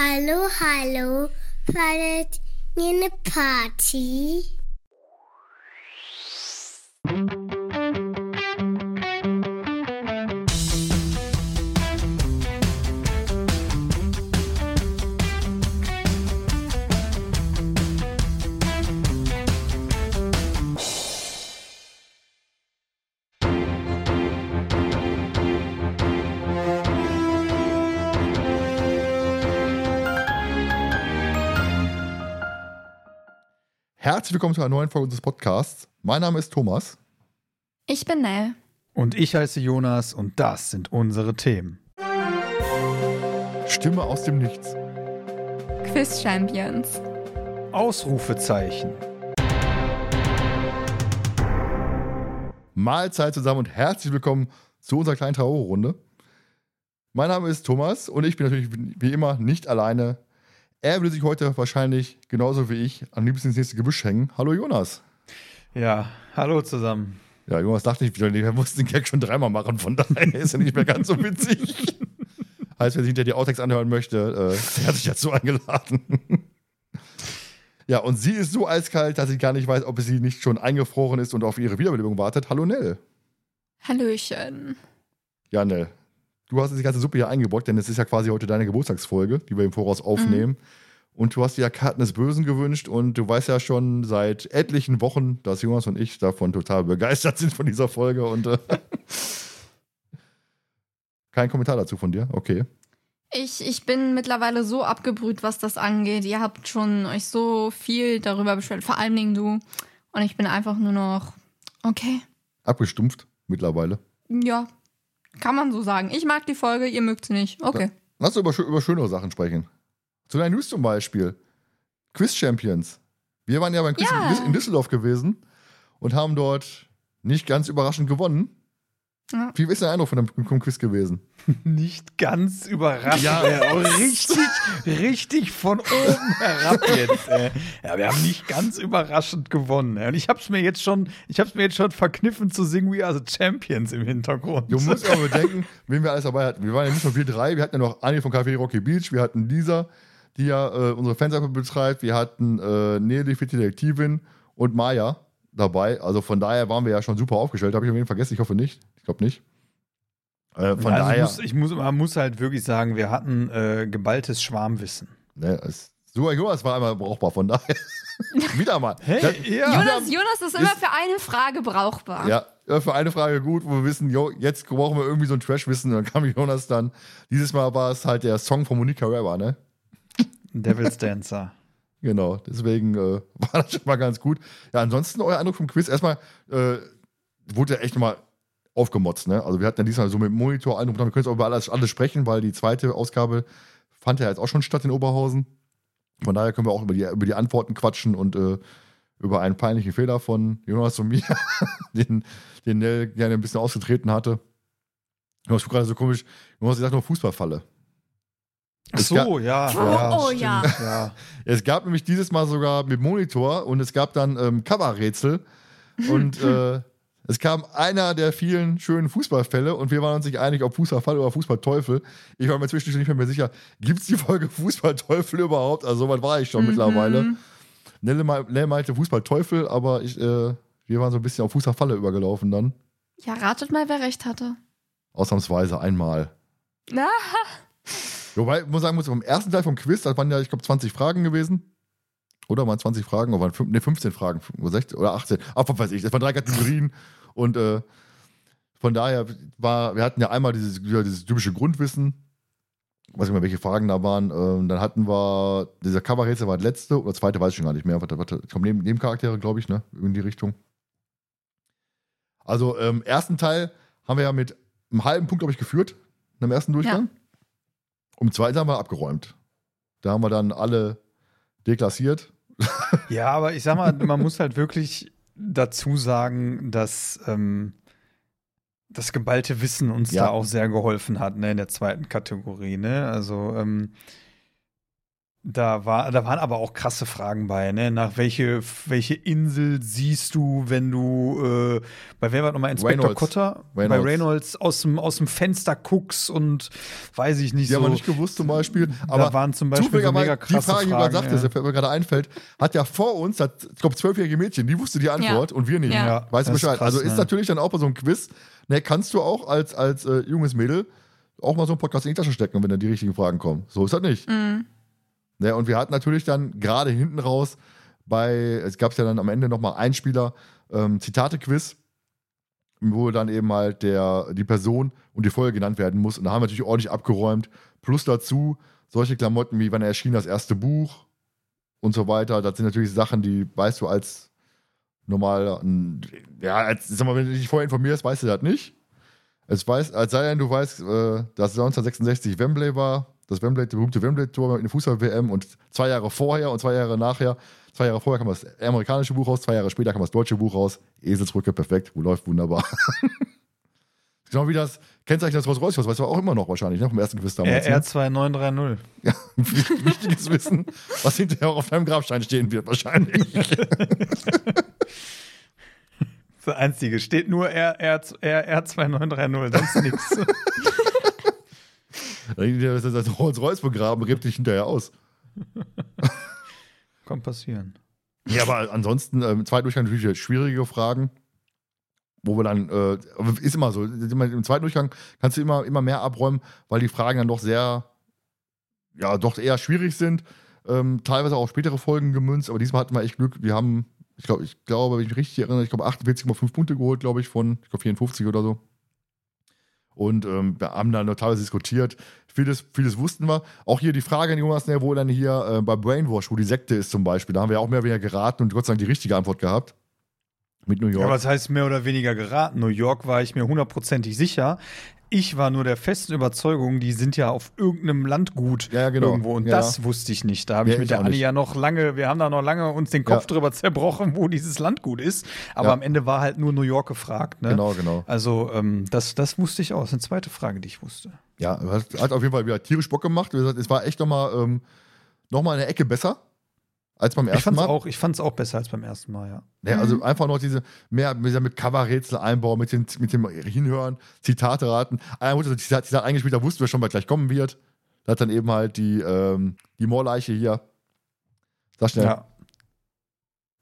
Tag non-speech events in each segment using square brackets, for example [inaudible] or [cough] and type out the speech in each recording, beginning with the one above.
Hallo, hallo, feiert ihr eine Party? Herzlich willkommen zu einer neuen Folge unseres Podcasts. Mein Name ist Thomas. Ich bin Nell. Und ich heiße Jonas und das sind unsere Themen. Stimme aus dem Nichts. Quiz Champions. Ausrufezeichen. Mahlzeit zusammen und herzlich willkommen zu unserer kleinen Trauerrunde. Mein Name ist Thomas und ich bin natürlich wie immer nicht alleine. Er würde sich heute wahrscheinlich genauso wie ich am liebsten ins nächste Gebüsch hängen. Hallo Jonas. Ja, hallo zusammen. Ja, Jonas dachte ich wieder, wir mussten den Gag schon dreimal machen, von daher ist er nicht mehr ganz so witzig. [laughs] heißt, wer sich hinter die Outtakes anhören möchte, äh, der hat sich dazu eingeladen. ja, und sie ist so eiskalt, dass ich gar nicht weiß, ob sie nicht schon eingefroren ist und auf ihre Wiederbelebung wartet. Hallo Nell. Hallöchen. Ja, Nell. Du hast die ganze Suppe hier eingebrockt, denn es ist ja quasi heute deine Geburtstagsfolge, die wir im Voraus aufnehmen. Mhm. Und du hast dir ja Karten des Bösen gewünscht und du weißt ja schon seit etlichen Wochen, dass Jonas und ich davon total begeistert sind von dieser Folge und äh, [laughs] kein Kommentar dazu von dir, okay. Ich, ich bin mittlerweile so abgebrüht, was das angeht. Ihr habt schon euch so viel darüber beschwert, vor allen Dingen du. Und ich bin einfach nur noch okay. Abgestumpft mittlerweile. Ja, kann man so sagen. Ich mag die Folge, ihr mögt sie nicht. Okay. Lass uns über, über schönere Sachen sprechen. Zu deinen News zum Beispiel. Quiz Champions. Wir waren ja beim Quiz ja. in Düsseldorf gewesen und haben dort nicht ganz überraschend gewonnen. Ja. Wie ist dein Eindruck von dem Quiz gewesen? [laughs] Nicht ganz überraschend. Ja, ja [laughs] richtig, richtig von oben herab jetzt. Äh. Ja, wir haben nicht ganz überraschend gewonnen. Und ich habe es mir jetzt schon, ich habe mir jetzt schon verkniffen zu singen We Are the Champions im Hintergrund. Du musst aber bedenken, wen wir alles dabei hatten. Wir waren ja nicht nur wir drei, wir hatten ja noch Anni von Café Rocky Beach, wir hatten Lisa, die ja äh, unsere Fansache betreibt, wir hatten äh, Nelly für Detektivin und Maya dabei. Also von daher waren wir ja schon super aufgestellt. Habe ich irgendwie vergessen? Ich hoffe nicht glaube nicht. Äh, von also daher. Muss, ich muss, man muss halt wirklich sagen, wir hatten äh, geballtes Schwarmwissen. Ne, es, so, Jonas war einmal brauchbar, von daher. [laughs] Wieder mal. Hey, ja. Jonas, Jonas ist immer ist, für eine Frage brauchbar. Ja, für eine Frage gut, wo wir wissen, jo, jetzt brauchen wir irgendwie so ein Trash-Wissen. Dann kam Jonas dann. Dieses Mal war es halt der Song von Monika Reba, ne? Devil's Dancer. Genau, deswegen äh, [laughs] war das schon mal ganz gut. Ja, ansonsten euer Eindruck vom Quiz. Erstmal äh, wurde ja echt nochmal aufgemotzt. Ne? Also wir hatten ja diesmal so mit Monitor und wir können jetzt auch über alles, alles sprechen, weil die zweite Ausgabe fand ja jetzt auch schon statt in Oberhausen. Von daher können wir auch über die, über die Antworten quatschen und äh, über einen peinlichen Fehler von Jonas und mir, [laughs] den, den Nell gerne ein bisschen ausgetreten hatte. Jonas gerade so komisch, Jonas sagt nur Fußballfalle. Ach so, gab, ja. [laughs] ja. Oh ja. ja. Es gab nämlich dieses Mal sogar mit Monitor und es gab dann ähm, Coverrätsel und [laughs] äh, es kam einer der vielen schönen Fußballfälle und wir waren uns nicht einig, ob Fußballfall oder Fußballteufel. Ich war mir zwischendurch nicht mehr sicher, gibt es die Folge [laughs] Fußballteufel überhaupt? Also so weit war ich schon mhm. mittlerweile. Nelle, Nelle meinte Fußballteufel, aber ich, äh, wir waren so ein bisschen auf Fußballfalle übergelaufen dann. Ja, ratet mal, wer recht hatte. Ausnahmsweise einmal. Na. Wobei, ich muss sagen, muss, beim ersten Teil vom Quiz, das waren ja, ich glaube, 20 Fragen gewesen. Oder waren 20 Fragen, oder waren ne, 15 Fragen, oder 16 oder 18. Ach, was weiß ich, das waren drei Kategorien. Und äh, von daher war, wir hatten ja einmal dieses, dieses typische Grundwissen, weiß ich mal, welche Fragen da waren. Ähm, dann hatten wir, dieser Coverrätsel war das letzte, oder zweite, weiß ich schon gar nicht mehr. Warte, warte, kommen neben, Nebencharaktere, glaube ich, ne? In die Richtung. Also, ähm, ersten Teil haben wir ja mit einem halben Punkt, glaube ich, geführt, im ersten Durchgang. Ja. Und im zweiten haben wir abgeräumt. Da haben wir dann alle deklassiert. [laughs] Ja, aber ich sag mal, man muss halt wirklich dazu sagen, dass ähm, das geballte Wissen uns ja. da auch sehr geholfen hat, ne, in der zweiten Kategorie, ne? Also ähm, Da, war, da waren aber auch krasse Fragen bei, ne? Nach welche, welche Insel siehst du, wenn du äh, bei wer war nochmal Inspektor Reynolds. Cotter? Reynolds. Bei Reynolds aus dem, aus dem Fenster guckst und weiß ich nicht Die so. haben wir nicht gewusst zum Beispiel. Aber waren zum Beispiel so mega die krasse Frage, die du gerade Fragen, sagtest, ja. mir gerade einfällt, hat ja vor uns, das, ich glaube, zwölfjährige Mädchen, die wusste die Antwort und wir nicht. Ja. Ja, weißt du Bescheid? krass, also ist ne? natürlich dann auch bei so einem Quiz, ne, kannst du auch als, als äh, junges Mädel auch mal so einen Podcast in die Tasche stecken, wenn dann die richtigen Fragen kommen. So ist das nicht. Mhm. Ne, und wir hatten natürlich dann gerade hinten raus bei, es gab ja dann am Ende nochmal Einspieler, ähm, Zitate-Quiz, wo dann eben halt der, die Person und die Folge genannt werden muss. Und da haben wir natürlich ordentlich abgeräumt. Plus dazu solche Klamotten wie wann erschien das erste Buch und so weiter. Das sind natürlich Sachen, die weißt du als normal, ja, als, sag mal, wenn du dich vorher informierst, weißt du das nicht. Es weiß, als sei denn, du weißt, äh, dass 1966 Wembley war, das Wembley, berühmte Wembley-Tor in der Fußball-WM und zwei Jahre vorher und zwei Jahre nachher, zwei Jahre vorher kam das amerikanische Buch raus, zwei Jahre später kam das deutsche Buch raus. Eselsbrücke, perfekt, läuft wunderbar. [laughs] genau wie das Kennzeichen des Rolls-Royce, das weißt du auch immer noch wahrscheinlich, ne, vom ersten Quiz damals. ne? RR2930. Ja, [laughs] wichtiges Wissen, was hinterher auch auf deinem Grabstein stehen wird, wahrscheinlich. [laughs] Das einzige. Steht nur RR, RR2930, sonst nichts. Das ist das Rolls-Royce begraben, gräbt dich hinterher aus. [laughs] Kann passieren. Ja, aber ansonsten, ähm, zweiten Durchgang natürlich schwierige Fragen, wo wir dann, äh, ist immer so, im zweiten Durchgang kannst du immer, immer mehr abräumen, weil die Fragen dann doch sehr, ja, doch eher schwierig sind. Ähm, teilweise auch auf spätere Folgen gemünzt, aber diesmal hatten wir echt Glück. Wir haben, ich glaube, ich glaube, wenn ich mich richtig erinnere, ich glaube 48,5 Punkte geholt, glaube ich, von, ich glaube 54 oder so. Und ähm, wir haben dann noch teilweise diskutiert. Vieles, vieles wussten wir. Auch hier die Frage, Jonas, ne, wo dann hier äh, bei Brainwash, wo die Sekte ist zum Beispiel, da haben wir auch mehr oder weniger geraten und Gott sei Dank die richtige Antwort gehabt. Mit New York. Ja, was heißt mehr oder weniger geraten? New York war ich mir hundertprozentig sicher. Ich war nur der festen Überzeugung, die sind ja auf irgendeinem Landgut Ja, genau. irgendwo. Und Ja. das wusste ich nicht. Da habe Ja, ich mit der Anni ja noch lange, wir haben da noch lange uns den Kopf drüber zerbrochen, wo dieses Landgut ist. Aber am Ende war halt nur New York gefragt. Ne? Genau, genau. Also, ähm, das, das wusste ich auch. Das ist eine zweite Frage, die ich wusste. Ja, hat, auf jeden Fall wieder tierisch Bock gemacht. Es war echt nochmal ähm, noch mal eine Ecke besser als beim Ich ersten fand es Mal. auch, ich fand's auch besser als beim ersten Mal, ja. Ja, also einfach noch diese mehr mit, Coverrätsel einbauen, mit, den, mit dem Hinhören, Zitate raten. Einer wurde das Zitat, Zitat eingespielt, da wussten wir schon, was gleich kommen wird. Da hat dann eben halt die, ähm, die Moorleiche hier. Sag schnell. ja.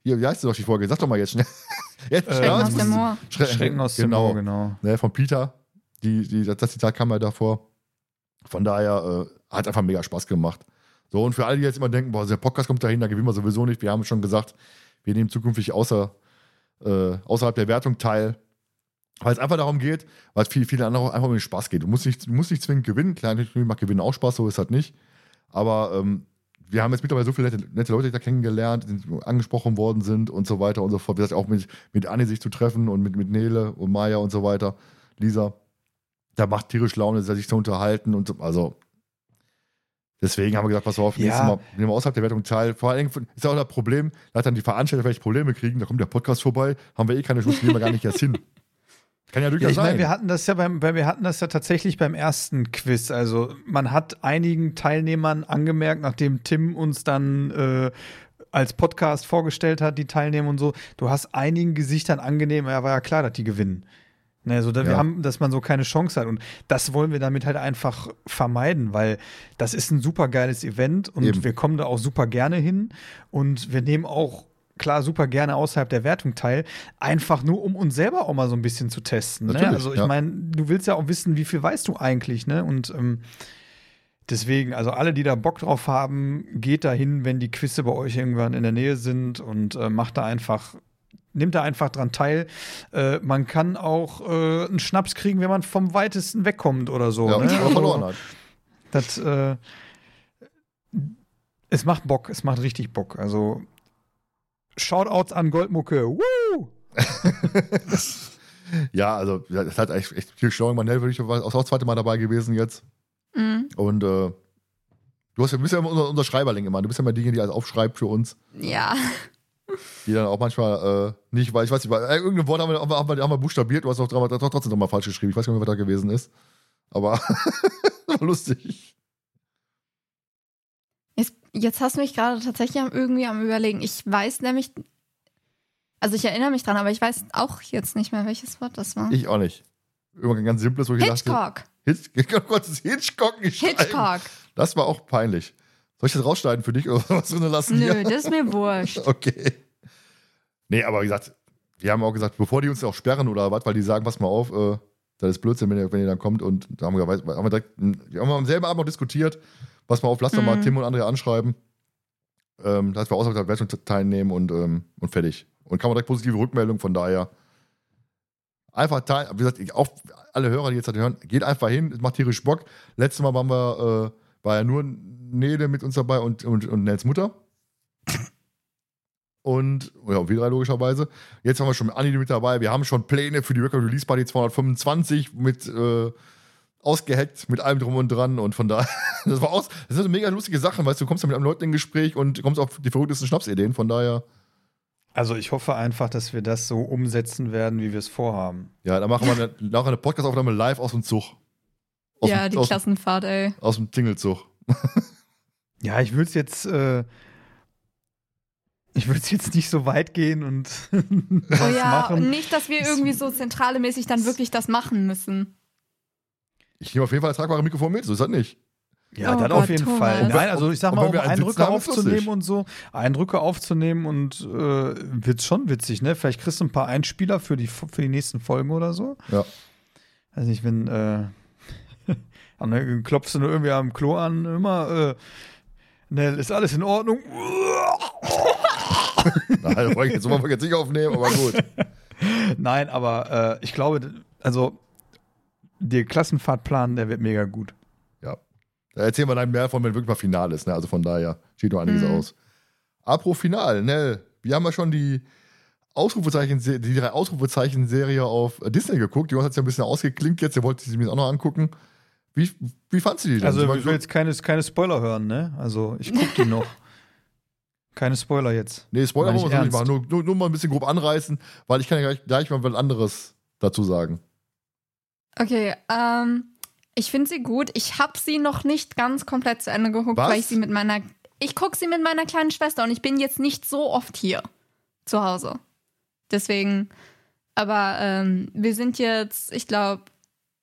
Hier, wie heißt du doch die Folge? Sag doch mal jetzt schnell. [laughs] Jetzt, Schrecken ja, aus dem Moor. Schre Schrecken aus dem genau. Moor, genau. Ne, von Peter. Die, die, das, das Zitat kam ja davor. Von daher äh, hat einfach mega Spaß gemacht. So, und für alle, die jetzt immer denken, boah, der Podcast kommt dahin, da gewinnen wir sowieso nicht. Wir haben schon gesagt, wir nehmen zukünftig außer, äh, außerhalb der Wertung teil. Weil es einfach darum geht, weil es viele, viele andere einfach um den Spaß geht. Du musst nicht, musst nicht zwingend gewinnen. Klar, natürlich macht Gewinnen auch Spaß, so ist das nicht. Aber ähm, wir haben jetzt mittlerweile so viele nette, nette Leute da kennengelernt, die angesprochen worden sind und so weiter und so fort. Wie gesagt, auch mit, mit Anni sich zu treffen und mit, mit Nele und Maya und so weiter. Lisa. Da macht tierisch Laune, sich zu unterhalten und so. Also, deswegen haben wir gesagt, pass auf, Ja. Mal nehmen wir außerhalb der Wertung teil. Vor allen Dingen ist auch das Problem, dass dann die Veranstalter vielleicht Probleme kriegen, da kommt der Podcast vorbei, haben wir eh keine Chance, nehmen wir gar nicht erst hin. [laughs] Kann ja Ja, durchaus ich meine, sein. wir hatten das ja beim, bei- wir hatten das ja tatsächlich beim ersten Quiz. Also man hat einigen Teilnehmern angemerkt, nachdem Tim uns dann äh, als Podcast vorgestellt hat, die Teilnehmer und so, du hast einigen Gesichtern angenehm, ja, war ja klar, dass die gewinnen. Ne, also da, wir Ja. haben, dass man so keine Chance hat. Und das wollen wir damit halt einfach vermeiden, weil das ist ein super geiles Event und Eben. wir kommen da auch super gerne hin und wir nehmen auch klar super gerne außerhalb der Wertung teil, einfach nur um uns selber auch mal so ein bisschen zu testen. Ne? Also ich ja. meine, du willst ja auch wissen, wie viel weißt du eigentlich, ne? Und ähm, deswegen, also alle, die da Bock drauf haben, geht da hin, wenn die Quizze bei euch irgendwann in der Nähe sind und äh, macht da einfach, nimmt da einfach dran teil. Äh, man kann auch äh, einen Schnaps kriegen, wenn man vom weitesten wegkommt oder so. ja, ne? oder Also, verloren hat. Das, äh, es macht Bock, es macht richtig Bock. Also Shoutouts an Goldmucke. Woo! [laughs] Ja, also das hat echt, echt viel schlau. Manel würde ich auch auch das zweite Mal dabei gewesen jetzt. Mhm. Und äh, du, hast, ja- du bist ja immer unser, unser Schreiberling immer. Du bist ja immer diejenige, die alles aufschreibt für uns. Ja. Die dann auch manchmal äh, nicht, weil ich weiß nicht, weil, äh, irgendein Wort haben wir, haben wir, haben wir buchstabiert, du hast auch trotzdem nochmal falsch geschrieben. Ich weiß gar nicht mehr, was da gewesen ist. Aber [laughs] lustig. Ist, jetzt hast du mich gerade tatsächlich irgendwie am Überlegen. Ich weiß nämlich, also ich erinnere mich dran, aber ich weiß auch jetzt nicht mehr, welches Wort das war. Ich auch nicht. Irgendwann ganz simples, wo ich Hitchcock. Hitch [laughs] oh Gott, das Hitchcock geschrieben. Hitchcock. Das war auch peinlich. Soll ich das rausschneiden für dich oder [laughs] was drin lassen? Nö, das ist mir wurscht. Okay. Nee, aber wie gesagt, wir haben auch gesagt, bevor die uns auch sperren oder was, weil die sagen, pass mal auf, äh, das ist Blödsinn, wenn ihr, wenn ihr dann kommt und da haben wir, haben wir direkt, wir haben am selben Abend noch diskutiert, pass mal auf, lass doch mal Mhm. Tim und André anschreiben, ähm, dass wir außerhalb der Wertung teilnehmen und, ähm, und fertig. Und kann man direkt positive Rückmeldung, von daher einfach teil, wie gesagt, auch alle Hörer, die jetzt halt hören, geht einfach hin, es macht tierisch Bock. Letztes Mal waren wir, äh, war ja nur Nele mit uns dabei und, und, und Nels Mutter. Und, ja, wir drei logischerweise. Jetzt haben wir schon Anni mit dabei. Wir haben schon Pläne für die Record Release Party 225 mit äh, ausgehackt, mit allem drum und dran. Und von daher, [laughs] das war aus. Das sind mega lustige Sachen, weißt du, du kommst ja mit einem Leuten in Gespräch und kommst auf die verrücktesten Schnapsideen. Von daher, Also ich hoffe einfach, dass wir das so umsetzen werden, wie wir es vorhaben. ja, da machen wir eine, [laughs] nachher eine Podcast-Aufnahme live aus dem Zug. Aus ja, dem, die aus, Klassenfahrt, ey. aus dem Tingelzug. [laughs] Ja, ich würde es jetzt, äh, ich würde es jetzt nicht so weit gehen und [laughs] was Oh ja, machen. nicht, dass wir irgendwie so zentralemäßig dann wirklich das machen müssen. Ich nehme auf jeden Fall das tragbare Mikrofon mit, so ist das nicht. Ja, Oh dann Gott, auf jeden Thomas. Fall. Wenn- Nein, also ich sag mal, um Eindrücke haben, aufzunehmen und so, Eindrücke aufzunehmen und äh, wird schon witzig, ne? Vielleicht kriegst du ein paar Einspieler für die, für die nächsten Folgen oder so. Ja. Also nicht, wenn, äh, [laughs] dann klopfst du nur irgendwie am Klo an, immer, äh, ne, ist alles in Ordnung? [laughs] Nein, wollte ich jetzt, wollen wir jetzt nicht aufnehmen, aber gut. [laughs] Nein, aber äh, ich glaube, also der Klassenfahrtplan, der wird mega gut. Ja. Da erzählen wir dann mehr von, wenn wirklich mal Final ist. Ne? Also von daher steht noch einiges Mhm. aus. Apropos Final, ne? Wir haben ja schon die Ausrufezeichen, die drei Ausrufezeichen-Serie auf Disney geguckt. Die hat es ja ein bisschen ausgeklinkt jetzt. Ihr wollt sie mir auch noch angucken. Wie, wie fandst du die denn? Also ich will jetzt keine, keine Spoiler hören, ne? Also ich guck die noch. [laughs] Keine Spoiler jetzt. nee, Spoiler wollen ich wir so nicht machen. Nur, nur, nur mal ein bisschen grob anreißen, weil ich kann ja gleich, gleich mal was anderes dazu sagen. Okay, ähm, ich finde sie gut. Ich habe sie noch nicht ganz komplett zu Ende geguckt, Was? weil ich sie mit meiner. Ich gucke sie mit meiner kleinen Schwester und ich bin jetzt nicht so oft hier zu Hause. Deswegen. Aber ähm, wir sind jetzt, ich glaube,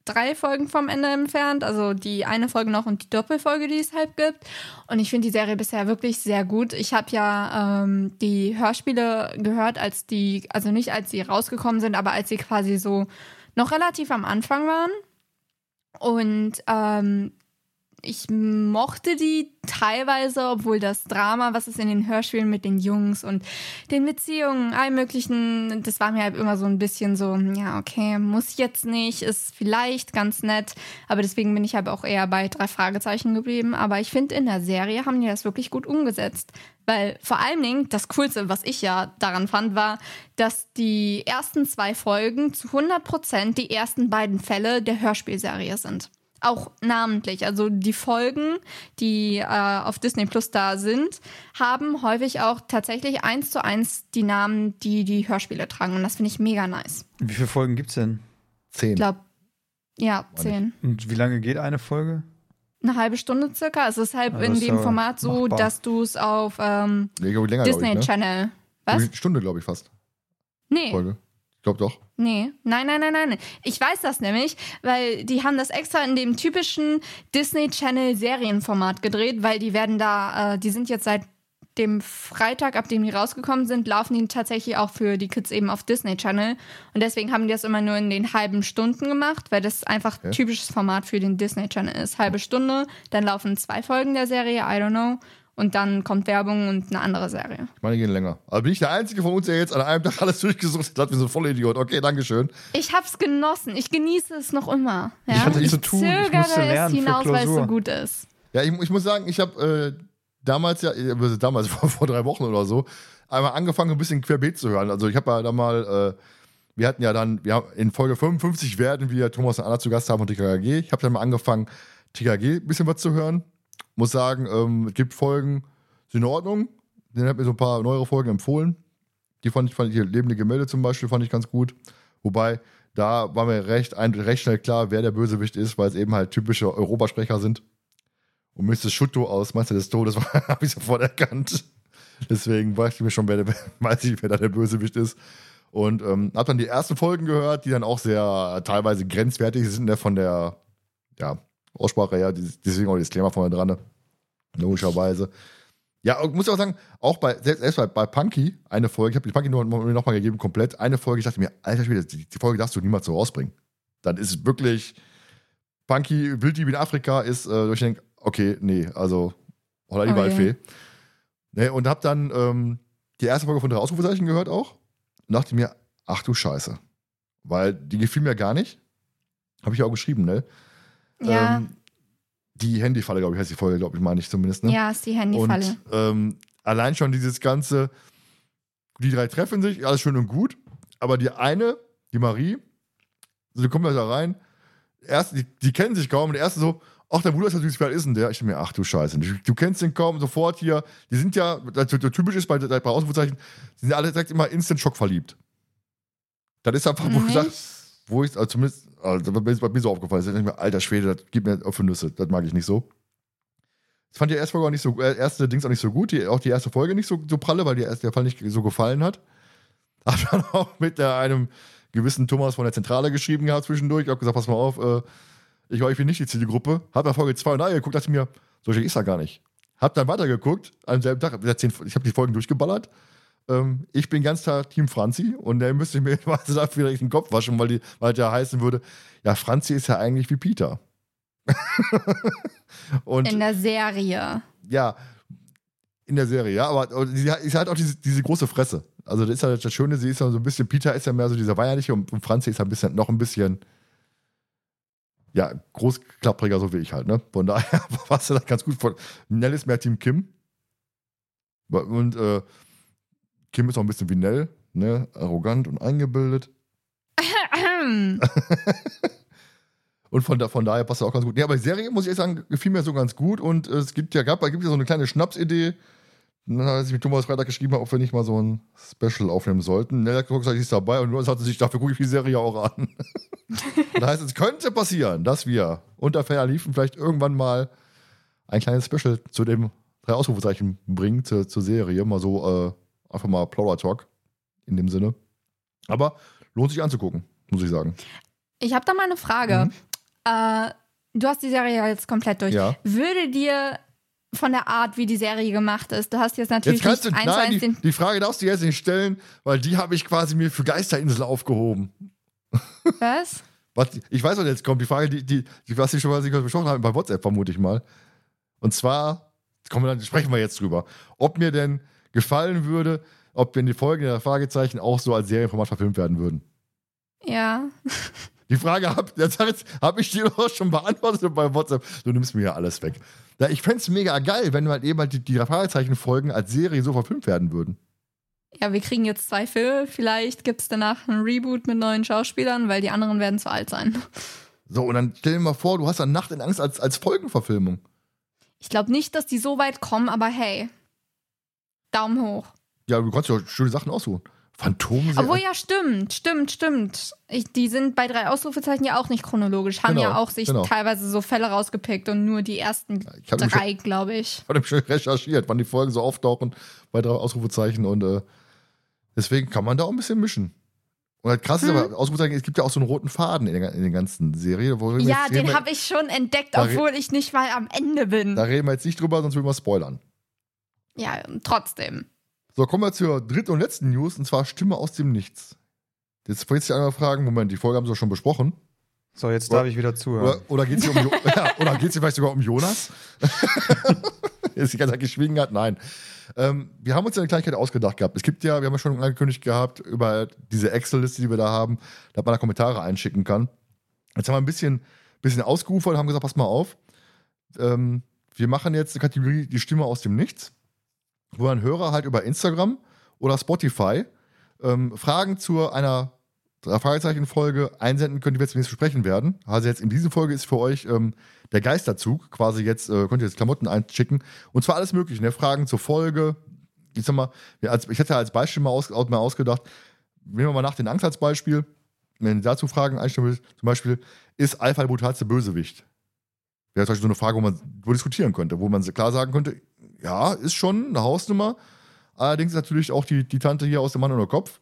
drei Folgen vom Ende entfernt. Also die eine Folge noch und die Doppelfolge, die es halt gibt. Und ich finde die Serie bisher wirklich sehr gut. Ich habe ja ähm, die Hörspiele gehört, als die, also nicht als sie rausgekommen sind, aber als sie quasi so noch relativ am Anfang waren. Und ähm, ich mochte die teilweise, obwohl das Drama, was es in den Hörspielen mit den Jungs und den Beziehungen, allem möglichen, das war mir halt immer so ein bisschen so, ja, okay, muss jetzt nicht, ist vielleicht ganz nett, aber deswegen bin ich halt auch eher bei drei Fragezeichen geblieben. Aber ich finde, in der Serie haben die das wirklich gut umgesetzt. Weil vor allen Dingen das Coolste, was ich ja daran fand, war, dass die ersten zwei Folgen zu 100 Prozent die ersten beiden Fälle der Hörspielserie sind. Auch namentlich. Also die Folgen, die äh, auf Disney Plus da sind, haben häufig auch tatsächlich eins zu eins die Namen, die die Hörspiele tragen. Und das finde ich mega nice. Wie viele Folgen gibt's denn? Zehn. Ich glaube, ja, zehn. Und wie lange geht eine Folge? Eine halbe Stunde circa. Es ist halt Ja, in das ist dem ja Format so, machbar. dass du es auf ähm, Nee, Disney ich, ne? Channel. Was? Eine Stunde, glaube ich, fast. Nee. Folge. Ich glaube doch. Nee, nein, nein, nein, nein. Ich weiß das nämlich, weil die haben das extra in dem typischen Disney Channel Serienformat gedreht, weil die werden da, äh, die sind jetzt seit dem Freitag, ab dem die rausgekommen sind, laufen die tatsächlich auch für die Kids eben auf Disney Channel. Und deswegen haben die das immer nur in den halben Stunden gemacht, weil das einfach Ja. typisches Format für den Disney Channel ist. Halbe Stunde, dann laufen zwei Folgen der Serie, I don't know. Und dann kommt Werbung und eine andere Serie. Ich meine, die gehen länger. Aber bin ich der Einzige von uns, der jetzt an einem Tag alles durchgesucht hat, wie so ein Vollidiot. Okay, Dankeschön. Ich hab's genossen. Ich genieße es noch immer. Ja? Ich hatte nichts zu tun. Ich zögere musste lernen es für hinaus, weil es so Klausur. gut ist. Ja, ich, ich muss sagen, ich habe äh, damals ja, äh, damals [laughs] vor, vor drei Wochen oder so, einmal angefangen, ein bisschen querbeet zu hören. Also ich habe ja da mal, äh, wir hatten ja dann, wir haben in Folge 55 werden wir Thomas und Anna zu Gast haben und TKG. Ich habe dann mal angefangen, TKG ein bisschen was zu hören. Muss sagen, ähm, es gibt Folgen, sind in Ordnung. Den hat mir so ein paar neuere Folgen empfohlen. Die fand ich, fand ich, hier lebende Gemälde zum Beispiel, fand ich ganz gut. Wobei, da war mir recht, recht schnell klar, wer der Bösewicht ist, weil es eben halt typische Europasprecher sind. Und Mr. Schutto aus Meister des Todes [laughs] habe ich sofort erkannt. Deswegen weiß ich mir schon, wer, [laughs] weiß ich, wer da der Bösewicht ist. Und ähm, habe dann die ersten Folgen gehört, die dann auch sehr teilweise grenzwertig sind, ne, von der ja, Aussprache her. Deswegen auch das Thema vorne dran, ne? logischerweise. Ja, muss ich auch sagen, auch bei, selbst bei, bei Punky, eine Folge, ich habe die Punky nur, nur noch mal gegeben, komplett, eine Folge, ich dachte mir, alter Schwede, die, die Folge darfst du niemals so rausbringen. Dann ist es wirklich, Punky, Wilddieb in Afrika ist, äh, ich denke, okay, nee, also, holla die okay. Waldfee. Nee, und hab dann ähm, die erste Folge von drei Ausrufezeichen gehört auch und dachte mir, ach du Scheiße. Weil die gefiel mir gar nicht. Habe ich auch geschrieben, ne? Ja. Ähm, die Handyfalle, glaube ich, heißt die Folge, glaube ich, meine ich zumindest. Ne? Ja, ist die Handyfalle. Und ähm, allein schon dieses ganze, die drei treffen sich, alles schön und gut, aber die eine, die Marie, so, die kommen da rein, erst, die, die kennen sich kaum, und der erste so, ach, der Bruder ist natürlich, wer ist denn der? Ich denke mir, ach du Scheiße, du, du, kennst den kaum, sofort hier, die sind ja, das, das typisch ist bei, bei Ausrufezeichen, sind alle direkt immer instant Schock verliebt. Das ist einfach, wo ich sage, wo ich, also zumindest, also das ist mir so aufgefallen, das ist mir, alter Schwede, das gibt mir auf Nüsse, das mag ich nicht so. Ich fand die erste Folge auch nicht so, äh, erste Dings auch nicht so gut, die, auch die erste Folge nicht so, so pralle, weil die erste, der Fall nicht so gefallen hat. [laughs] Hab dann auch mit der, einem gewissen Thomas von der Zentrale geschrieben gehabt zwischendurch. Ich hab gesagt, pass mal auf, äh, ich war irgendwie nicht die Zielgruppe. Hab bei Folge 2 und 3 geguckt, dachte mir, so schlecht ist er gar nicht. Hab dann weitergeguckt, am selben Tag, ich habe die Folgen durchgeballert. Ähm, ich bin ganz klar Team Franzi und der müsste mir [laughs] dafür den Kopf waschen, weil, die, weil der heißen würde, ja, Franzi ist ja eigentlich wie Peter. [laughs] und, in der Serie. Ja, in der Serie, ja, aber sie hat auch diese, diese große Fresse. Also das ist ja das Schöne, sie ist ja so ein bisschen, Peter ist ja mehr so dieser weinerliche und, und Franzi ist ein bisschen, noch ein bisschen, ja, großklappriger, so wie ich halt, ne? Von daher [laughs] passt das ganz gut. Von, Nell ist mehr Team Kim. Und äh, Kim ist auch ein bisschen wie Nell, ne? Arrogant und eingebildet. [laughs] und von, da, von daher passt er auch ganz gut. Ja, aber die Serie, muss ich sagen, gefiel mir so ganz gut. Und es gibt ja, gab, gibt ja so eine kleine Schnapsidee. Dann hat sich mit Thomas Freitag geschrieben, ob wir nicht mal so ein Special aufnehmen sollten. Nell hat gesagt, ist dabei und nur hat sich, dafür gucke ich die Serie auch an. [laughs] das heißt, es könnte passieren, dass wir unter Ferner liefen vielleicht irgendwann mal ein kleines Special zu dem drei Ausrufezeichen bringen, zu, zur Serie. Mal so äh, Einfach mal Plauder-Talk in dem Sinne. Aber lohnt sich anzugucken, muss ich sagen. Ich habe da mal eine Frage. Mhm. Äh, du hast die Serie ja jetzt komplett durch. Ja. Würde dir von der Art, wie die Serie gemacht ist. Du hast jetzt natürlich jetzt du, nein, die, die, Frage darfst du jetzt nicht stellen, weil die habe ich quasi mir für Geisterinsel aufgehoben. Was? was ich weiß, was jetzt kommt. Die Frage, die, die, die was ich schon mal besprochen habe, bei WhatsApp vermute ich mal. Und zwar, kommen wir dann, sprechen wir jetzt drüber, ob mir denn gefallen würde, ob wenn die Folgen der Fragezeichen auch so als Serienformat verfilmt werden würden. Ja. [laughs] Die Frage habe hab ich dir [laughs] auch schon beantwortet bei WhatsApp. Du nimmst mir ja alles weg. Ich fände es mega geil, wenn halt eben halt die, die Fragezeichen-Folgen als Serie so verfilmt werden würden. Ja, wir kriegen jetzt zwei Filme. Vielleicht gibt es danach ein Reboot mit neuen Schauspielern, weil die anderen werden zu alt sein. [laughs] So, und dann stell dir mal vor, du hast dann Nacht in Angst als, als Folgenverfilmung. Ich glaube nicht, dass die so weit kommen, aber hey, Daumen hoch. Ja, du kannst ja schöne Sachen aussuchen. Phantom. Obwohl ja, stimmt, stimmt, stimmt. Ich, die sind bei drei Ausrufezeichen ja auch nicht chronologisch, haben genau, ja auch sich genau. teilweise so Fälle rausgepickt und nur die ersten drei, glaube ich. Ich habe schon recherchiert, wann die Folgen so auftauchen bei drei Ausrufezeichen und äh, deswegen kann man da auch ein bisschen mischen. Und halt krass ist hm. aber, Ausrufezeichen, es gibt ja auch so einen roten Faden in der, in der ganzen Serie. ja, den habe ich schon entdeckt, obwohl ich nicht mal am Ende bin. Da reden wir jetzt nicht drüber, sonst würden wir spoilern. Ja, trotzdem. So, kommen wir zur dritten und letzten News, und zwar Stimme aus dem Nichts. Jetzt wollte ich einmal fragen, Moment, die Folge haben sie schon besprochen. So, jetzt oder, darf ich wieder zuhören. Oder, oder geht es um, [laughs] ja, oder geht's vielleicht sogar um Jonas? [laughs] Jetzt die ganze Zeit geschwiegen hat? Nein. Ähm, wir haben uns eine Kleinigkeit ausgedacht gehabt. Es gibt ja, wir haben ja schon angekündigt gehabt, über diese Excel-Liste, die wir da haben, da man da Kommentare einschicken kann. Jetzt haben wir ein bisschen, bisschen ausgeufert und haben gesagt, pass mal auf. Ähm, wir machen jetzt eine Kategorie, die Stimme aus dem Nichts wo ein Hörer halt über Instagram oder Spotify ähm, Fragen zu einer Fragezeichen-Folge einsenden können, die wir jetzt besprechen werden. Also jetzt in dieser Folge ist für euch ähm, der Geisterzug, quasi jetzt äh, könnt ihr jetzt Klamotten einschicken. Und zwar alles mögliche, ne? Fragen zur Folge. Ich sag mal, ich hätte als Beispiel mal, aus, mal ausgedacht, nehmen wir mal nach den Angst als Beispiel, wenn ihr dazu Fragen einstellen will, zum Beispiel, ist Alpha der brutalste Bösewicht? Wäre zum Beispiel so eine Frage, wo man wo diskutieren könnte, wo man klar sagen könnte, ja, ist schon eine Hausnummer. Allerdings natürlich auch die, die Tante hier aus dem Mann ohne Kopf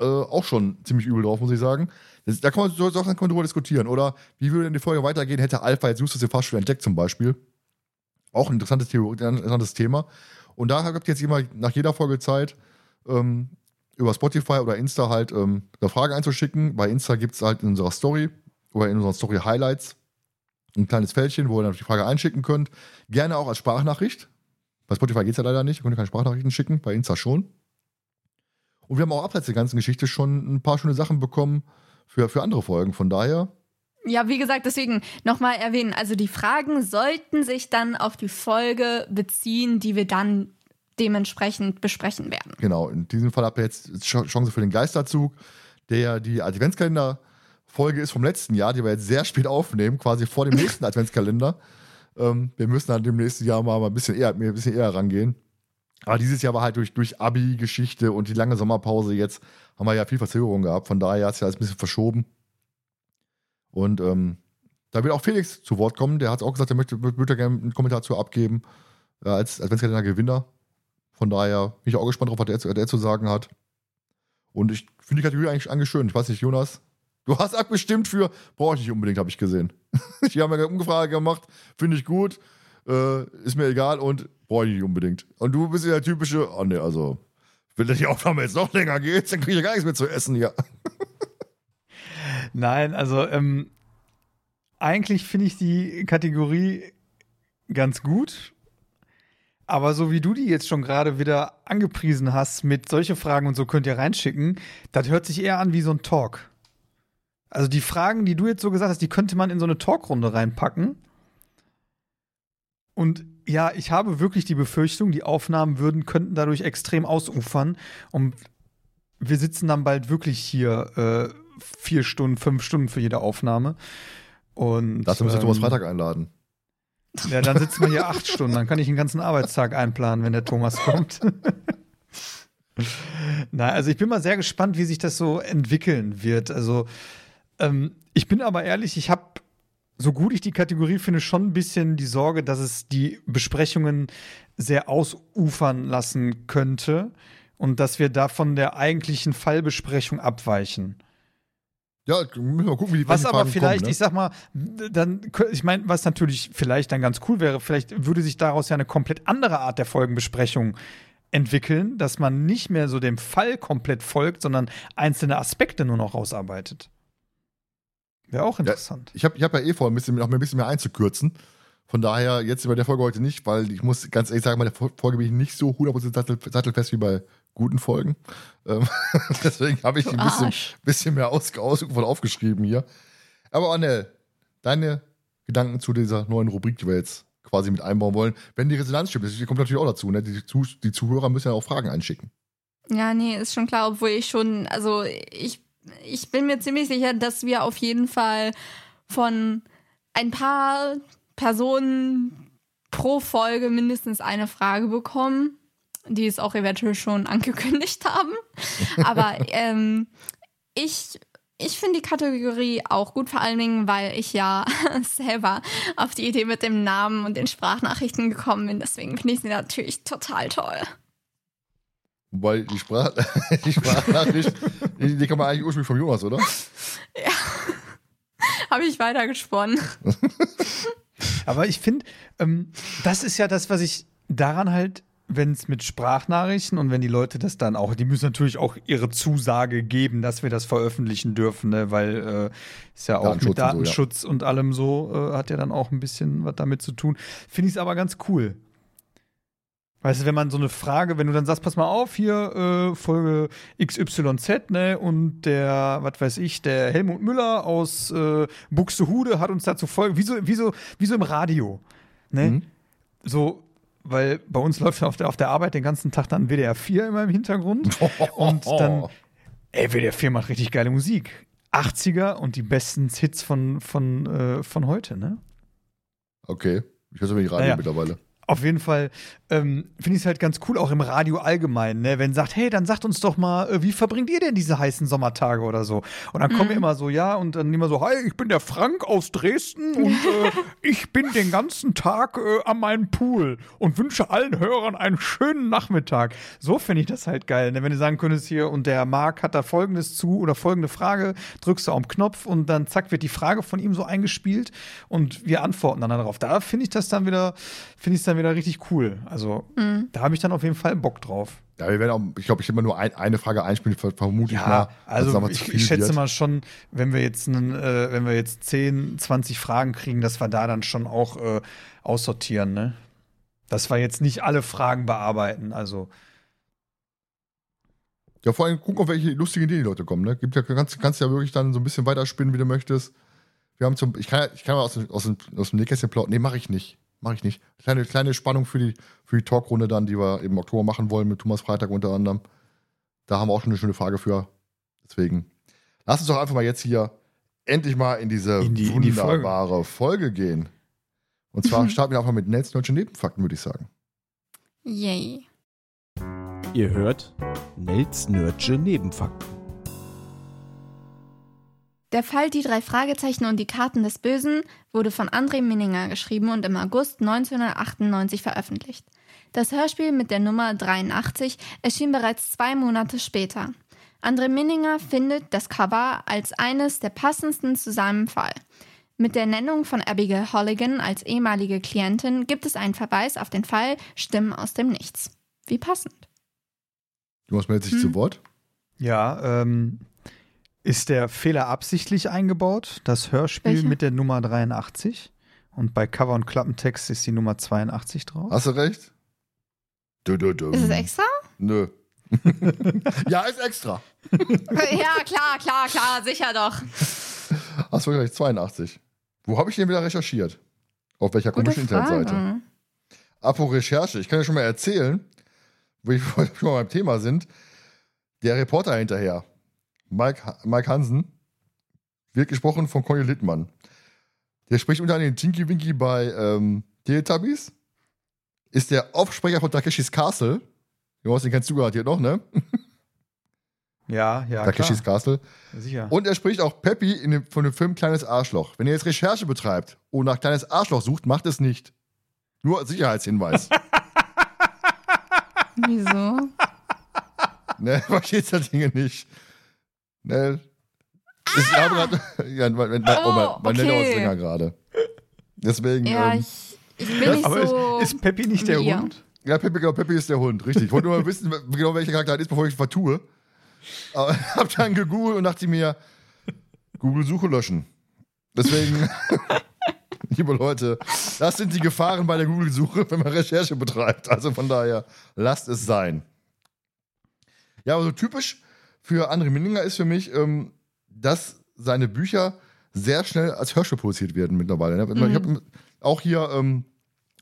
äh, auch schon ziemlich übel drauf, muss ich sagen. Das, da kann man, so kann man drüber diskutieren. Oder wie würde denn die Folge weitergehen, hätte Alpha jetzt Justus den Fahrstuhl entdeckt zum Beispiel? Auch ein interessantes, ein interessantes Thema. Und da habt ihr jetzt immer nach jeder Folge Zeit, ähm, über Spotify oder Insta halt ähm, eine Frage einzuschicken. Bei Insta gibt es halt in unserer Story oder in unseren Story Highlights ein kleines Fältchen, wo ihr dann die Frage einschicken könnt. Gerne auch als Sprachnachricht. Bei Spotify geht es ja leider nicht. Ihr könnt keine Sprachnachrichten schicken, bei Insta schon. Und wir haben auch abseits der ganzen Geschichte schon ein paar schöne Sachen bekommen für, für andere Folgen. Von daher. Ja, wie gesagt, deswegen nochmal erwähnen. Also die Fragen sollten sich dann auf die Folge beziehen, die wir dann dementsprechend besprechen werden. Genau, in diesem Fall habt ihr jetzt Chance für den Geisterzug, der die Adventskalender-Folge ist vom letzten Jahr, die wir jetzt sehr spät aufnehmen, quasi vor dem nächsten [laughs] Adventskalender. Ähm, wir müssen dann dem nächsten Jahr mal ein bisschen eher, ein bisschen eher rangehen. Aber dieses Jahr war halt durch, durch Abi-Geschichte und die lange Sommerpause jetzt, haben wir ja viel Verzögerung gehabt. Von daher hat es ja alles ein bisschen verschoben. Und ähm, da wird auch Felix zu Wort kommen. Der hat auch gesagt, er möchte, würde gerne einen Kommentar zu abgeben, äh, als Adventskalender-Gewinner. Von daher bin ich auch gespannt drauf, was der, der zu sagen hat. Und ich finde die Kategorie eigentlich, eigentlich schön. Ich weiß nicht, Jonas, du hast abgestimmt für, brauche ich nicht unbedingt, habe ich gesehen. [laughs] ich habe mir eine Umfrage gemacht, finde ich gut, äh, ist mir egal und brauche ich nicht unbedingt. Und du bist ja der typische, oh ne, also, wenn die Aufnahme jetzt noch länger geht, dann kriege ich ja gar nichts mehr zu essen hier. [laughs] Nein, also ähm, eigentlich finde ich die Kategorie ganz gut. Aber so wie du die jetzt schon gerade wieder angepriesen hast mit solche Fragen und so könnt ihr reinschicken, das hört sich eher an wie so ein Talk. Also die Fragen, die du jetzt so gesagt hast, die könnte man in so eine Talkrunde reinpacken. Und ja, ich habe wirklich die Befürchtung, die Aufnahmen würden, könnten dadurch extrem ausufern. Und wir sitzen dann bald wirklich hier äh, vier Stunden, fünf Stunden für jede Aufnahme. Und, Dazu müsste ähm, Thomas Freitag einladen. Ja, dann sitzen wir hier acht Stunden. Dann kann ich einen ganzen Arbeitstag einplanen, wenn der Thomas kommt. [laughs] Na, also ich bin mal sehr gespannt, wie sich das so entwickeln wird. Also ähm, ich bin aber ehrlich, ich habe so gut ich die Kategorie finde, schon ein bisschen die Sorge, dass es die Besprechungen sehr ausufern lassen könnte und dass wir da von der eigentlichen Fallbesprechung abweichen. Ja, müssen wir gucken, wie die Was aber vielleicht, kommen, ne? ich sag mal, dann, ich meine, was natürlich vielleicht dann ganz cool wäre, vielleicht würde sich daraus ja eine komplett andere Art der Folgenbesprechung entwickeln, dass man nicht mehr so dem Fall komplett folgt, sondern einzelne Aspekte nur noch rausarbeitet. Wäre auch interessant. Ja, ich habe ich hab ja eh vor, ein bisschen, noch ein bisschen mehr einzukürzen. Von daher jetzt bei der Folge heute nicht, weil ich muss ganz ehrlich sagen, bei der Folge bin ich nicht so 100% sattel, sattelfest wie bei guten Folgen. Ähm, [laughs] deswegen habe ich ein bisschen, bisschen mehr aus, aus, aufgeschrieben hier. Aber Annel, deine Gedanken zu dieser neuen Rubrik, die wir jetzt quasi mit einbauen wollen, wenn die Resonanz stimmt, das kommt natürlich auch dazu, ne? die, die Zuhörer müssen ja auch Fragen einschicken. Ja, nee, ist schon klar, obwohl ich schon, also ich ich bin mir ziemlich sicher, dass wir auf jeden Fall von ein paar Personen pro Folge mindestens eine Frage bekommen, die es auch eventuell schon angekündigt haben. [laughs] Aber ähm, ich ich finde die Kategorie auch gut, vor allen Dingen, weil ich ja [laughs] selber auf die Idee mit dem Namen und den Sprachnachrichten gekommen bin. Deswegen finde ich sie natürlich total toll. Wobei die, Sprach [laughs] die Sprachnachricht, die, die kann man eigentlich ursprünglich vom Jonas, oder? [laughs] Ja. Habe ich weitergesponnen. [laughs] Aber ich finde, ähm, das ist ja das, was ich daran halt, wenn es mit Sprachnachrichten und wenn die Leute das dann auch, die müssen natürlich auch ihre Zusage geben, dass wir das veröffentlichen dürfen, ne? weil äh, ist ja auch mit Datenschutz und, so, ja. und allem so, äh, hat ja dann auch ein bisschen was damit zu tun. Finde ich es aber ganz cool. Weißt du, wenn man so eine Frage, wenn du dann sagst, pass mal auf, hier äh, Folge XYZ, ne, und der, was weiß ich, der Helmut Müller aus äh, Buxtehude hat uns dazu folgen, wie so, wie so, wie so im Radio, ne? Mhm. So, weil bei uns läuft auf der, auf der Arbeit den ganzen Tag dann WDR 4 immer im Hintergrund. [laughs] und dann, ey, WDR 4 macht richtig geile Musik. 80er und die besten Hits von, von, äh, von heute, ne? Okay. Ich höre wenig Radio naja. mittlerweile Auf jeden Fall ähm, finde ich es halt ganz cool, auch im Radio allgemein, ne? wenn sagt, hey, dann sagt uns doch mal, äh, wie verbringt ihr denn diese heißen Sommertage oder so? Und dann kommen wir immer so, ja, und dann immer so, hi, ich bin der Frank aus Dresden [laughs] und äh, ich bin den ganzen Tag äh, an meinem Pool und wünsche allen Hörern einen schönen Nachmittag. So finde ich das halt geil, ne? wenn du sagen könntest hier, und der Marc hat da folgendes zu oder folgende Frage, drückst du auf den Knopf und dann zack, wird die Frage von ihm so eingespielt und wir antworten dann darauf. Da finde ich das dann wieder, finde ich es dann wieder richtig cool. Also Mhm. da habe ich dann auf jeden Fall Bock drauf. Ja, wir werden auch, ich glaube, ich immer nur ein, eine Frage einspielen, ver- vermute ich mal. also ich, zu viel ich schätze wird. mal schon, wenn wir jetzt einen, äh, wenn wir jetzt 10, 20 Fragen kriegen, dass wir da dann schon auch äh, aussortieren, ne? Dass wir jetzt nicht alle Fragen bearbeiten. Also Ja, vor allem gucken, auf welche lustigen Ideen die Leute kommen. Ne? Gibt ja, kannst, kannst ja wirklich dann so ein bisschen weiterspinnen, wie du möchtest. Wir haben zum, ich kann, ja- ich kann mal aus dem, aus dem, aus dem Nähkästchen plaudern. Nee, mache ich nicht. Mache ich nicht. Kleine, kleine Spannung für die, für die Talkrunde dann, die wir im Oktober machen wollen, mit Thomas Freitag unter anderem. Da haben wir auch schon eine schöne Frage für. Deswegen, lass uns doch einfach mal jetzt hier endlich mal in diese In die- in die Folge. wunderbare Folge. gehen. Und zwar [laughs] starten wir einfach mit Nels deutschen Nebenfakten, würde ich sagen. Yay. Ihr hört Nels Nerd'sche Nebenfakten. Der Fall Die drei Fragezeichen und die Karten des Bösen wurde von André Minninger geschrieben und im August 1998 veröffentlicht. Das Hörspiel mit der Nummer 83 erschien bereits zwei Monate später. André Minninger findet das Cover als eines der passendsten zu seinem Fall. Mit der Nennung von Abigail Holligan als ehemalige Klientin gibt es einen Verweis auf den Fall Stimmen aus dem Nichts. Wie passend. Jonas meldet sich Hm. zu Wort. ja, ähm, ist der Fehler absichtlich eingebaut? Das Hörspiel Welcher? mit der Nummer 83 und bei Cover und Klappentext ist die Nummer 82 drauf. Hast du recht? Du, du, du. Ist es extra? Nö. [laughs] ja, ist extra. [laughs] ja, klar, klar, klar, sicher doch. Hast du recht, 82. Wo habe ich den wieder recherchiert? Auf welcher Gute komischen Internetseite? Frage. Apropos Recherche, ich kann ja schon mal erzählen, wo [laughs] wir schon mal beim Thema sind. Der Reporter hinterher, Mike, Mike Hansen, wird gesprochen von Conny Littmann. Der spricht unter anderem Tinky Winky bei ähm, Teletubbies. Ist der Aufsprecher von Takeshis Castle. Jonas, den kennst du garantiert noch, ne? [laughs] Ja, ja, Takeshis klar. Castle. Sicher. Und er spricht auch Peppy in dem, von dem Film Kleines Arschloch. Wenn ihr jetzt Recherche betreibt und nach Kleines Arschloch sucht, macht es nicht. Nur als Sicherheitshinweis. [laughs] Wieso? [laughs] ne, versteht das Dinge nicht. Ne. Ich habe gerade. [laughs] Ja, mein, mein, oh, mein, mein okay. Länger gerade. Deswegen. Ja, ähm, ich, ich bin nicht Aber so. ist, ist Peppi nicht der ihr. Hund? ja, Peppy, genau, Peppy ist der Hund, richtig. Ich wollte nur mal wissen, [laughs] genau welcher Charakter das ist, bevor ich es vertue. Aber [laughs] ich habe dann gegoogelt und dachte mir, Google-Suche löschen. Deswegen, liebe Leute, das sind die Gefahren bei der Google-Suche, wenn man Recherche betreibt. Also von daher, lasst es sein. Ja, aber so typisch für André Minninger ist für mich, ähm, dass seine Bücher sehr schnell als Hörspiel produziert werden mittlerweile. Ne? Ich habe auch hier ähm,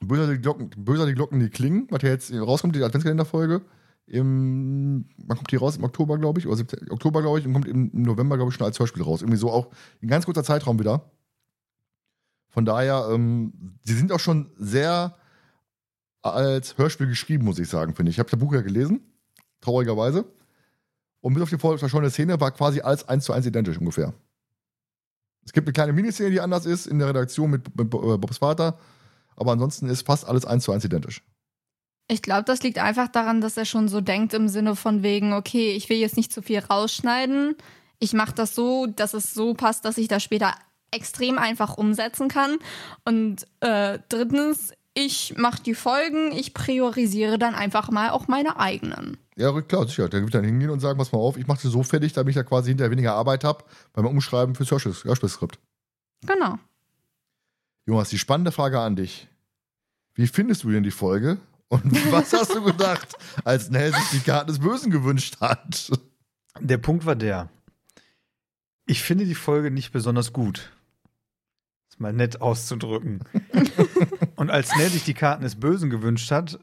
Böser die, Glocken, Böser die Glocken, die klingen, was ja jetzt rauskommt, die Adventskalenderfolge. Im, wann kommt die raus? Im Oktober, glaube ich, oder Oktober, glaube ich, und kommt im, im November, glaube ich, schon als Hörspiel raus. Irgendwie so auch in ganz kurzer Zeitraum wieder. Von daher, ähm, sie sind auch schon sehr als Hörspiel geschrieben, muss ich sagen, finde ich. Ich habe das Buch ja gelesen, traurigerweise. Und bis auf die verschollene Szene war quasi alles eins zu eins identisch ungefähr. Es gibt eine kleine Miniszene, die anders ist, in der Redaktion mit, mit Bobs Vater. Aber ansonsten ist fast alles eins zu eins identisch. Ich glaube, das liegt einfach daran, dass er schon so denkt im Sinne von wegen, okay, ich will jetzt nicht zu viel rausschneiden. Ich mache das so, dass es so passt, dass ich das später extrem einfach umsetzen kann. Und äh, drittens, ich mache die Folgen, ich priorisiere dann einfach mal auch meine eigenen. Ja, klar, sicher. Der wird dann hingehen und sagen, pass mal auf, ich mache das so fertig, damit ich da quasi hinterher weniger Arbeit habe beim Umschreiben fürs Hörspielskript. Genau. Jonas, die spannende Frage an dich. Wie findest du denn die Folge? Und [laughs] was hast du gedacht, als Nell sich die Karten des Bösen gewünscht hat? Der Punkt war der. Ich finde die Folge nicht besonders gut. Ist mal nett auszudrücken. [laughs] Und als Nell sich die Karten des Bösen gewünscht hat,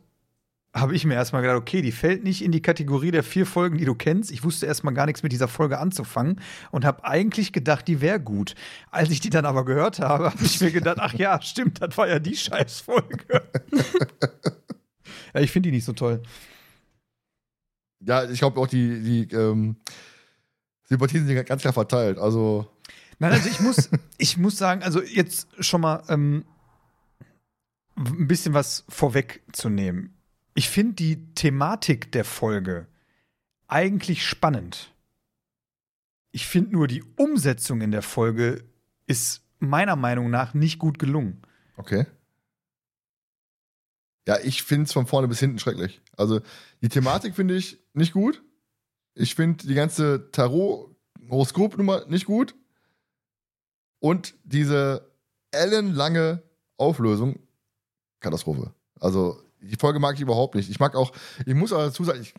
habe ich mir erstmal gedacht, okay, die fällt nicht in die Kategorie der vier Folgen, die du kennst. Ich wusste erstmal gar nichts mit dieser Folge anzufangen und habe eigentlich gedacht, die wäre gut. Als ich die dann aber gehört habe, habe ich mir gedacht, ach ja, stimmt, das war ja die Scheißfolge. ja, ich finde die nicht so toll. Ja, ich glaube auch, die, die ähm, Sympathien sind ganz klar verteilt. Also. Nein, also ich muss, [laughs] ich muss sagen, also jetzt schon mal ähm, ein bisschen was vorwegzunehmen ich finde die Thematik der Folge eigentlich spannend. Ich finde nur, die Umsetzung in der Folge ist meiner Meinung nach nicht gut gelungen. Okay. Ja, ich finde es von vorne bis hinten schrecklich. Also die Thematik finde ich nicht gut. Ich finde die ganze Tarot-Horoskop-Nummer nicht gut. Und diese ellenlange Auflösung, Katastrophe. Also die Folge mag ich überhaupt nicht. Ich mag auch, ich muss aber dazu sagen, ich,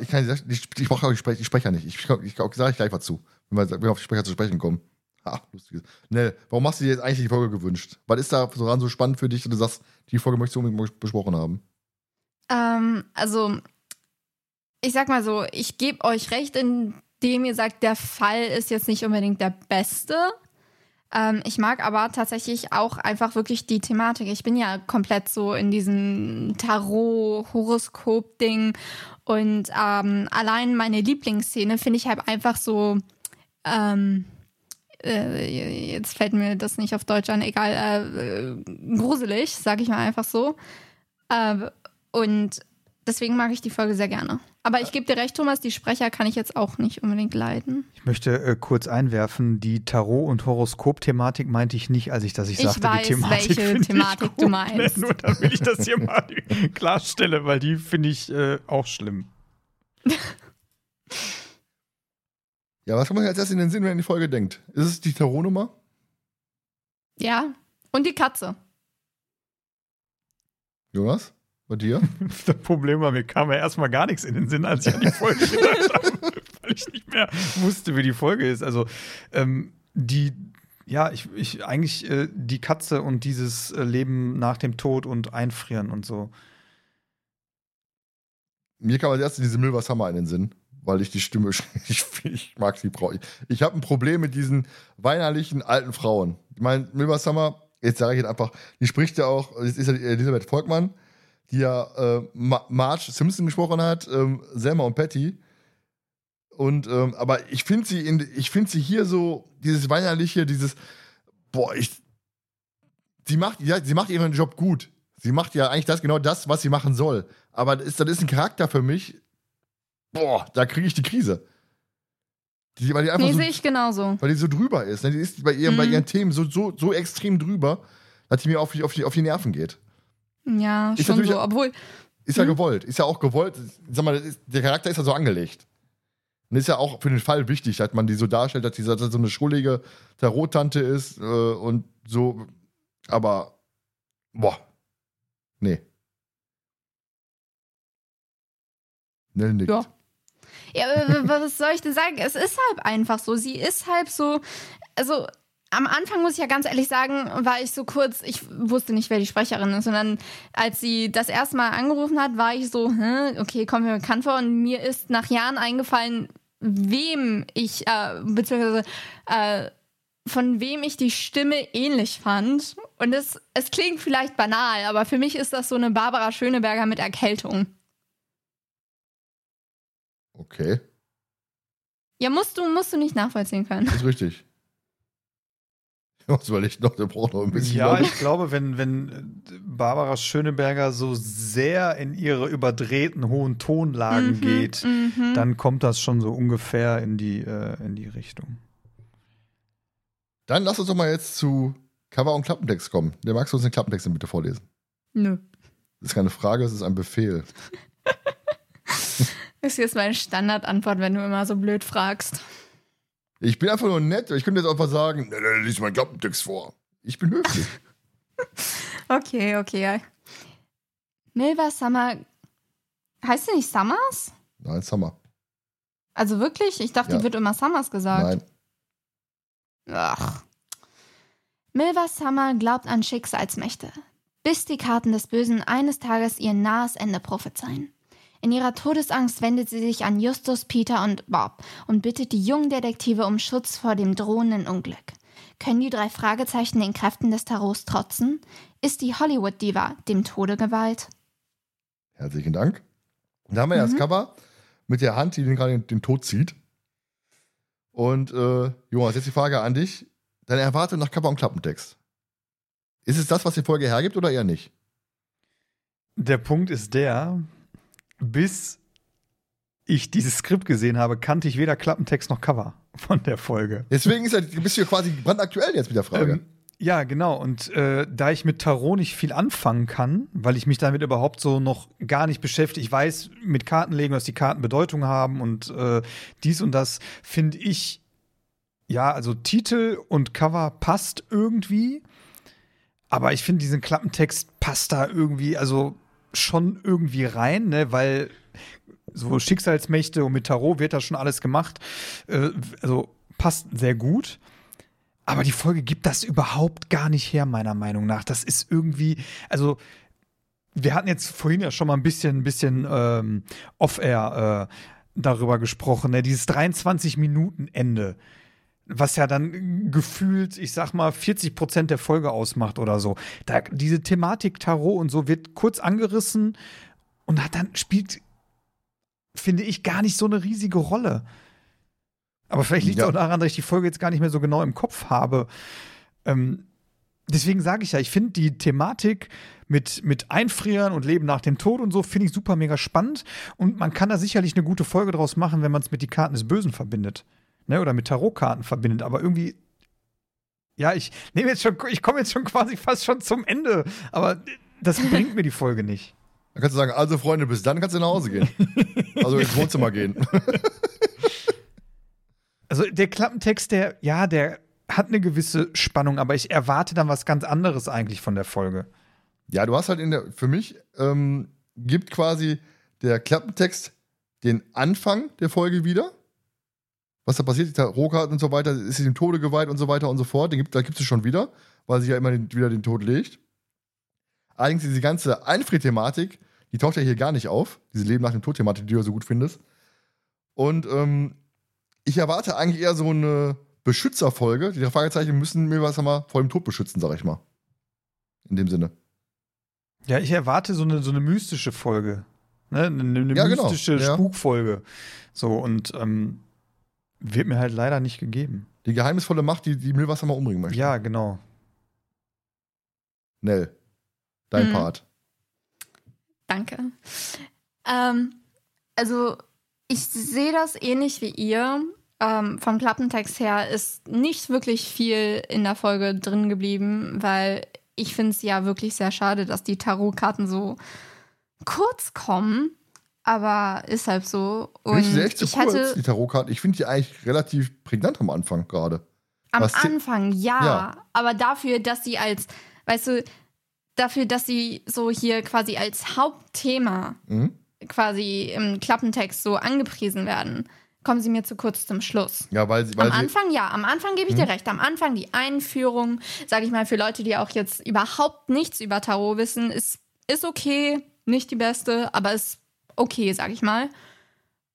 ich, kann, ich, ich brauche auch die, Spre die Sprecher nicht. Ich, ich, ich sage ich gleich was zu, wenn wir, auf die Sprecher zu sprechen kommen. Ach, lustiges. Ne, warum hast du dir jetzt eigentlich die Folge gewünscht? Was ist da so, so spannend für dich, dass du sagst, die Folge möchtest du unbedingt besprochen haben? Ähm, also, ich sag mal so, ich gebe euch recht, indem ihr sagt, der Fall ist jetzt nicht unbedingt der beste. Ähm, ich mag aber tatsächlich auch einfach wirklich die Thematik. Ich bin ja komplett so in diesem Tarot-Horoskop-Ding und ähm, allein meine Lieblingsszene finde ich halt einfach so. Ähm, äh, jetzt fällt mir das nicht auf Deutsch an, egal, äh, gruselig, sag ich mal einfach so. Äh, und deswegen mag ich die Folge sehr gerne. Aber ich gebe dir recht, Thomas, die Sprecher kann ich jetzt auch nicht unbedingt leiden. Ich möchte äh, kurz einwerfen, die Tarot- und Horoskop-Thematik meinte ich nicht, als ich das ich, ich sagte, weiß, die Thematik welche Thematik gut, du [laughs] meinst. Nur damit ich das hier mal [laughs] klarstelle, weil die finde ich äh, auch schlimm. ja, was kommt man jetzt erst in den Sinn, wenn man an die Folge denkt? Ist es die Tarot-Nummer? Ja, und die Katze. Jonas? Bei dir? [laughs] Das Problem war, mir kam ja erstmal gar nichts in den Sinn, als ich an die Folge [laughs] gedacht habe, weil ich nicht mehr wusste, wie die Folge ist. Also, ähm, die, ja, ich, ich eigentlich äh, die Katze und dieses äh, Leben nach dem Tod und Einfrieren und so. Mir kam als erstes diese Milvers Hammer in den Sinn, weil ich die Stimme, [laughs] ich, ich mag sie, ich, ich habe ein Problem mit diesen weinerlichen alten Frauen. Ich meine, Milvers Hammer, jetzt sage ich jetzt einfach, die spricht ja auch, jetzt ist ja Elisabeth Volkmann, die ja äh, Marge Simpson gesprochen hat, ähm, Selma und Patty. Und ähm, aber ich finde sie in, ich finde sie hier so dieses weinerliche, dieses boah, ich sie macht ja, sie macht ihren Job gut. Sie macht ja eigentlich das genau das, was sie machen soll. Aber das ist, das ist ein Charakter für mich. Boah, da kriege ich die Krise. Die, weil die einfach nee, so, sehe ich genauso. Weil die so drüber ist. Ne? Die ist bei ihren, mhm. bei ihren Themen so, so, so extrem drüber, dass die mir auf, auf, die, auf die Nerven geht. Ja, ist schon so, obwohl. Ist ja hm? gewollt. Ist ja auch gewollt. Sag mal, ist, der Charakter ist ja so angelegt. Und ist ja auch für den Fall wichtig, dass man die so darstellt, dass die so eine schrullige Tarottante ist äh, und so. Aber, boah. Nee. Nell nickt. Ja. Ja, was soll ich denn sagen? Es ist halt einfach so. Sie ist halt so. Also, am Anfang muss ich ja ganz ehrlich sagen, war ich so kurz, ich wusste nicht, wer die Sprecherin ist. Und dann, als sie das erste Mal angerufen hat, war ich so, hm, okay, kommt mir bekannt vor. Und mir ist nach Jahren eingefallen, wem ich, äh, beziehungsweise äh, von wem ich die Stimme ähnlich fand. Und es, es klingt vielleicht banal, aber für mich ist das so eine Barbara Schöneberger mit Erkältung. Okay. Ja, musst du, musst du nicht nachvollziehen können. Das ist richtig. [laughs] Was überlegt noch, der braucht noch ein bisschen. Ja, ich glaube, wenn, wenn Barbara Schöneberger so sehr in ihre überdrehten hohen Tonlagen mhm, geht, mhm. dann kommt das schon so ungefähr in die, äh, in die Richtung. Dann lass uns doch mal jetzt zu Cover und Klappentext kommen. Der magst du uns den Klappentext bitte vorlesen? Nö. Das ist keine Frage, es ist ein Befehl. das [laughs] ist jetzt meine Standardantwort, wenn du immer so blöd fragst. Ich bin einfach nur nett. Ich könnte jetzt einfach sagen, lies meinen Klappentext vor. Ich bin höflich. [laughs] okay, okay. Milva Summer. Heißt sie nicht Summers? Nein, Summer. Also wirklich? Ich dachte, ja. die wird immer Summers gesagt. Nein. Ach. Milva Summer glaubt an Schicksalsmächte. bis die Karten des Bösen eines Tages ihr nahes Ende prophezeien. In ihrer Todesangst wendet sie sich an Justus, Peter und Bob und bittet die jungen Detektive um Schutz vor dem drohenden Unglück. Können die drei Fragezeichen den Kräften des Tarots trotzen? Ist die Hollywood-Diva dem Tode geweiht? Herzlichen Dank. Da haben wir ja das Cover mit der Hand, die den gerade den Tod zieht. Und äh, Jonas, jetzt die Frage an dich. Deine Erwartung nach Cover und Klappentext. Ist es das, was die Folge hergibt oder eher nicht? Der Punkt ist der, bis ich dieses Skript gesehen habe, kannte ich weder Klappentext noch Cover von der Folge. Deswegen ist ja, bist du ja quasi brandaktuell jetzt mit der Frage. Ähm, ja, genau. Und äh, da ich mit Tarot nicht viel anfangen kann, weil ich mich damit überhaupt so noch gar nicht beschäftige, ich weiß mit Kartenlegen, dass die Karten Bedeutung haben und äh, dies und das, finde ich, ja, also Titel und Cover passt irgendwie. Aber ich finde, diesen Klappentext passt da irgendwie, also schon irgendwie rein, ne, weil so Schicksalsmächte und mit Tarot wird da schon alles gemacht. Äh, also passt sehr gut. Aber die Folge gibt das überhaupt gar nicht her, meiner Meinung nach. Das ist irgendwie, also wir hatten jetzt vorhin ja schon mal ein bisschen, ein bisschen ähm, off-air äh, darüber gesprochen, ne? dieses 23-Minuten-Ende, was ja dann gefühlt, ich sag mal, 40 Prozent der Folge ausmacht oder so. Da, diese Thematik Tarot und so wird kurz angerissen und hat dann spielt, finde ich, gar nicht so eine riesige Rolle. Aber vielleicht liegt es Ja. auch daran, dass ich die Folge jetzt gar nicht mehr so genau im Kopf habe. Ähm, deswegen sage ich ja, ich finde die Thematik mit, mit Einfrieren und Leben nach dem Tod und so, finde ich super mega spannend. Und man kann da sicherlich eine gute Folge draus machen, wenn man es mit die Karten des Bösen verbindet. Ne? Oder mit Tarotkarten verbindet. Aber irgendwie. Ja, ich nehme jetzt schon, ich komme jetzt schon quasi fast schon zum Ende. Aber das bringt mir die Folge nicht. Dann kannst du sagen, also Freunde, bis dann kannst du nach Hause gehen. [laughs] also ins Wohnzimmer gehen. [laughs] Also der Klappentext, der, ja, der hat eine gewisse Spannung, aber ich erwarte dann was ganz anderes eigentlich von der Folge. Ja, du hast halt in der, für mich, ähm, gibt quasi der Klappentext den Anfang der Folge wieder. Was da passiert, die Tarotkarten und so weiter, ist sie dem Tode geweiht und so weiter und so fort. Den gibt, da gibt es schon wieder, weil sie ja immer den, wieder den Tod legt. Allerdings diese ganze Einfried-Thematik, die taucht ja hier gar nicht auf. Diese Leben nach dem Tod-Thematik, die du so gut findest. Und ähm, ich erwarte eigentlich eher so eine Beschützerfolge. Die drei Fragezeichen müssen mir was mal vor dem Tod beschützen, sag ich mal. In dem Sinne. Ja, ich erwarte so eine, so eine mystische Folge. Ne? Eine, eine Ja, genau. mystische Ja. Spukfolge. So, und ähm, wird mir halt leider nicht gegeben. Die geheimnisvolle Macht, die, die Milwasser mal umbringen möchte. Ja, genau. Nell, dein Mhm. Part. Danke. Ähm, also, ich sehe das ähnlich wie ihr. Ähm, vom Klappentext her ist nicht wirklich viel in der Folge drin geblieben, weil ich finde es ja wirklich sehr schade, dass die Tarotkarten so kurz kommen. Aber ist halt so. Und ich echt zu ich kurz, hatte die Tarotkarten. Ich finde die eigentlich relativ prägnant am Anfang gerade. Am Was Anfang, ja, Ja. Aber dafür, dass sie als, weißt du, dafür, dass sie so hier quasi als Hauptthema Mhm. quasi im Klappentext so angepriesen werden, kommen sie mir zu kurz zum Schluss. Ja, weil sie. Weil Am sie Anfang ja, am Anfang gebe ich dir recht. Am Anfang die Einführung, sage ich mal, für Leute, die auch jetzt überhaupt nichts über Tarot wissen, ist, ist okay, nicht die beste, aber ist okay, sage ich mal.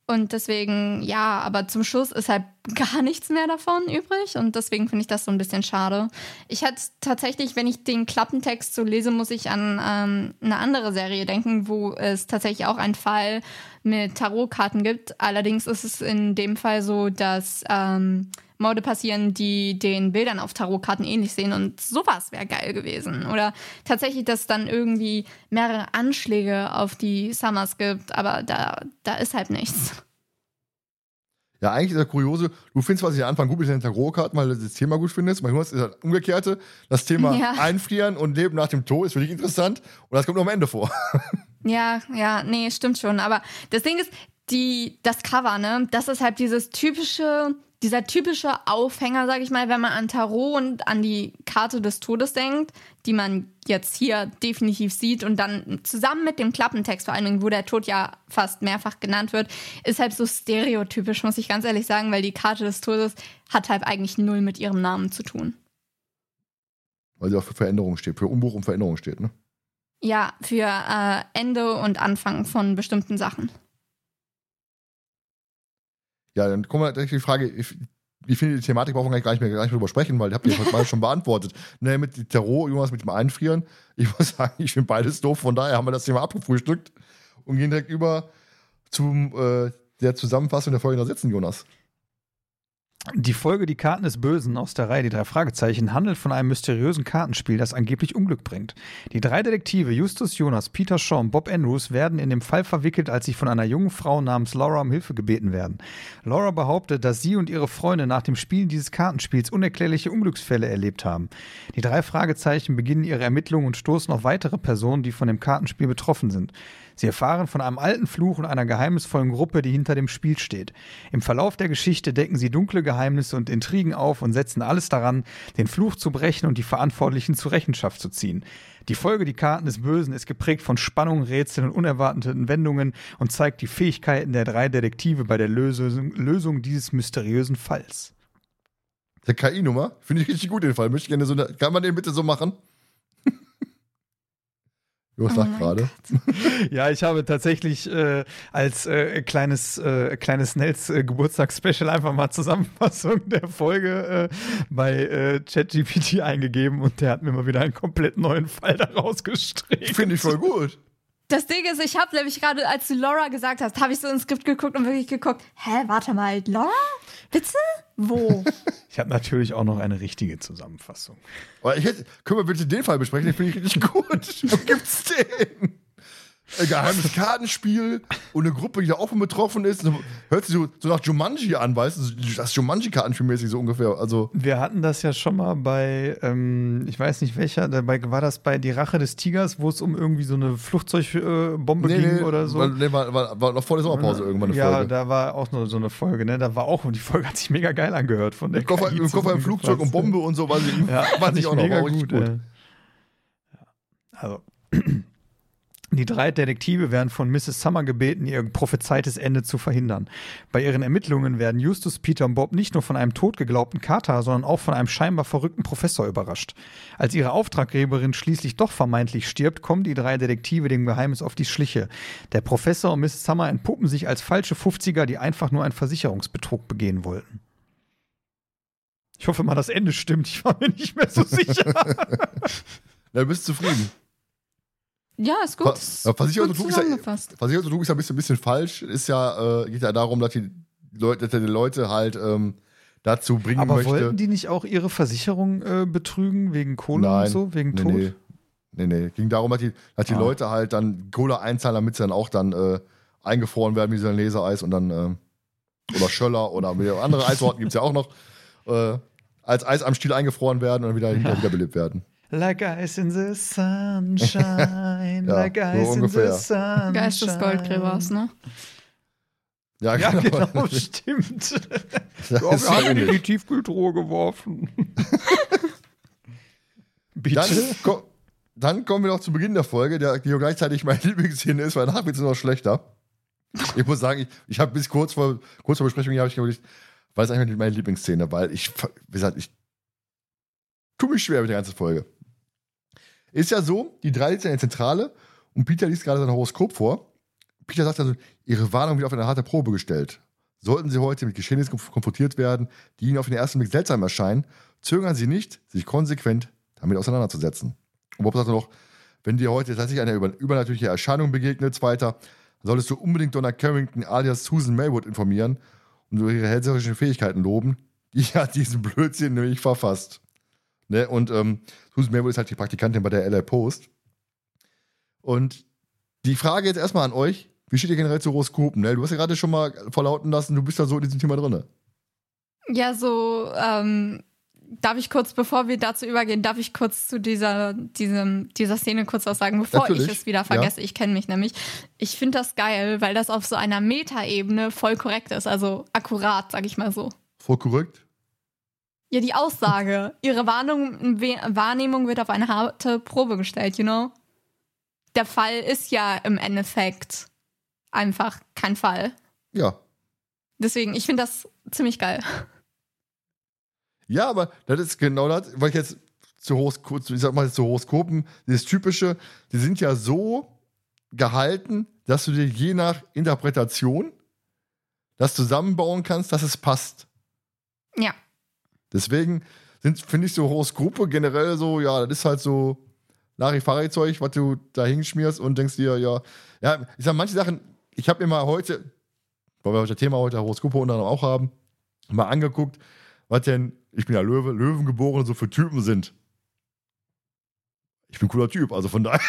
Und deswegen, ja, aber zum Schluss ist halt [laughs] gar nichts mehr davon übrig und deswegen finde ich das so ein bisschen schade. Ich hatte tatsächlich, wenn ich den Klappentext so lese, muss ich an ähm, eine andere Serie denken, wo es tatsächlich auch einen Fall mit Tarotkarten gibt. Allerdings ist es in dem Fall so, dass ähm, Morde passieren, die den Bildern auf Tarotkarten ähnlich sehen und sowas wäre geil gewesen. Oder tatsächlich, dass es dann irgendwie mehrere Anschläge auf die Summers gibt, aber da, da ist halt nichts. ja, eigentlich ist das Kuriose, du findest, was ich am Anfang gut mit den Tarotkarten, weil du das Thema gut findest. Manchmal ist das Umgekehrte. Das Thema Ja. Einfrieren und Leben nach dem Tod ist für dich interessant und das kommt nur am Ende vor. [laughs] Ja, ja, nee, stimmt schon. Aber das Ding ist, die, das Cover, ne, das ist halt dieses typische, dieser typische Aufhänger, sag ich mal, wenn man an Tarot und an die Karte des Todes denkt, die man jetzt hier definitiv sieht und dann zusammen mit dem Klappentext, vor allen Dingen, wo der Tod ja fast mehrfach genannt wird, ist halt so stereotypisch, muss ich ganz ehrlich sagen, weil die Karte des Todes hat halt eigentlich null mit ihrem Namen zu tun. Weil sie auch für Veränderung steht, für Umbruch und Veränderung steht, ne? Ja, für äh, Ende und Anfang von bestimmten Sachen. Ja, dann kommen wir direkt die Frage, ich, ich finde die Thematik brauchen wir gar nicht mehr, gar nicht mehr drüber sprechen, weil ihr habt die heute mal schon beantwortet. [laughs] Ne, mit dem Tarot, Jonas mit dem Einfrieren. Ich muss sagen, ich finde beides doof, von daher haben wir das Thema abgefrühstückt und gehen direkt über zum äh, der Zusammenfassung der folgenden Sätzen, Jonas. Die Folge Die Karten des Bösen aus der Reihe Die drei Fragezeichen handelt von einem mysteriösen Kartenspiel, das angeblich Unglück bringt. Die drei Detektive Justus Jonas, Peter Shaw und Bob Andrews werden in den Fall verwickelt, als sie von einer jungen Frau namens Laura um Hilfe gebeten werden. Laura behauptet, dass sie und ihre Freunde nach dem Spielen dieses Kartenspiels unerklärliche Unglücksfälle erlebt haben. Die drei Fragezeichen beginnen ihre Ermittlungen und stoßen auf weitere Personen, die von dem Kartenspiel betroffen sind. Sie erfahren von einem alten Fluch und einer geheimnisvollen Gruppe, die hinter dem Spiel steht. Im Verlauf der Geschichte decken sie dunkle Geheimnisse und Intrigen auf und setzen alles daran, den Fluch zu brechen und die Verantwortlichen zur Rechenschaft zu ziehen. Die Folge Die Karten des Bösen ist geprägt von Spannung, Rätseln und unerwarteten Wendungen und zeigt die Fähigkeiten der drei Detektive bei der Lösung, Lösung dieses mysteriösen Falls. Der KI-Nummer, finde ich richtig gut den Fall. Möchte gerne so eine, kann man den bitte so machen? Oh sagt mein gerade. [laughs] Ja, ich habe tatsächlich äh, als äh, kleines, äh, kleines Nels äh, Geburtstagsspecial einfach mal Zusammenfassung der Folge äh, bei äh, ChatGPT eingegeben und der hat mir mal wieder einen komplett neuen Fall daraus gestrickt. Finde ich voll gut. Das Ding ist, ich habe nämlich gerade, als du Laura gesagt hast, habe ich so ins Skript geguckt und wirklich geguckt, hä, warte mal, Laura? Bitte? Wo? [laughs] Ich habe natürlich auch noch eine richtige Zusammenfassung. Aber ich hätte, können wir bitte den Fall besprechen? Den finde ich richtig gut. [laughs] Wo gibt's den? Ein geheimes [laughs] Kartenspiel und eine Gruppe, die da auch von betroffen ist. Hört sich so, so nach Jumanji an, weißt du? Das Jumanji-Kartenspielmäßig so ungefähr. Also, Wir hatten das ja schon mal bei, ähm, ich weiß nicht welcher, dabei war das bei Die Rache des Tigers, wo es um irgendwie so eine Flugzeugbombe äh, Bombe ging oder so. War, nee, war, war, war noch vor der Sommerpause irgendwann eine ja, Folge. da war auch noch so eine Folge, ne? Da war auch, und die Folge hat sich mega geil angehört von der Im Koffer, im Koffer im Flugzeug und zusammengefasst. Bombe und so, weiß ich, Ja, weiß ich auch noch. mega War gut. Äh. Ja. Also, [clears throat] die drei Detektive werden von Mrs. Summer gebeten, ihr prophezeites Ende zu verhindern. Bei ihren Ermittlungen werden Justus, Peter und Bob nicht nur von einem totgeglaubten Kater, sondern auch von einem scheinbar verrückten Professor überrascht. Als ihre Auftraggeberin schließlich doch vermeintlich stirbt, kommen die drei Detektive dem Geheimnis auf die Schliche. Der Professor und Mrs. Summer entpuppen sich als falsche 50er, die einfach nur einen Versicherungsbetrug begehen wollten. Ich hoffe mal, das Ende stimmt. Ich war mir nicht mehr so sicher. [laughs] Ja, du bist zufrieden. Ja, ist gut. Ist ja, Versicherungsbetrug gut ist ja- zusammengefasst. Versicherungsbetrug ist ja ein bisschen, bisschen falsch. Ist ja, äh, geht ja darum, dass die Leute, dass die Leute halt ähm, dazu bringen Aber möchte. wollten die nicht auch ihre Versicherung äh, betrügen wegen Kohle Nein. und so, wegen nee, Tod? nee. Nee, nee. Ging darum, dass die, dass die Ah. Leute halt dann Cola einzahlen, damit sie dann auch dann äh, eingefroren werden wie so ein Lasereis und dann äh, oder Schöller oder andere Eissorten gibt es ja auch noch. Äh, als Eis am Stiel eingefroren werden und dann wieder, [laughs] wieder wiederbelebt werden. Like ice in the sunshine, Ja, like so ice in ungefähr. the sunshine. Geist des Goldgräbers, ne? Ja, Ja, genau, stimmt. Das Ja, wir so haben in die Tiefkühltruhe geworfen. [laughs] Bitte? Dann, ko dann kommen wir noch zu Beginn der Folge, der, die auch gleichzeitig meine [laughs] Lieblingsszene ist, weil danach wird es noch schlechter. Ich muss sagen, ich, ich habe bis kurz vor, kurz vor Besprechung hier habe ich überlegt, weil es eigentlich meine Lieblingsszene, weil ich, wie gesagt, ich tue mich schwer mit der ganzen Folge. Ist ja so, die drei sitzen in der Zentrale und Peter liest gerade sein Horoskop vor. Peter sagt also, ihre Warnung wird auf eine harte Probe gestellt. Sollten sie heute mit Geschehnissen konf- konfrontiert werden, die ihnen auf den ersten Blick seltsam erscheinen, zögern sie nicht, sich konsequent damit auseinanderzusetzen. Und Bob sagt noch, wenn dir heute tatsächlich eine über übernatürliche Erscheinung begegnet, zweiter, solltest du unbedingt Donna Carrington alias Susan Maywood informieren und über ihre hellseherischen Fähigkeiten loben. Die hat diesen Blödsinn nämlich verfasst. Ne? Und ähm, Susan Maywood ist halt die Praktikantin bei der LA Post. Und die Frage jetzt erstmal an euch, wie steht ihr generell zu Horoskopen? Ne? Du hast ja gerade schon mal verlauten lassen, du bist da so in diesem Thema drin. Ja, so, ähm, darf ich kurz, bevor wir dazu übergehen, darf ich kurz zu dieser, diesem, dieser Szene kurz was sagen, bevor Natürlich, ich es wieder vergesse. Ich kenne mich nämlich. Ich finde das geil, weil das auf so einer Metaebene voll korrekt ist, also akkurat, sag ich mal so. Voll korrekt. Ja, die Aussage, ihre Warnung, Wahrnehmung wird auf eine harte Probe gestellt, you know? Der Fall ist ja im Endeffekt einfach kein Fall. Ja. Deswegen, ich finde das ziemlich geil. Ja, aber das ist genau das, weil ich jetzt zu, Horosko ich sag mal, zu Horoskopen, das Typische, die sind ja so gehalten, dass du dir je nach Interpretation das zusammenbauen kannst, dass es passt. Ja. Deswegen finde ich so Horoskope generell so, ja, das ist halt so Larifari-Zeug, was du da hinschmierst und denkst dir, ja, ja, ich sag manche Sachen, ich habe mir mal heute, weil wir heute das Thema heute Horoskope unter anderem auch haben, mal angeguckt, was denn, ich bin ja Löwe, Löwen geboren, so für Typen sind. Ich bin ein cooler Typ, also von daher.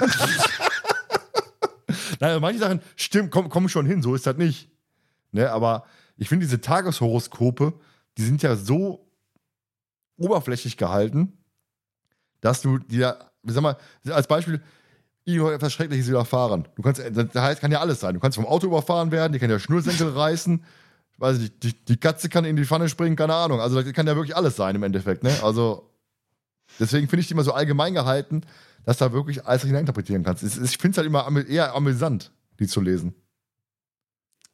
[laughs] Nein, manche Sachen stimmen, kommen komm schon hin, so ist das nicht. Ne, aber ich finde diese Tageshoroskope, die sind ja so oberflächlich gehalten, dass du dir, sag mal, als Beispiel, etwas Schreckliches widerfahren. Du kannst, das heißt, kann ja alles sein. Du kannst vom Auto überfahren werden, die kann ja Schnürsenkel [laughs] reißen, weiß ich, die, die Katze kann in die Pfanne springen, keine Ahnung. Also das kann ja wirklich alles sein im Endeffekt, ne? Also deswegen finde ich die immer so allgemein gehalten, dass da wirklich alles hineininterpretieren kannst. Ich finde es halt immer eher amüsant, die zu lesen.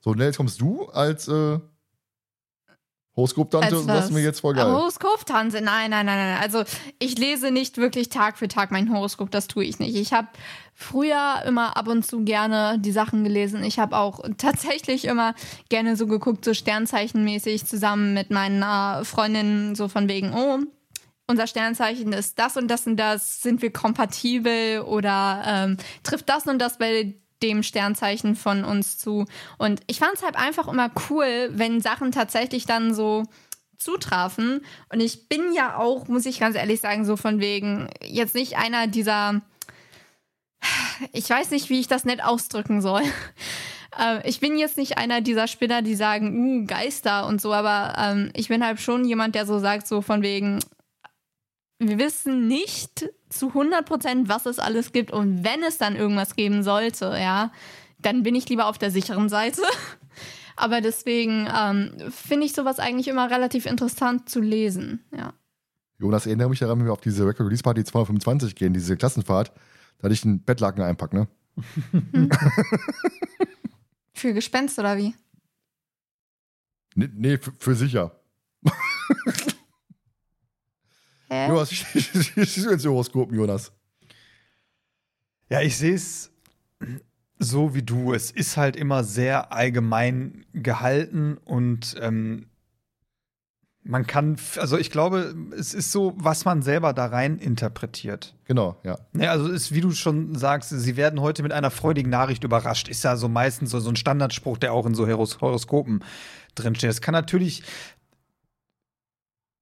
So, Nels, kommst du als äh, Horoskop-Tante und sagst mir jetzt voll geil. Horoskop-Tante, nein, nein, nein, nein. Also ich lese nicht wirklich Tag für Tag mein Horoskop, das tue ich nicht. Ich habe früher immer ab und zu gerne die Sachen gelesen. Ich habe auch [laughs] tatsächlich immer gerne so geguckt, so sternzeichenmäßig zusammen mit meinen Freundinnen, so von wegen, oh, unser Sternzeichen ist das und das und das, sind wir kompatibel oder ähm, trifft das und das bei dem Sternzeichen von uns zu. Und ich fand es halt einfach immer cool, wenn Sachen tatsächlich dann so zutrafen. Und ich bin ja auch, muss ich ganz ehrlich sagen, so von wegen jetzt nicht einer dieser, ich weiß nicht, wie ich das nett ausdrücken soll. [laughs] Äh, ich bin jetzt nicht einer dieser Spinner, die sagen, uh, Geister und so, aber ähm, ich bin halt schon jemand, der so sagt, so von wegen, wir wissen nicht zu 100 Prozent, was es alles gibt. Und wenn es dann irgendwas geben sollte, ja, dann bin ich lieber auf der sicheren Seite. [laughs] Aber deswegen ähm, finde ich sowas eigentlich immer relativ interessant zu lesen, ja. Jonas, erinnere mich daran, wenn wir auf diese Record Release Party 225 gehen, diese Klassenfahrt, da hatte ich einen Bettlaken einpackt, ne? [laughs] für Gespenst oder wie? Nee, nee für, für sicher. [laughs] Hä? Jonas, wie siehst du jetzt Horoskopen, Jonas? Ja, ich sehe es so wie du. Es ist halt immer sehr allgemein gehalten und ähm, man kann, also ich glaube, es ist so, was man selber da rein interpretiert. Genau, ja. ja also ist, wie du schon sagst, sie werden heute mit einer freudigen Nachricht überrascht. Ist ja so meistens so, so ein Standardspruch, der auch in so Horos Horoskopen drinsteht. Es kann natürlich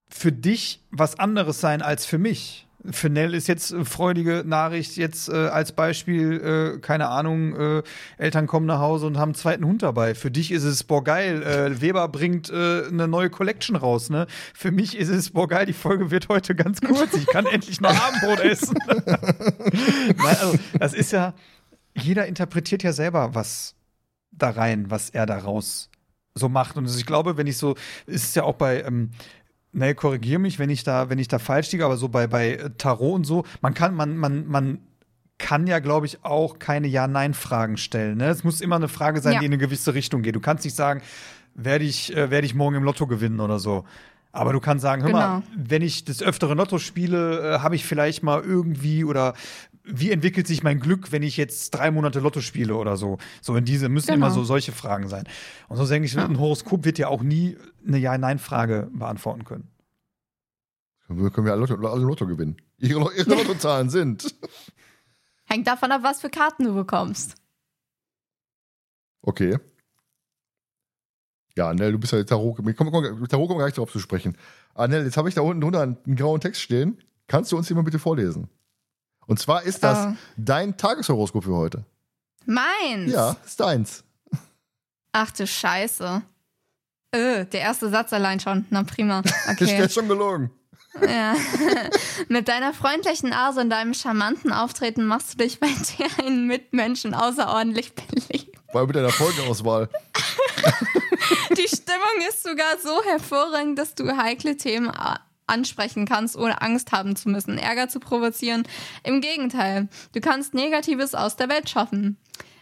für dich was anderes sein als für mich. Für Nell ist jetzt äh, freudige Nachricht, jetzt äh, als Beispiel, äh, keine Ahnung, äh, Eltern kommen nach Hause und haben einen zweiten Hund dabei. Für dich ist es, boah, geil, äh, Weber bringt äh, eine neue Collection raus, ne? Für mich ist es, boah, geil, die Folge wird heute ganz kurz, ich kann endlich noch Abendbrot essen. [laughs] Nein, also, das ist ja, jeder interpretiert ja selber was da rein, was er daraus so macht. Und ich glaube, wenn ich so, ist es ja auch bei, ähm, Nee, korrigiere mich, wenn ich da, wenn ich da falsch liege, aber so bei, bei Tarot und so, man kann, man, man, man kann ja, glaube ich, auch keine Ja-Nein-Fragen stellen. Ne? Es muss immer eine Frage sein, ja. die in eine gewisse Richtung geht. Du kannst nicht sagen, werde ich, äh, werde ich morgen im Lotto gewinnen oder so. Aber du kannst sagen, hör genau. mal, wenn ich das öftere Lotto spiele, äh, habe ich vielleicht mal irgendwie oder wie entwickelt sich mein Glück, wenn ich jetzt drei Monate Lotto spiele oder so? So in diese müssen genau. immer so solche Fragen sein. Und so denke ich, ja. ein Horoskop wird ja auch nie eine Ja-Nein-Frage beantworten können. Wir können wir alle Lotto, alle Lotto gewinnen. Ihre, ihre Lottozahlen sind. Hängt davon ab, was für Karten du bekommst. Okay. Ja, Nell, du bist ja Tarot. Komm, komm, Tarot kommen wir gleich darauf zu sprechen. Ah, Nell, jetzt habe ich da unten drunter einen grauen Text stehen. Kannst du uns den mal bitte vorlesen? Und zwar ist das oh. dein Tageshoroskop für heute. Meins? Ja, ist deins. Ach du Scheiße. Öh, der erste Satz allein schon. Na prima. [laughs] Okay. ist schon gelogen. Ja. [laughs] Mit deiner freundlichen Art und deinem charmanten Auftreten machst du dich bei deinen Mitmenschen außerordentlich beliebt. Weil mit deiner Folgenauswahl. [laughs] Die Stimmung ist sogar so hervorragend, dass du heikle Themen ansprechen kannst, ohne Angst haben zu müssen, Ärger zu provozieren. Im Gegenteil, du kannst Negatives aus der Welt schaffen.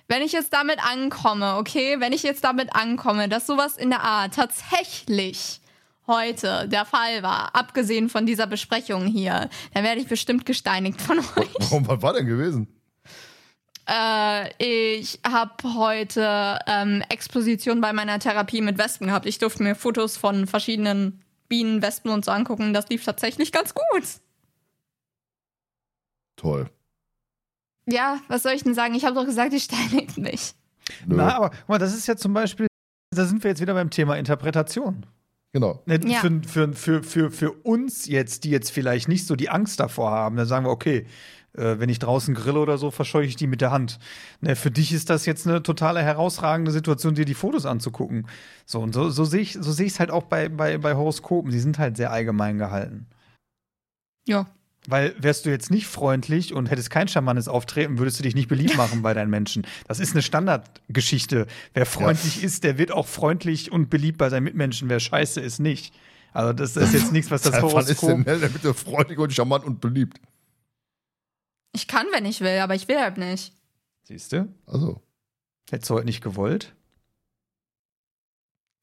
Wenn ich jetzt damit ankomme, okay, wenn ich jetzt damit ankomme, dass sowas in der Art tatsächlich heute der Fall war, abgesehen von dieser Besprechung hier, dann werde ich bestimmt gesteinigt von euch. Warum, was war denn gewesen? Äh, ich habe heute ähm, Exposition bei meiner Therapie mit Wespen gehabt. Ich durfte mir Fotos von verschiedenen Bienen, Wespen und so angucken. Das lief tatsächlich ganz gut. Toll. Ja, was soll ich denn sagen? Ich habe doch gesagt, ich steinigt mich. Nö. Na, aber guck mal, das ist ja zum Beispiel, da sind wir jetzt wieder beim Thema Interpretation. Genau. Ne, Ja. Für, für, für, für, für uns jetzt, die jetzt vielleicht nicht so die Angst davor haben, dann sagen wir, okay, äh, wenn ich draußen grille oder so, verscheuche ich die mit der Hand. Ne, für dich ist das jetzt eine totale herausragende Situation, dir die Fotos anzugucken. So, und so, so sehe ich es so seh halt auch bei, bei, bei Horoskopen. Die sind halt sehr allgemein gehalten. Ja. Weil wärst du jetzt nicht freundlich und hättest kein charmantes Auftreten, würdest du dich nicht beliebt [laughs] machen bei deinen Menschen. Das ist eine Standardgeschichte. Wer freundlich ist, der wird auch freundlich und beliebt bei seinen Mitmenschen. Wer scheiße ist, nicht. Also das ist jetzt nichts, was das Seit wann ist denn Horoskop... Der bitte freundlich und charmant und beliebt? Ich kann, wenn ich will, aber ich will halt nicht. Siehst du? Also, Hättest du heute nicht gewollt?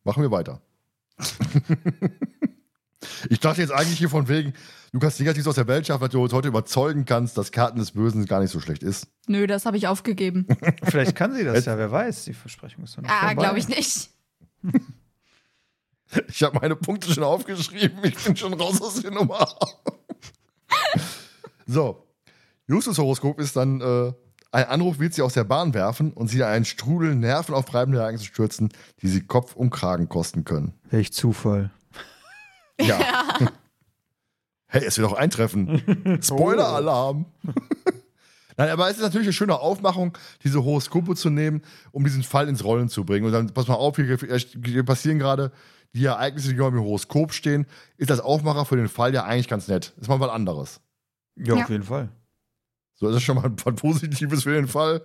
machen wir weiter. ich dachte jetzt eigentlich hier von wegen, du kannst Negatives aus der Welt schaffen, dass du uns heute überzeugen kannst, dass Karten des Bösen gar nicht so schlecht ist. Nö, das habe ich aufgegeben. [laughs] Vielleicht kann sie das ja, wer weiß. Die Versprechung ist noch nicht ah, vorbei. glaube ich nicht. [laughs] Ich habe meine Punkte schon aufgeschrieben, ich bin schon raus aus der Nummer. [laughs] so, Justus Horoskop ist dann, äh, ein Anruf wird sie aus der Bahn werfen und sie in einen Strudel nervenaufreibende Ereignisse stürzen, die sie Kopf und Kragen kosten können. Welch Zufall. Ja. [laughs] hey, es wird auch eintreffen. [laughs] Spoiler-Alarm. [laughs] Nein, aber es ist natürlich eine schöne Aufmachung, diese Horoskope zu nehmen, um diesen Fall ins Rollen zu bringen. Und dann, pass mal auf, hier, hier passieren gerade die Ereignisse, die im Horoskop stehen. Ist das Aufmacher für den Fall ja eigentlich ganz nett. Ist mal was anderes. Ja, Ja. auf jeden Fall. So, das ist schon mal was [laughs] Positives für den Fall.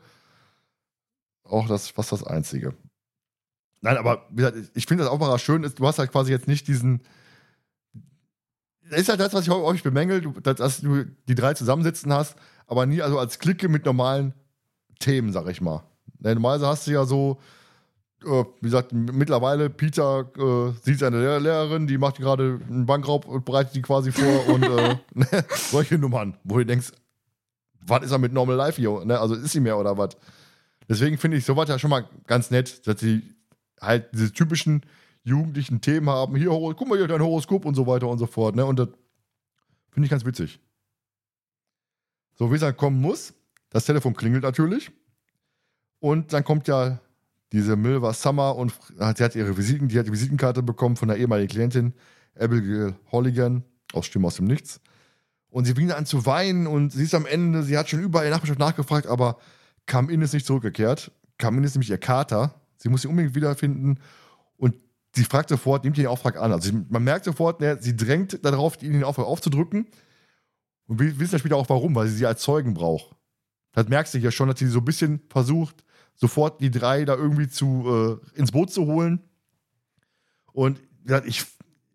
Auch das fast das Einzige. Nein, aber wie gesagt, ich finde das Aufmacher schön. Ist, du hast halt quasi jetzt nicht diesen. Das ist halt das, was ich häufig bemängel, dass, du die drei zusammensitzen hast, aber nie also als Clique mit normalen Themen, sag ich mal. Denn Normalerweise hast du ja so, äh, wie gesagt, mittlerweile Peter äh, sieht seine Lehr Lehrerin, die macht gerade einen Bankraub und bereitet die quasi vor und äh, [laughs] solche Nummern, wo du denkst, was ist er mit Normal Life hier? Ne? Also ist sie mehr oder was? Deswegen finde ich sowas ja schon mal ganz nett, dass sie halt diese typischen jugendlichen Themen haben. Hier, guck mal hier, dein Horoskop und so weiter und so fort. Ne? Und das finde ich ganz witzig. So, wie es dann kommen muss, das Telefon klingelt natürlich. Und dann kommt ja diese Milva Summer und sie hat ihre Visiten, die hat die Visitenkarte bekommen von der ehemaligen Klientin Abigail Holligan aus Stimme aus dem Nichts. Und sie fing an zu weinen und sie ist am Ende, sie hat schon überall in der Nachbarschaft nachgefragt, aber Kam-In ist nicht zurückgekehrt. Kam-In ist nämlich ihr Kater. Sie muss ihn unbedingt wiederfinden und sie fragt sofort, nimmt den Auftrag an. Also man merkt sofort, ne, sie drängt darauf, ihnen den Auftrag aufzudrücken. Und wir wissen ja später auch warum, weil sie sie als Zeugen braucht. Das merkst du ja schon, dass sie so ein bisschen versucht, sofort die drei da irgendwie zu, äh, ins Boot zu holen. Und ich,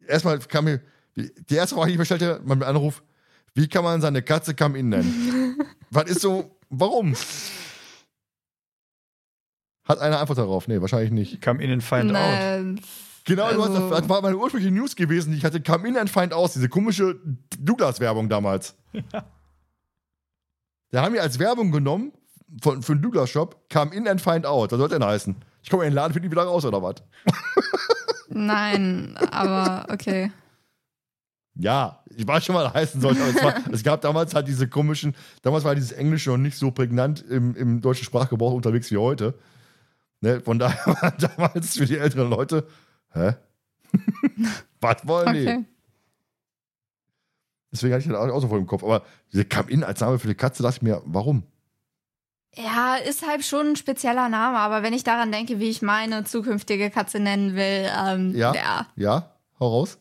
erstmal kam mir, die erste Frage, die ich mir stellte, mein Anruf, wie kann man seine Katze Come In nennen? [laughs] Was ist so, warum? Hat eine Antwort darauf? Nee, wahrscheinlich nicht. Come in and find out. Nein. Genau, du Also- hast, das war meine ursprüngliche News gewesen, die ich hatte, Come In and Find Out, diese komische Douglas-Werbung damals. [laughs] Da haben wir als Werbung genommen von, für den Douglas-Shop, Come In and Find Out. Was soll das denn heißen? Ich komme in den Laden, finde die wieder raus, oder was? Nein, [laughs] aber okay. Ja, ich weiß schon, das heißen sollte. Es, war, es gab damals halt diese komischen, damals war dieses Englische noch nicht so prägnant im, im deutschen Sprachgebrauch unterwegs wie heute. Ne, von daher [laughs] war damals für die älteren Leute, hä? [laughs] was wollen die? Okay. Deswegen hatte ich das auch so voll im Kopf. Aber diese Come-In als Name für die Katze, dachte ich mir, warum? Ja, ist halt schon ein spezieller Name, aber wenn ich daran denke, wie ich meine zukünftige Katze nennen will, ähm, Ja. ja. Ja, hau raus.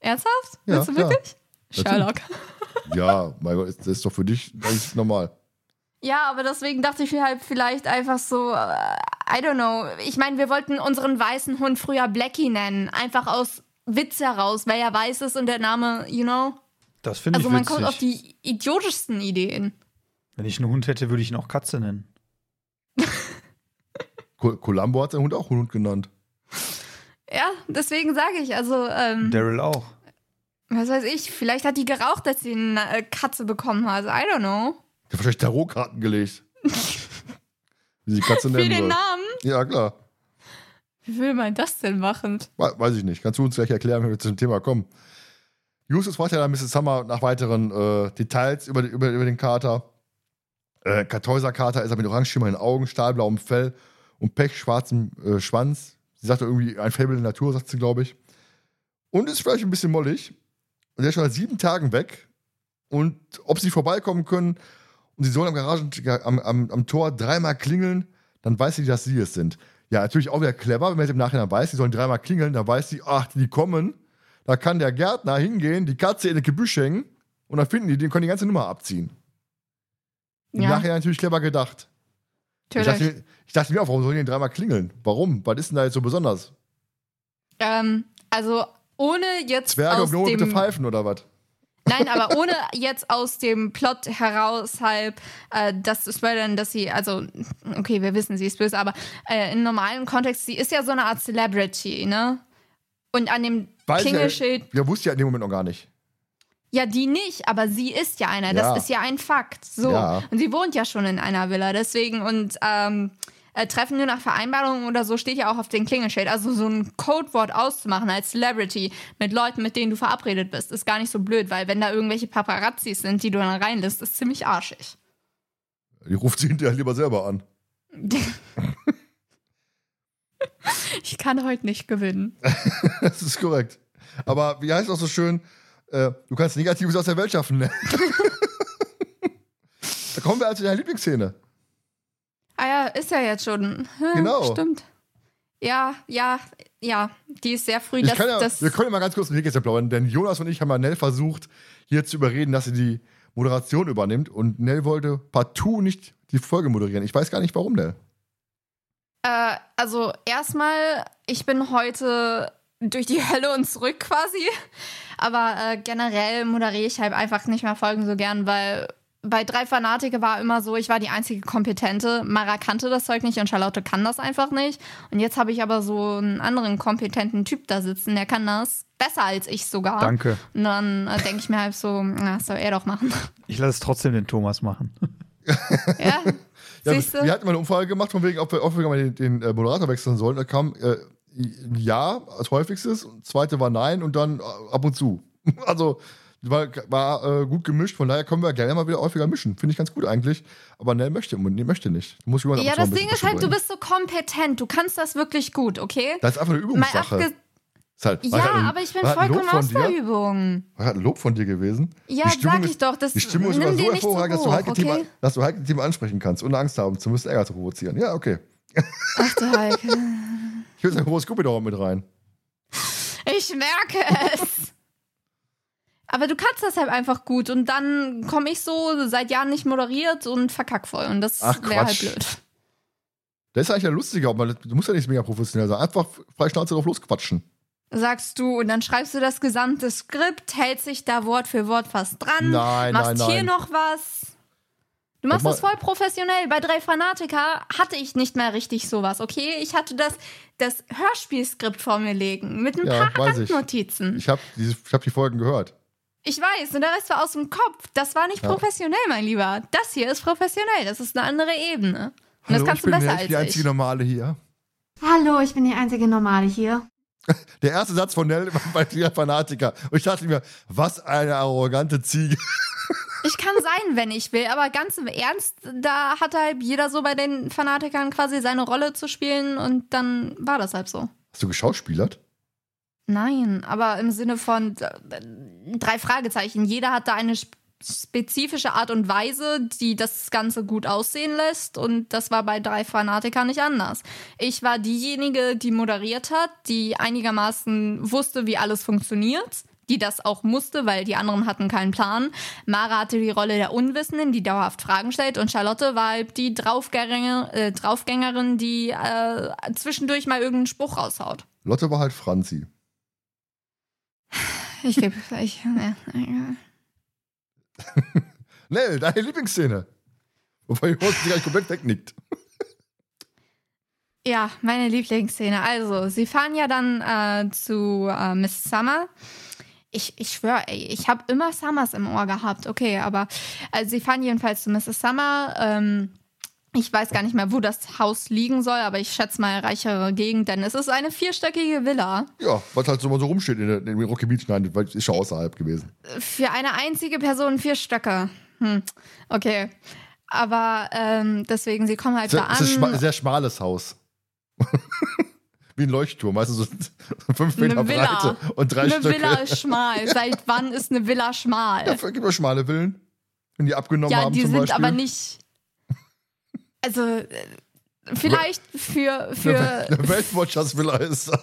Ernsthaft? Ja, Willst du ja. wirklich? Natürlich. Sherlock. [laughs] Ja, mein Gott, das ist doch für dich ganz normal. Ja, aber deswegen dachte ich mir halt vielleicht einfach so, äh, I don't know. Ich meine, wir wollten unseren weißen Hund früher Blackie nennen. Einfach aus Witz heraus, weil er weiß ist und der Name, you know. Das finde Also ich man witzig. kommt auf die idiotischsten Ideen. Wenn ich einen Hund hätte, würde ich ihn auch Katze nennen. Col- Columbo hat seinen Hund auch Hund genannt. Ja, deswegen sage ich, also, ähm, Daryl auch. was weiß ich, vielleicht hat die geraucht, als sie eine Katze bekommen hat. I don't know. Ich habe wahrscheinlich Tarotkarten gelegt. Wie sie die Katze [laughs] Für nennen den soll. Namen? Ja, klar. Wie will man das denn machen? We- Weiß ich nicht. Kannst du uns gleich erklären, wenn wir zu dem Thema kommen? Justus fragt ja dann Mrs. Summer nach weiteren äh, Details über, über, über den Kater. Äh, Kartäuserkater ist er mit orangenschimmerigen Augen, stahlblauem Fell und pechschwarzem äh, Schwanz. Sie sagt irgendwie ein Faible der Natur, sagt sie, glaube ich. Und ist vielleicht ein bisschen mollig. Und der ist schon seit sieben Tagen weg. Und ob sie vorbeikommen können und sie sollen am Garagen, am, am, am Tor dreimal klingeln, dann weiß sie, dass sie es sind. Ja, natürlich auch wieder clever, wenn man jetzt im Nachhinein weiß, sie sollen dreimal klingeln, dann weiß sie, ach, die kommen. Da kann der Gärtner hingehen, die Katze in das Gebüsch hängen und dann finden die, den können die ganze Nummer abziehen. Im Ja. Nachhinein natürlich clever gedacht. Ich dachte, mir- ich dachte mir auch, warum sollen die denn dreimal klingeln? Warum? Was ist denn da jetzt so besonders? Ähm, also ohne jetzt Zwerge aus und Gnomen bitte pfeifen oder was? Nein, aber [laughs] ohne jetzt aus dem Plot heraus halb äh, das zu spoilern, dass sie, also, okay, wir wissen, sie ist böse, aber äh, im normalen Kontext, sie ist ja so eine Art Celebrity, ne? Und an dem Weiß ja- Klingelschild, Wir wussten ja in dem Moment noch gar nicht. Ja, die nicht, aber sie ist ja einer. Ja. Das ist ja ein Fakt. So. Ja. Und sie wohnt ja schon in einer Villa, deswegen und ähm, äh, Treffen nur nach Vereinbarung oder so steht ja auch auf dem Klingelschild. Also so ein Codewort auszumachen als Celebrity mit Leuten, mit denen du verabredet bist, ist gar nicht so blöd, weil wenn da irgendwelche Paparazzis sind, die du dann reinlässt, ist ziemlich arschig. Die ruft sie hinterher lieber selber an. [laughs] Ich kann heute nicht gewinnen. [laughs] Das ist korrekt. Aber wie heißt auch so schön, äh, du kannst Negatives aus der Welt schaffen. Ne? [laughs] da kommen wir also zu deiner Lieblingsszene. Ah ja, ist ja jetzt schon. Hm, Genau. Stimmt. Ja, ja, ja. Die ist sehr früh. Ich Das, kann ja, das, wir können ja mal ganz kurz den Nähkästchen plaudern, denn Jonas und ich haben ja Nell versucht, hier zu überreden, dass sie die Moderation übernimmt und Nell wollte partout nicht die Folge moderieren. Ich weiß gar nicht, warum, Nell. Äh, also erstmal, ich bin heute durch die Hölle und zurück quasi. Aber äh, generell moderiere ich halt einfach nicht mehr Folgen so gern, weil bei drei Fanatiker war immer so, ich war die einzige Kompetente. Mara kannte das Zeug nicht und Charlotte kann das einfach nicht. Und jetzt habe ich aber so einen anderen kompetenten Typ da sitzen, der kann das besser als ich sogar. Danke. Und dann äh, denke ich mir halt so, na, das soll er doch machen. Ich lasse es trotzdem den Thomas machen. [laughs] ja, Ja, siehst du? wir hatten mal eine Umfrage gemacht, von wegen, ob wir, ob wir mal den, den äh, Moderator wechseln sollen. Da kam äh, ja als häufigstes, und zweite war nein und dann äh, ab und zu. [laughs] Also war, war äh, gut gemischt, von daher können wir gerne mal wieder häufiger mischen. Finde ich ganz gut eigentlich. Aber Nell möchte, nee, möchte nicht. Du musst Ja, das Ding ist halt, du bringen. bist so kompetent, du kannst das wirklich gut, okay? Das ist einfach eine Übungssache. Ist halt, ja, halt ein- aber ich bin vollkommen aus der. Übung. War halt ein Lob von dir gewesen. Ja, sag ist- ich doch. Das Die Stimmung ist immer so dir nicht zu hervorragend, dass, du hoch, Themen, okay? dass du heikle Themen ansprechen kannst, ohne Angst haben, zu müssen Ärger zu provozieren. Ja, okay. Ach du Heike. Ich will sagen, auch mit rein. Ich merke es. Aber du kannst das halt einfach gut und dann komme ich so seit Jahren nicht moderiert und verkack voll und das wäre halt blöd. Das ist eigentlich ja lustiger, aber du musst ja nicht mega professionell sein. Einfach frei Schnauze drauf losquatschen. Sagst du und dann schreibst du das gesamte Skript, hält sich da Wort für Wort fast dran, Nein, machst nein, hier nein. noch was. Du machst das voll professionell. Bei drei Fanatiker hatte ich nicht mehr richtig sowas, okay? Ich hatte das, das Hörspielskript vor mir liegen mit ein Ja, paar weiß ich. Handnotizen. Ich habe ich hab die Folgen gehört. Ich weiß, und der Rest war aus dem Kopf. Das war nicht Ja. professionell, mein Lieber. Das hier ist professionell. Das ist eine andere Ebene. Und das kannst du besser als ich. Normale hier. Hallo, ich bin die einzige Normale hier. [laughs] Der erste Satz von Nell war bei Fanatiker. Und ich dachte mir, was eine arrogante Ziege. [laughs] Ich kann sein, wenn ich will, aber ganz im Ernst, da hat halt jeder so bei den Fanatikern quasi seine Rolle zu spielen und dann war das halt so. Hast du geschauspielert? Nein, aber im Sinne von äh, drei Fragezeichen. Jeder hat da eine sp- spezifische Art und Weise, die das Ganze gut aussehen lässt. Und das war bei drei Fanatikern nicht anders. Ich war diejenige, die moderiert hat, die einigermaßen wusste, wie alles funktioniert. Die das auch musste, weil die anderen hatten keinen Plan. Mara hatte die Rolle der Unwissenden, die dauerhaft Fragen stellt. Und Charlotte war halt die Draufgänger, äh, Draufgängerin, die äh, zwischendurch mal irgendeinen Spruch raushaut. Lotte war halt Franzi. Ich gebe gleich. [laughs] Nell, deine Lieblingsszene. Wobei Horst sich eigentlich komplett wegnickt. [laughs] Ja, meine Lieblingsszene. Also, sie fahren ja dann äh, zu äh, Miss Summer. Ich, ich schwöre, ey, ich habe immer Summers im Ohr gehabt. Okay, aber also sie fahren jedenfalls zu Mrs. Summer. Ähm, ich weiß gar nicht mehr, wo das Haus liegen soll, aber ich schätze mal reichere Gegend, denn es ist eine vierstöckige Villa. Ja, was halt so mal so rumsteht in, der- in dem Rocky Beach. Nein, das ist schon außerhalb gewesen. Für eine einzige Person vier Stöcke. Hm, okay. Aber ähm, deswegen, sie kommen halt Sehr, da es ist schma an. sehr schmales Haus. [laughs] Wie ein Leuchtturm, weißt du, so [laughs] fünf Meter Eine Villa. Breite und drei Eine Stöcke. Villa ist schmal. Seit wann ist eine Villa schmal? Ja, gibt ja schmale Villen. Wenn die abgenommen Ja, haben die zum sind Beispiel. aber nicht. Also, äh, vielleicht für. Eine, für eine Weltwatchers Villa ist das.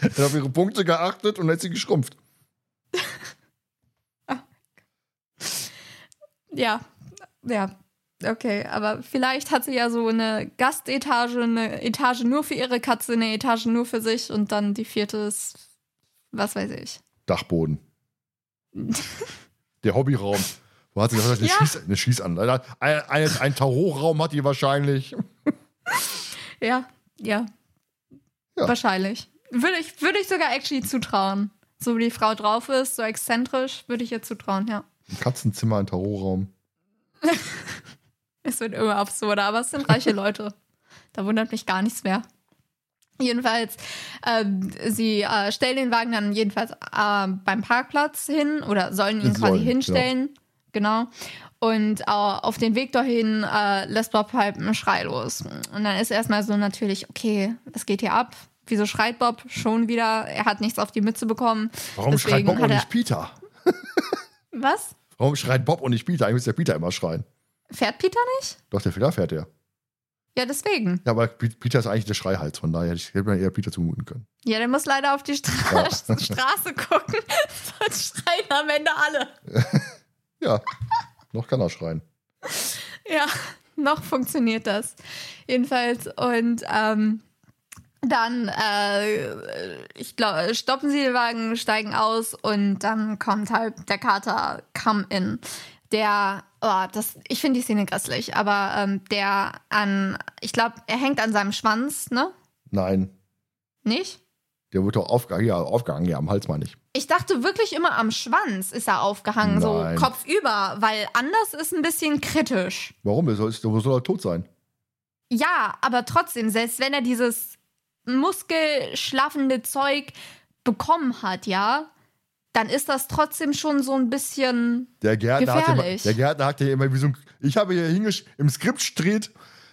Er hat auf ihre Punkte geachtet und hat sie geschrumpft. [laughs] ja, ja. Okay, aber vielleicht hat sie ja so eine Gastetage, eine Etage nur für ihre Katze, eine Etage nur für sich und dann die vierte ist, was weiß ich. Dachboden. [laughs] Der Hobbyraum. Wo hat sie das? Eine, Ja. Schieß, eine Schießanlage. Ein, ein, ein Tarotraum hat die wahrscheinlich. [laughs] Ja, ja. Ja. Wahrscheinlich. Würde ich, würde ich sogar actually zutrauen. So wie die Frau drauf ist, so exzentrisch, würde ich ihr zutrauen, ja. Ein Katzenzimmer, ein Tarotraum. [laughs] Es wird immer absurder, aber es sind reiche [laughs] Leute. Da wundert mich gar nichts mehr. Jedenfalls, ähm, sie äh, stellen den Wagen dann jedenfalls äh, beim Parkplatz hin oder sollen ihn quasi sollen, hinstellen. Genau. Und äh, auf den Weg dahin äh, lässt Bob halt einen Schrei los. Und dann ist erstmal so natürlich, okay, was geht hier ab? Wieso schreit Bob schon wieder? Er hat nichts auf die Mütze bekommen. Warum schreit Deswegen Bob hat und nicht Peter? Was? Warum schreit Bob und nicht Peter? Eigentlich muss der Peter immer schreien. Fährt Peter nicht? Doch, der Fehler fährt er. Ja, deswegen. Ja, aber Peter ist eigentlich der Schreihals, von daher hätte ich- hätte man eher Peter zumuten können. Ja, der muss leider auf die Stra [laughs] Straße gucken. Sonst schreien am Ende alle. [laughs] Ja, noch kann er schreien. Ja, noch funktioniert das. Jedenfalls. Und ähm, dann, äh, ich glaube, stoppen sie den Wagen, steigen aus und dann kommt halt der Kater Come In. Der, oh, das, ich finde die Szene grässlich, aber ähm, der an, ich glaube, er hängt an seinem Schwanz, ne? Nein, Nicht? der wird doch aufgehangen, ja, aufgehangen, ja, am Hals meine ich. Ich dachte wirklich immer am Schwanz ist er aufgehangen, Nein. so kopfüber, weil anders ist ein bisschen kritisch. Warum? Der soll, soll er tot sein? Ja, aber trotzdem, selbst wenn er dieses muskelschlaffende Zeug bekommen hat, ja, dann ist das trotzdem schon so ein bisschen. Der Gärtner, hat ja immer, Gefährlich. der Gärtner hat ja immer wie so ein. Ich habe hier hingesch im Skript steht,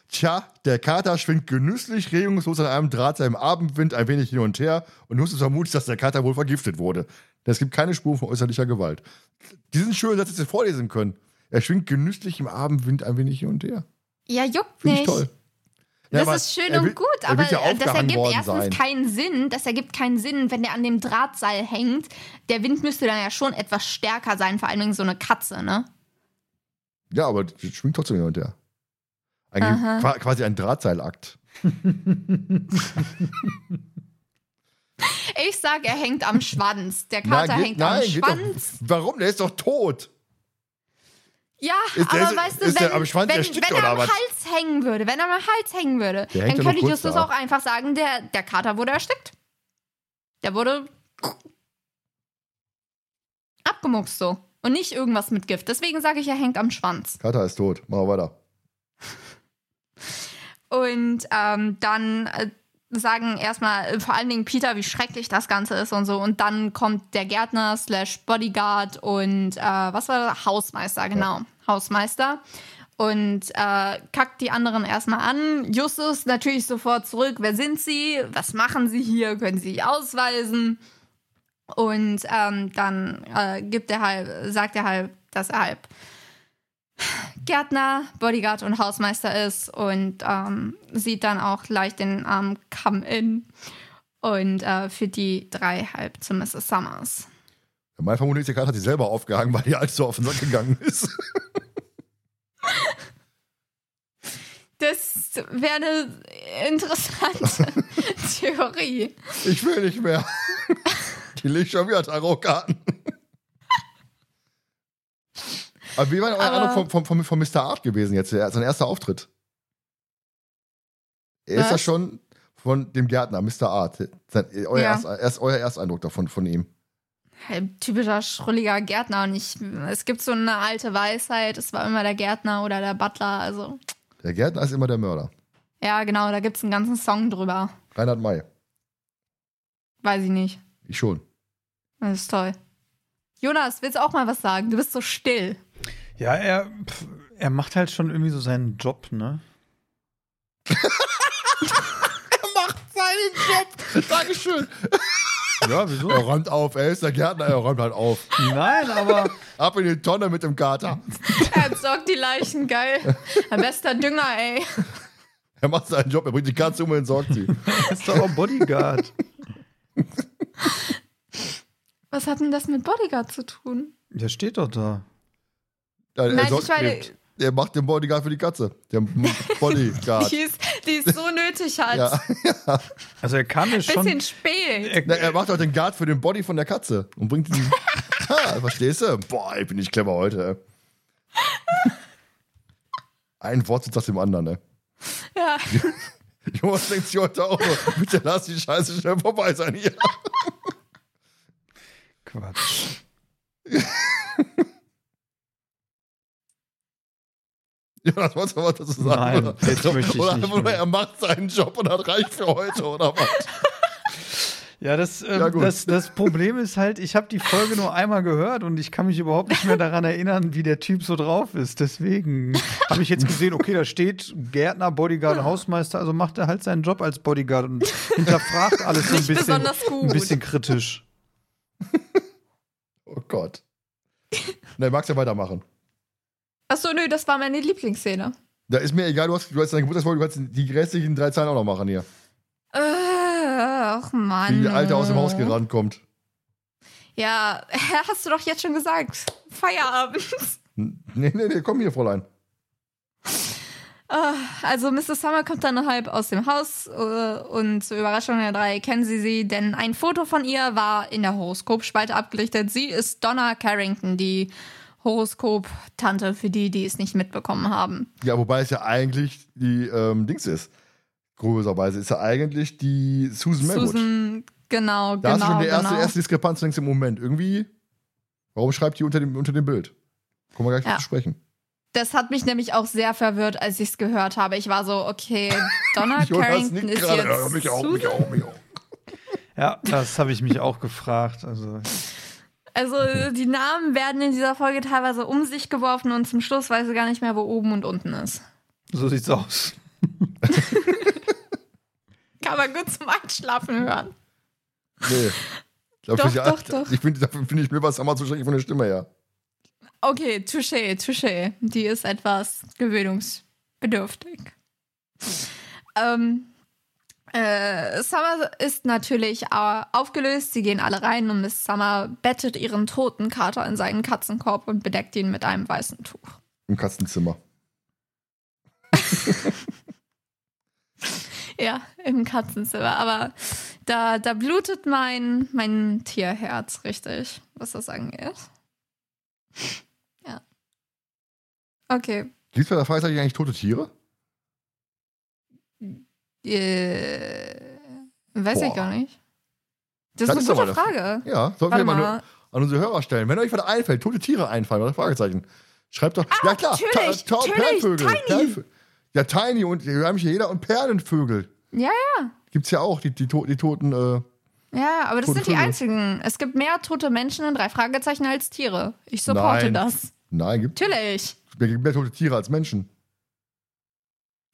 tja, der Kater schwingt genüsslich regungslos an einem Drahtseil im Abendwind ein wenig hin und her und nun ist es vermutlich, dass der Kater wohl vergiftet wurde. Denn es gibt keine Spuren von äußerlicher Gewalt. Diesen schönen Satz hätte ich vorlesen können. Er schwingt genüsslich im Abendwind ein wenig hin und her. Ja, juckt Finde ich nicht. toll. Das ist schön er und gut, er aber ja das ergibt erstens sein. keinen Sinn. Das ergibt keinen Sinn, wenn der an dem Drahtseil hängt. Der Wind müsste dann ja schon etwas stärker sein, vor allen Dingen so eine Katze, ne? Ja, aber schwingt trotzdem hin und her. Ein, quasi ein Drahtseilakt. [laughs] Ich sag, er hängt am Schwanz. Der Kater geht- hängt nein, am geht doch- Schwanz. Warum? Der ist doch tot. Ja, Ist der- aber ist- weißt du, ist der wenn, am Schwanz wenn, wenn er am was? Hals hängen würde, wenn er am Hals hängen würde, Der dann könnte Justus da. auch einfach sagen, der, der Kater wurde erstickt. Der wurde abgemuckst so. Und nicht irgendwas mit Gift. Deswegen sage ich, er hängt am Schwanz. Kater ist tot. Machen wir weiter. Und ähm, dann äh, sagen erstmal äh, vor allen Dingen Peter, wie schrecklich das Ganze ist und so. Und dann kommt der Gärtner slash Bodyguard und äh, was war das? Hausmeister, genau. Hausmeister. Und äh, kackt die anderen erstmal an. Justus natürlich sofort zurück. Wer sind sie? Was machen sie hier? Können sie sich ausweisen? Und ähm, dann äh, gibt er halt, sagt er halt, dass er halt Gärtner, Bodyguard und Hausmeister ist und ähm, sieht dann auch leicht den ähm, Come-In und äh, führt die drei halb zu Mrs. Summers. Mein Vermutung ist, der Kater hat sich selber aufgehangen, weil die alles so auf den Sack gegangen ist. [laughs] Das wäre eine interessante [laughs] Theorie. Ich will nicht mehr. Die legt schon wieder Tarotkarten. Aber wie war denn eure Ahnung vom, vom, vom Mr. Art gewesen jetzt? Sein erster Auftritt. Er ist ja schon von dem Gärtner, Mr. Art. Sein, euer, Ja. Erst, erst, euer Ersteindruck davon von ihm. Typischer schrulliger Gärtner. Und ich, es gibt so eine alte Weisheit, es war immer der Gärtner oder der Butler. Also, Der Gärtner ist immer der Mörder. ja, genau, da gibt es einen ganzen Song drüber. Reinhard May. Weiß ich nicht. Ich schon. Das ist toll. Jonas, willst du auch mal was sagen? Du bist so still. Ja, er, pf, er macht halt schon irgendwie so seinen Job, ne? [laughs] Macht seinen Job. Dankeschön. Ja, wieso? Er räumt auf. Er ist der Gärtner, er räumt halt auf. Nein, aber Ab in die Tonne mit dem Kater. Er entsorgt die Leichen, geil. Ein bester Dünger, ey. Er macht seinen Job. Er bringt die Katze um und entsorgt sie. er ist doch auch Bodyguard. Was hat denn das mit Bodyguard zu tun? Der steht doch da. Ja, er, Nein, sorgt- ich meine, er macht den Bodyguard für die Katze. Der [laughs] Bodyguard. die ist, die ist so nötig halt. Ja. [laughs] Also er kann es schon. Bisschen spät. Er, er macht auch den Guard für den Body von der Katze und bringt ihn. [laughs] ha, verstehst du? Boah, ich bin nicht clever heute. ey. Ein Wort nach dem anderen, ne? Ja. Jonas denkt sich heute auch bitte lass die Scheiße schnell vorbei sein hier. Quatsch. Jonas, wolltest du was dazu sagen? Nein, oder? jetzt möchte ich oder nicht einfach nur, mehr. er macht seinen Job und hat reicht für heute, oder was? Ja, das, ähm, Ja, das, das Problem ist halt, ich habe die Folge nur einmal gehört und ich kann mich überhaupt nicht mehr daran erinnern, wie der Typ so drauf ist. Deswegen habe ich jetzt gesehen, okay, da steht Gärtner, Bodyguard, Hausmeister, also macht er halt seinen Job als Bodyguard und hinterfragt alles so ein bisschen, ein bisschen kritisch. Oh Gott. Ne, magst ja weitermachen. Achso, nö, das war meine Lieblingsszene. Da ist mir egal, du hast, du hast deine Geburtstagsfolge, du kannst die restlichen drei Zeilen auch noch machen hier. Äh, ach Mann. Wie die Alte aus dem Haus gerannt kommt. Ja, [laughs] hast du doch jetzt schon gesagt. Feierabend. [laughs] Nee, nee, nee, komm hier, Fräulein. Ah, Also Mrs. Summer kommt dann halb aus dem Haus äh, und zur Überraschung der drei kennen sie sie, denn ein Foto von ihr war in der Horoskopspalte abgelichtet. Sie ist Donna Carrington, die Horoskop-Tante für die, die es nicht mitbekommen haben. Ja, wobei es ja eigentlich die ähm, Dings ist. Größerweise ist ja eigentlich die Susan Melwood. Susan, genau, da hast du genau, schon die erste, genau. erste Diskrepanz denkst im Moment. Irgendwie, warum schreibt die unter dem, unter dem Bild? Kommen wir gleich Ja. zu sprechen. Das hat mich nämlich auch sehr verwirrt, als ich es gehört habe. Ich war so, okay, Donna [laughs] Carrington ist gerade. jetzt Ja, mich auch, mich auch, mich auch. Ja, das habe ich mich auch gefragt. Also, Also die Namen werden in dieser Folge teilweise um sich geworfen und zum Schluss weiß ich gar nicht mehr, wo oben und unten ist. so sieht's aus. [laughs] Kann man gut zum Einschlafen hören. Nee. Doch, ist ja- doch, doch. Ich finde, dafür finde ich mir was einmal zu schrecklich von der Stimme her. Okay, touché, touché. Die ist etwas gewöhnungsbedürftig. Ähm, äh, Summer ist natürlich äh, aufgelöst. Sie gehen alle rein und Miss Summer bettet ihren toten Kater in seinen Katzenkorb und bedeckt ihn mit einem weißen Tuch. Im Katzenzimmer. [laughs] Ja, im Katzenzimmer. Aber da, da blutet mein, mein Tierherz richtig, was das angeht. Ja. Okay. Der Fragezeichen eigentlich tote Tiere? Äh, weiß ich Boah. gar nicht. Das, Das ist eine gute Frage. Ja, sollten Warte wir mal, mal. an unsere Hörer stellen. Wenn euch was einfällt, tote Tiere einfallen oder Fragezeichen, schreibt doch. ja klar, natürlich, Ta- natürlich, Perlenvögel. Tiny. Ja, Tiny und wir haben hier jeder und Perlenvögel. Ja, ja. Gibt's ja auch, die, die, die toten. Äh, Ja, aber das sind die Vögel. einzigen. Es gibt mehr tote Menschen in drei Fragezeichen als Tiere. Ich supporte Nein. das. nein, gibt Natürlich. es gibt mehr tote Tiere als Menschen.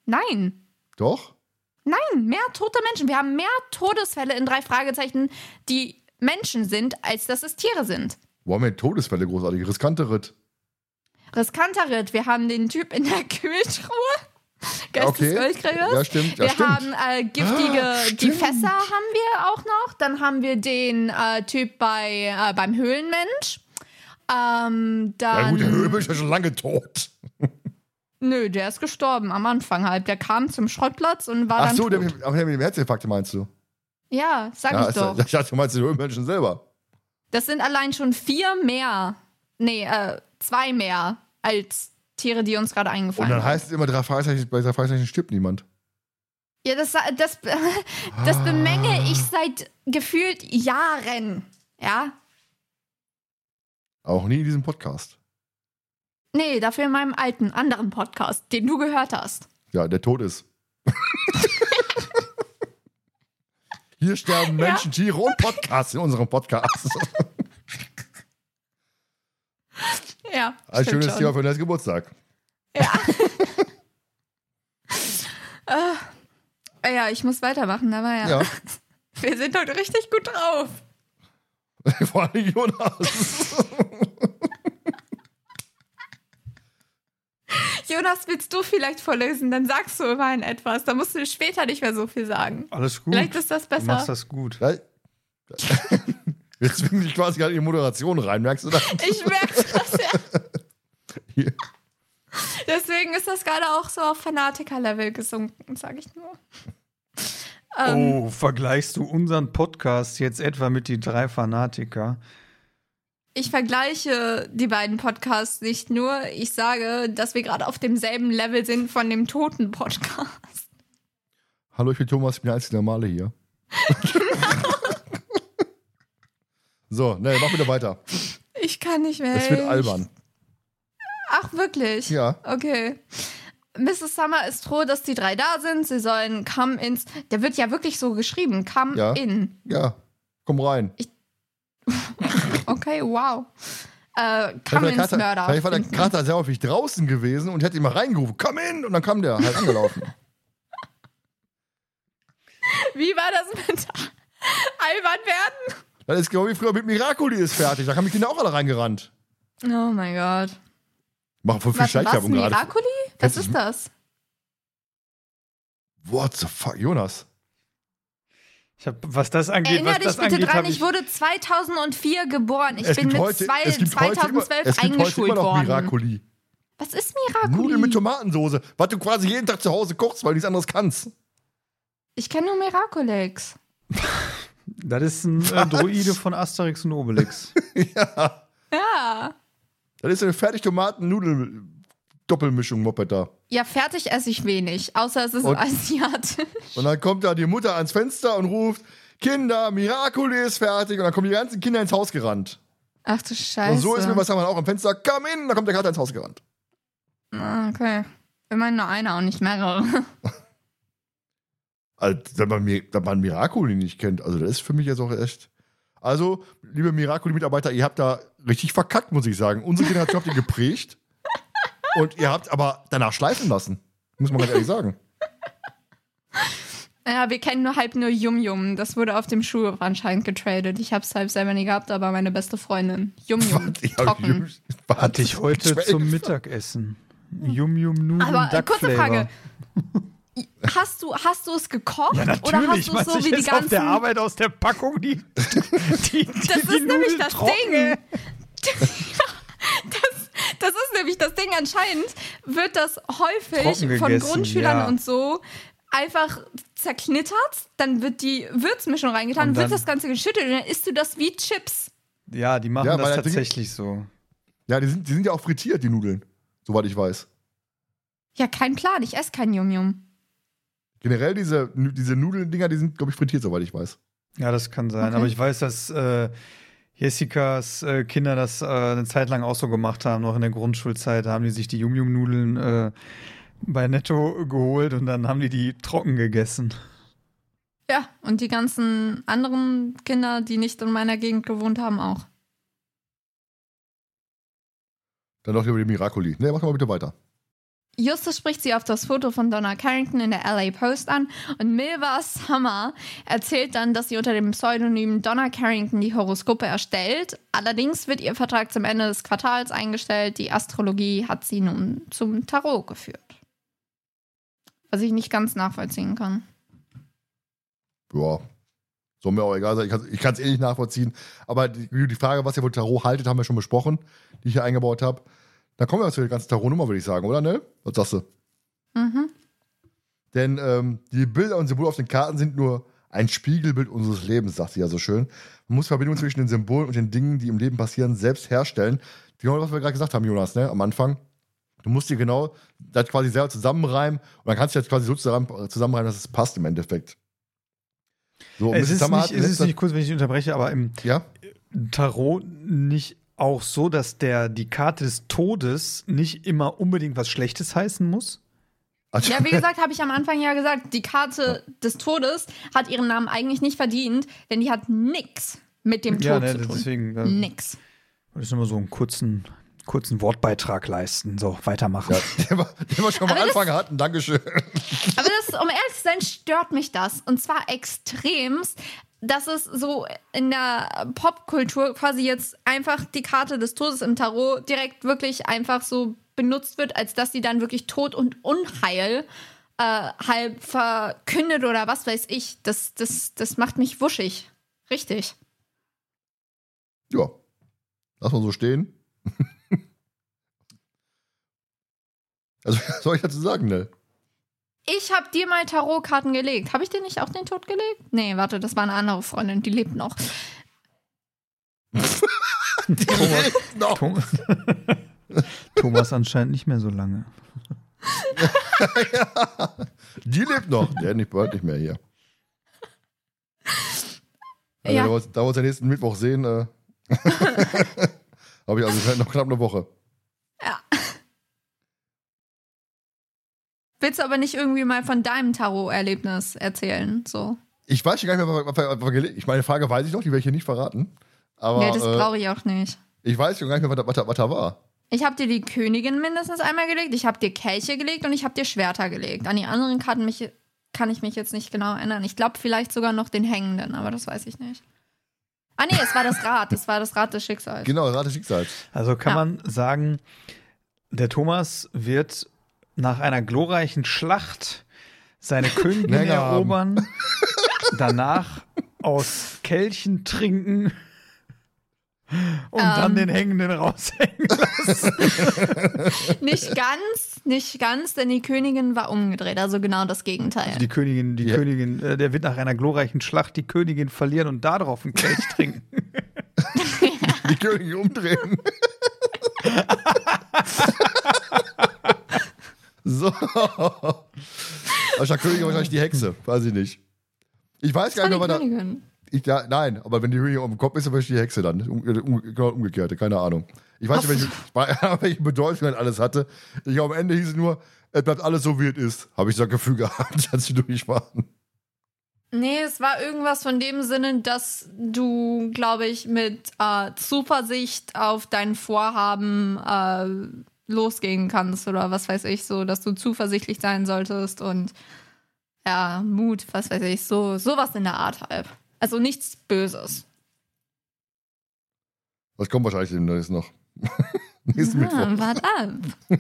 Nein. Doch? Nein, mehr tote Menschen. Wir haben mehr Todesfälle in drei Fragezeichen, die Menschen sind, als dass es Tiere sind. Wo haben wir Todesfälle großartig? Riskante Ritt. Riskanter Ritt. Wir haben den Typ in der [laughs] Kühltruhe. Ja, okay. Ja, stimmt. Ja, wir stimmt. haben äh, giftige, Ah, die. Fässer haben wir auch noch. Dann haben wir den äh, Typ bei, äh, beim Höhlenmensch. Ähm, dann, ja gut, der Höbel ist schon lange tot. Nö, der ist gestorben am Anfang halt. Der kam zum Schrottplatz und war Ach dann so, der, tot. ach, der mit dem Herzinfarkt meinst du? Ja, sag ja, ich doch. Ich dachte, du meinst den Höhlenmenschen selber. Das sind allein schon vier mehr. Nee, äh, zwei mehr als Tiere, die uns gerade Und eingefallen dann sind. heißt es immer, drei Fragezeichen, bei drei Fragezeichen stirbt niemand. Ja, das, das, [laughs] das bemänge ich seit gefühlt Jahren. Ja? Auch nie in diesem Podcast. Nee, dafür in meinem alten, anderen Podcast, den du gehört hast. Ja, der Tod ist. [laughs] Hier sterben Menschen, Tiere und Podcasts in unserem Podcast. [laughs] Ja. Ein schönes schon. Thema für den Geburtstag. Ja. [laughs] äh, ja, ich muss weitermachen, aber ja. Ja. Wir sind heute richtig gut drauf. Vor allem Jonas. Jonas, willst du vielleicht vorlesen? Dann sagst du immerhin etwas. Da musst du später nicht mehr so viel sagen. Alles gut. Vielleicht ist das Du machst besser. das gut. [laughs] Jetzt zwingen dich quasi gerade in die Moderation rein, merkst du das? [laughs] Ich merke das ja. [laughs] Deswegen ist das gerade auch so auf Fanatiker-Level gesunken, sage ich nur. Ähm, Oh, vergleichst du unseren Podcast jetzt etwa mit die drei Fanatiker? Ich vergleiche die beiden Podcasts nicht nur. Ich sage, dass wir gerade auf demselben Level sind von dem toten Podcast. Hallo, ich bin Thomas, ich bin der einzige Normale hier. [laughs] so, ne, mach wieder weiter. Ich kann nicht mehr. Es wird Ich- albern. Ach, wirklich? Ja. Okay. Mrs. Summer ist froh, dass die drei da sind. Sie sollen come ins. Der wird ja wirklich so geschrieben. Come Ja. in. Ja, komm rein. Okay, wow. Äh, Vielleicht come war der ins Kater, Mörder. vielleicht war der. [laughs] Kater sehr häufig draußen gewesen und hätte ihn mal reingerufen, komm in! Und dann kam der halt angelaufen. Wie war das mit albern werden? Das ist genau wie früher mit Miracoli ist fertig. Da kamen die Kinder auch alle reingerannt. Oh mein Gott. Machen voll viel Schleichwerbung gerade. Miracoli? Was ist das? What the fuck, Jonas? Ich hab, was das angeht, Erinner was dich das bitte angeht, dran, ich ich, wurde 2004 geboren. Ich bin mit heute- zwei, es gibt heute immer- 2012 es gibt heute eingeschult immer noch worden. Miracoli. Was ist Miracoli? Nudeln mit Tomatensoße, was du quasi jeden Tag zu Hause kochst, weil du nichts anderes kannst. Ich kenne nur Miracolex. [laughs] das ist ein äh, Droide von Asterix und Obelix. [laughs] ja. Ja. Das ist eine fertig Tomaten-Nudel-Doppelmischung, Moped da. Ja, fertig esse ich wenig, außer es ist Und- asiatisch. Und dann kommt da die Mutter ans Fenster und ruft, Kinder, Miracoli ist fertig. Und dann kommen die ganzen Kinder ins Haus gerannt. Ach du Scheiße. Und so ist mir was haben wir auch am Fenster, komm in, dann kommt der Kater ins Haus gerannt. Ah, Okay. Immerhin nur einer und nicht mehrere. [laughs] Also, wenn man, wenn man Miracoli nicht kennt, also das ist für mich jetzt auch echt. Also, liebe Miracoli-Mitarbeiter, ihr habt da richtig verkackt, muss ich sagen. Unsere Generation habt ihr geprägt und ihr habt aber danach schleifen lassen. Muss man ganz ehrlich sagen. Ja, wir kennen nur halb nur Yum Yum. Das wurde auf dem Schuh anscheinend getradet. Ich hab's halb selber nie gehabt, aber meine beste Freundin. Yum Yum. Ich Trocken. Hatte ich heute zum Mittagessen. Yum Yum Nudeln Aber äh, Duck kurze Flavor. Frage. Hast du, hast du es gekocht? Ja, Oder hast natürlich. du es so wie die esse auf der ganzen. Arbeit aus der Packung die, die, die Das die ist nämlich Nudeln das trocken. Ding. [laughs] das, das ist nämlich das Ding. Anscheinend wird das häufig von Grundschülern ja. und so einfach zerknittert. Dann wird die Würzmischung reingetan, Und wird dann- das Ganze geschüttelt und dann isst du das wie Chips. Ja, die machen Ja, das das Ding- tatsächlich so. Ja, die sind, die sind ja auch frittiert, die Nudeln. Soweit ich weiß. Ja, kein Plan. Ich esse kein Yum Yum. Generell diese, diese Nudeln-Dinger, die sind, glaube ich, frittiert, soweit ich weiß. Ja, das kann sein. Okay. Aber ich weiß, dass äh, Jessicas äh, Kinder das äh, eine Zeit lang auch so gemacht haben, noch in der Grundschulzeit. Da haben die sich die Yum Yum Nudeln äh, bei Netto geholt und dann haben die die trocken gegessen. Ja, und die ganzen anderen Kinder, die nicht in meiner Gegend gewohnt haben, auch. Dann doch lieber die Miracoli. Ne, mach mal bitte weiter. Justus spricht sie auf das Foto von Donna Carrington in der LA Post an und Milva Summer erzählt dann, dass sie unter dem Pseudonym Donna Carrington die Horoskope erstellt. Allerdings wird ihr Vertrag zum Ende des Quartals eingestellt. Die Astrologie hat sie nun zum Tarot geführt. Was ich nicht ganz nachvollziehen kann. Ja. Soll mir auch egal sein. Ich kann es eh nicht nachvollziehen. Aber die, die Frage, was ihr wohl Tarot haltet, haben wir schon besprochen, die ich hier eingebaut habe. Dann kommen wir zu der ganzen Tarotnummer, würde ich sagen, oder, ne? Was sagst du? Mhm. Denn ähm, die Bilder und Symbole auf den Karten sind nur ein Spiegelbild unseres Lebens, sagt sie ja so schön. Man muss Verbindungen zwischen den Symbolen und den Dingen, die im Leben passieren, selbst herstellen. Genau, was wir gerade gesagt haben, Jonas, ne? Am Anfang. Du musst dir genau das quasi selber zusammenreimen und dann kannst du jetzt quasi so zusammen- zusammenreimen, dass es passt im Endeffekt. So, Es Mrs. ist, nicht, es ist nicht kurz, wenn ich unterbreche, aber im Ja? Tarot nicht auch so, dass der, die Karte des Todes nicht immer unbedingt was Schlechtes heißen muss? Also, Ja, wie [laughs] gesagt, habe ich am Anfang ja gesagt, die Karte des Todes hat ihren Namen eigentlich nicht verdient, denn die hat nix mit dem Tod ja, ne, zu tun. deswegen äh, Nix. ich nur mal so einen kurzen, kurzen Wortbeitrag leisten. So, weitermachen. ja, den wir, den wir schon am Aber das- Anfang hatten. Dankeschön. Aber das, um ehrlich zu sein, stört mich das. Und zwar extremst, dass es so in der Popkultur quasi jetzt einfach die Karte des Todes im Tarot direkt wirklich einfach so benutzt wird, als dass sie dann wirklich Tod und Unheil äh, halb verkündet oder was weiß ich. Das, das, das macht mich wuschig. Richtig. Ja. Lass mal so stehen. Also, [laughs] was soll ich dazu sagen, ne? Ich habe dir mal Tarotkarten gelegt. Habe ich dir nicht auch den Tod gelegt? Nee, warte, das war eine andere Freundin, die lebt noch. [laughs] Thomas, Noch. Thomas, [laughs] Thomas anscheinend nicht mehr so lange. Die lebt noch. Der nicht, bald nicht mehr hier. Also, Ja. Da wir uns- da wir uns ja nächsten Mittwoch sehen, äh, habe ich also noch knapp eine Woche. Willst du aber nicht irgendwie mal von deinem Tarot-Erlebnis erzählen? So. Ich weiß gar nicht mehr, was wir- ich meine Frage weiß ich noch, die werde ich hier nicht verraten. Aber nee, das äh, brauche ich auch nicht. ich weiß gar nicht mehr, was da, was was da war. Ich habe dir die Königin mindestens einmal gelegt, ich habe dir Kelche gelegt und ich habe dir Schwerter gelegt. An die anderen Karten mich, kann ich mich jetzt nicht genau erinnern. Ich glaube vielleicht sogar noch den Hängenden, aber das weiß ich nicht. Ah nee, es war das Rad, es war das Rad des Schicksals. Genau, Rat des Schicksals. Also kann Ja. man sagen, der Thomas wird nach einer glorreichen Schlacht seine [laughs] Königin Länger haben. erobern, [laughs] danach aus Kelchen trinken und dann Ähm. den Hängenden raushängen lassen. [laughs] Nicht ganz, nicht ganz, denn die Königin war umgedreht, also genau das Gegenteil. Also die Königin, die Ja. Königin, äh, der wird nach einer glorreichen Schlacht die Königin verlieren und darauf einen Kelch trinken. Die Königin umdrehen. So. Wahrscheinlich Königin wahrscheinlich die Hexe, weiß ich nicht. Ich weiß gar das nicht war mehr, die was da. Königin. Ich, ja, nein, aber wenn die Königin um den Kopf ist, dann wahrscheinlich die Hexe dann. Um, um, genau umgekehrte, keine Ahnung. Ich weiß nicht, welche, [laughs] [laughs] welche Bedeutung das alles hatte. Ich, am Ende hieß es nur, es bleibt alles so, wie es ist. Habe ich ein Gefühl gehabt, [laughs] als sie durch waren. Nee, es war irgendwas von dem Sinne, dass du, glaube ich, mit äh, Zuversicht auf dein Vorhaben äh, losgehen kannst oder was weiß ich, so, dass du zuversichtlich sein solltest und ja, Mut, was weiß ich, so sowas in der Art halt. Also nichts Böses. Das kommt wahrscheinlich demnächst noch. [laughs] Nächsten Mittwoch. Ah, wart ab. [laughs]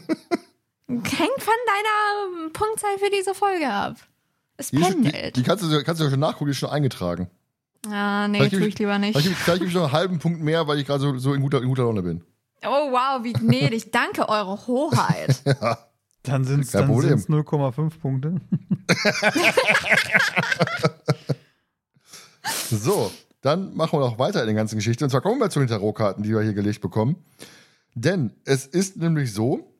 Hängt von deiner Punktzahl für diese Folge ab. Es Die, ist, die, pendelt. die kannst, du, kannst du ja schon nachgucken, die ist schon eingetragen. ah, nee, tue gebe ich lieber nicht. Vielleicht gebe ich, ich noch einen halben Punkt mehr, weil ich gerade so, so in, guter, in guter Laune bin. Oh, wow, wie gnädig. [laughs] Danke, Eure Hoheit. [laughs] Dann sind es Kein Problem. 0,5 Punkte. [laughs] So, dann machen wir noch weiter in der ganzen Geschichte. Und zwar kommen wir zu den Tarotkarten, die wir hier gelegt bekommen. Denn es ist nämlich so,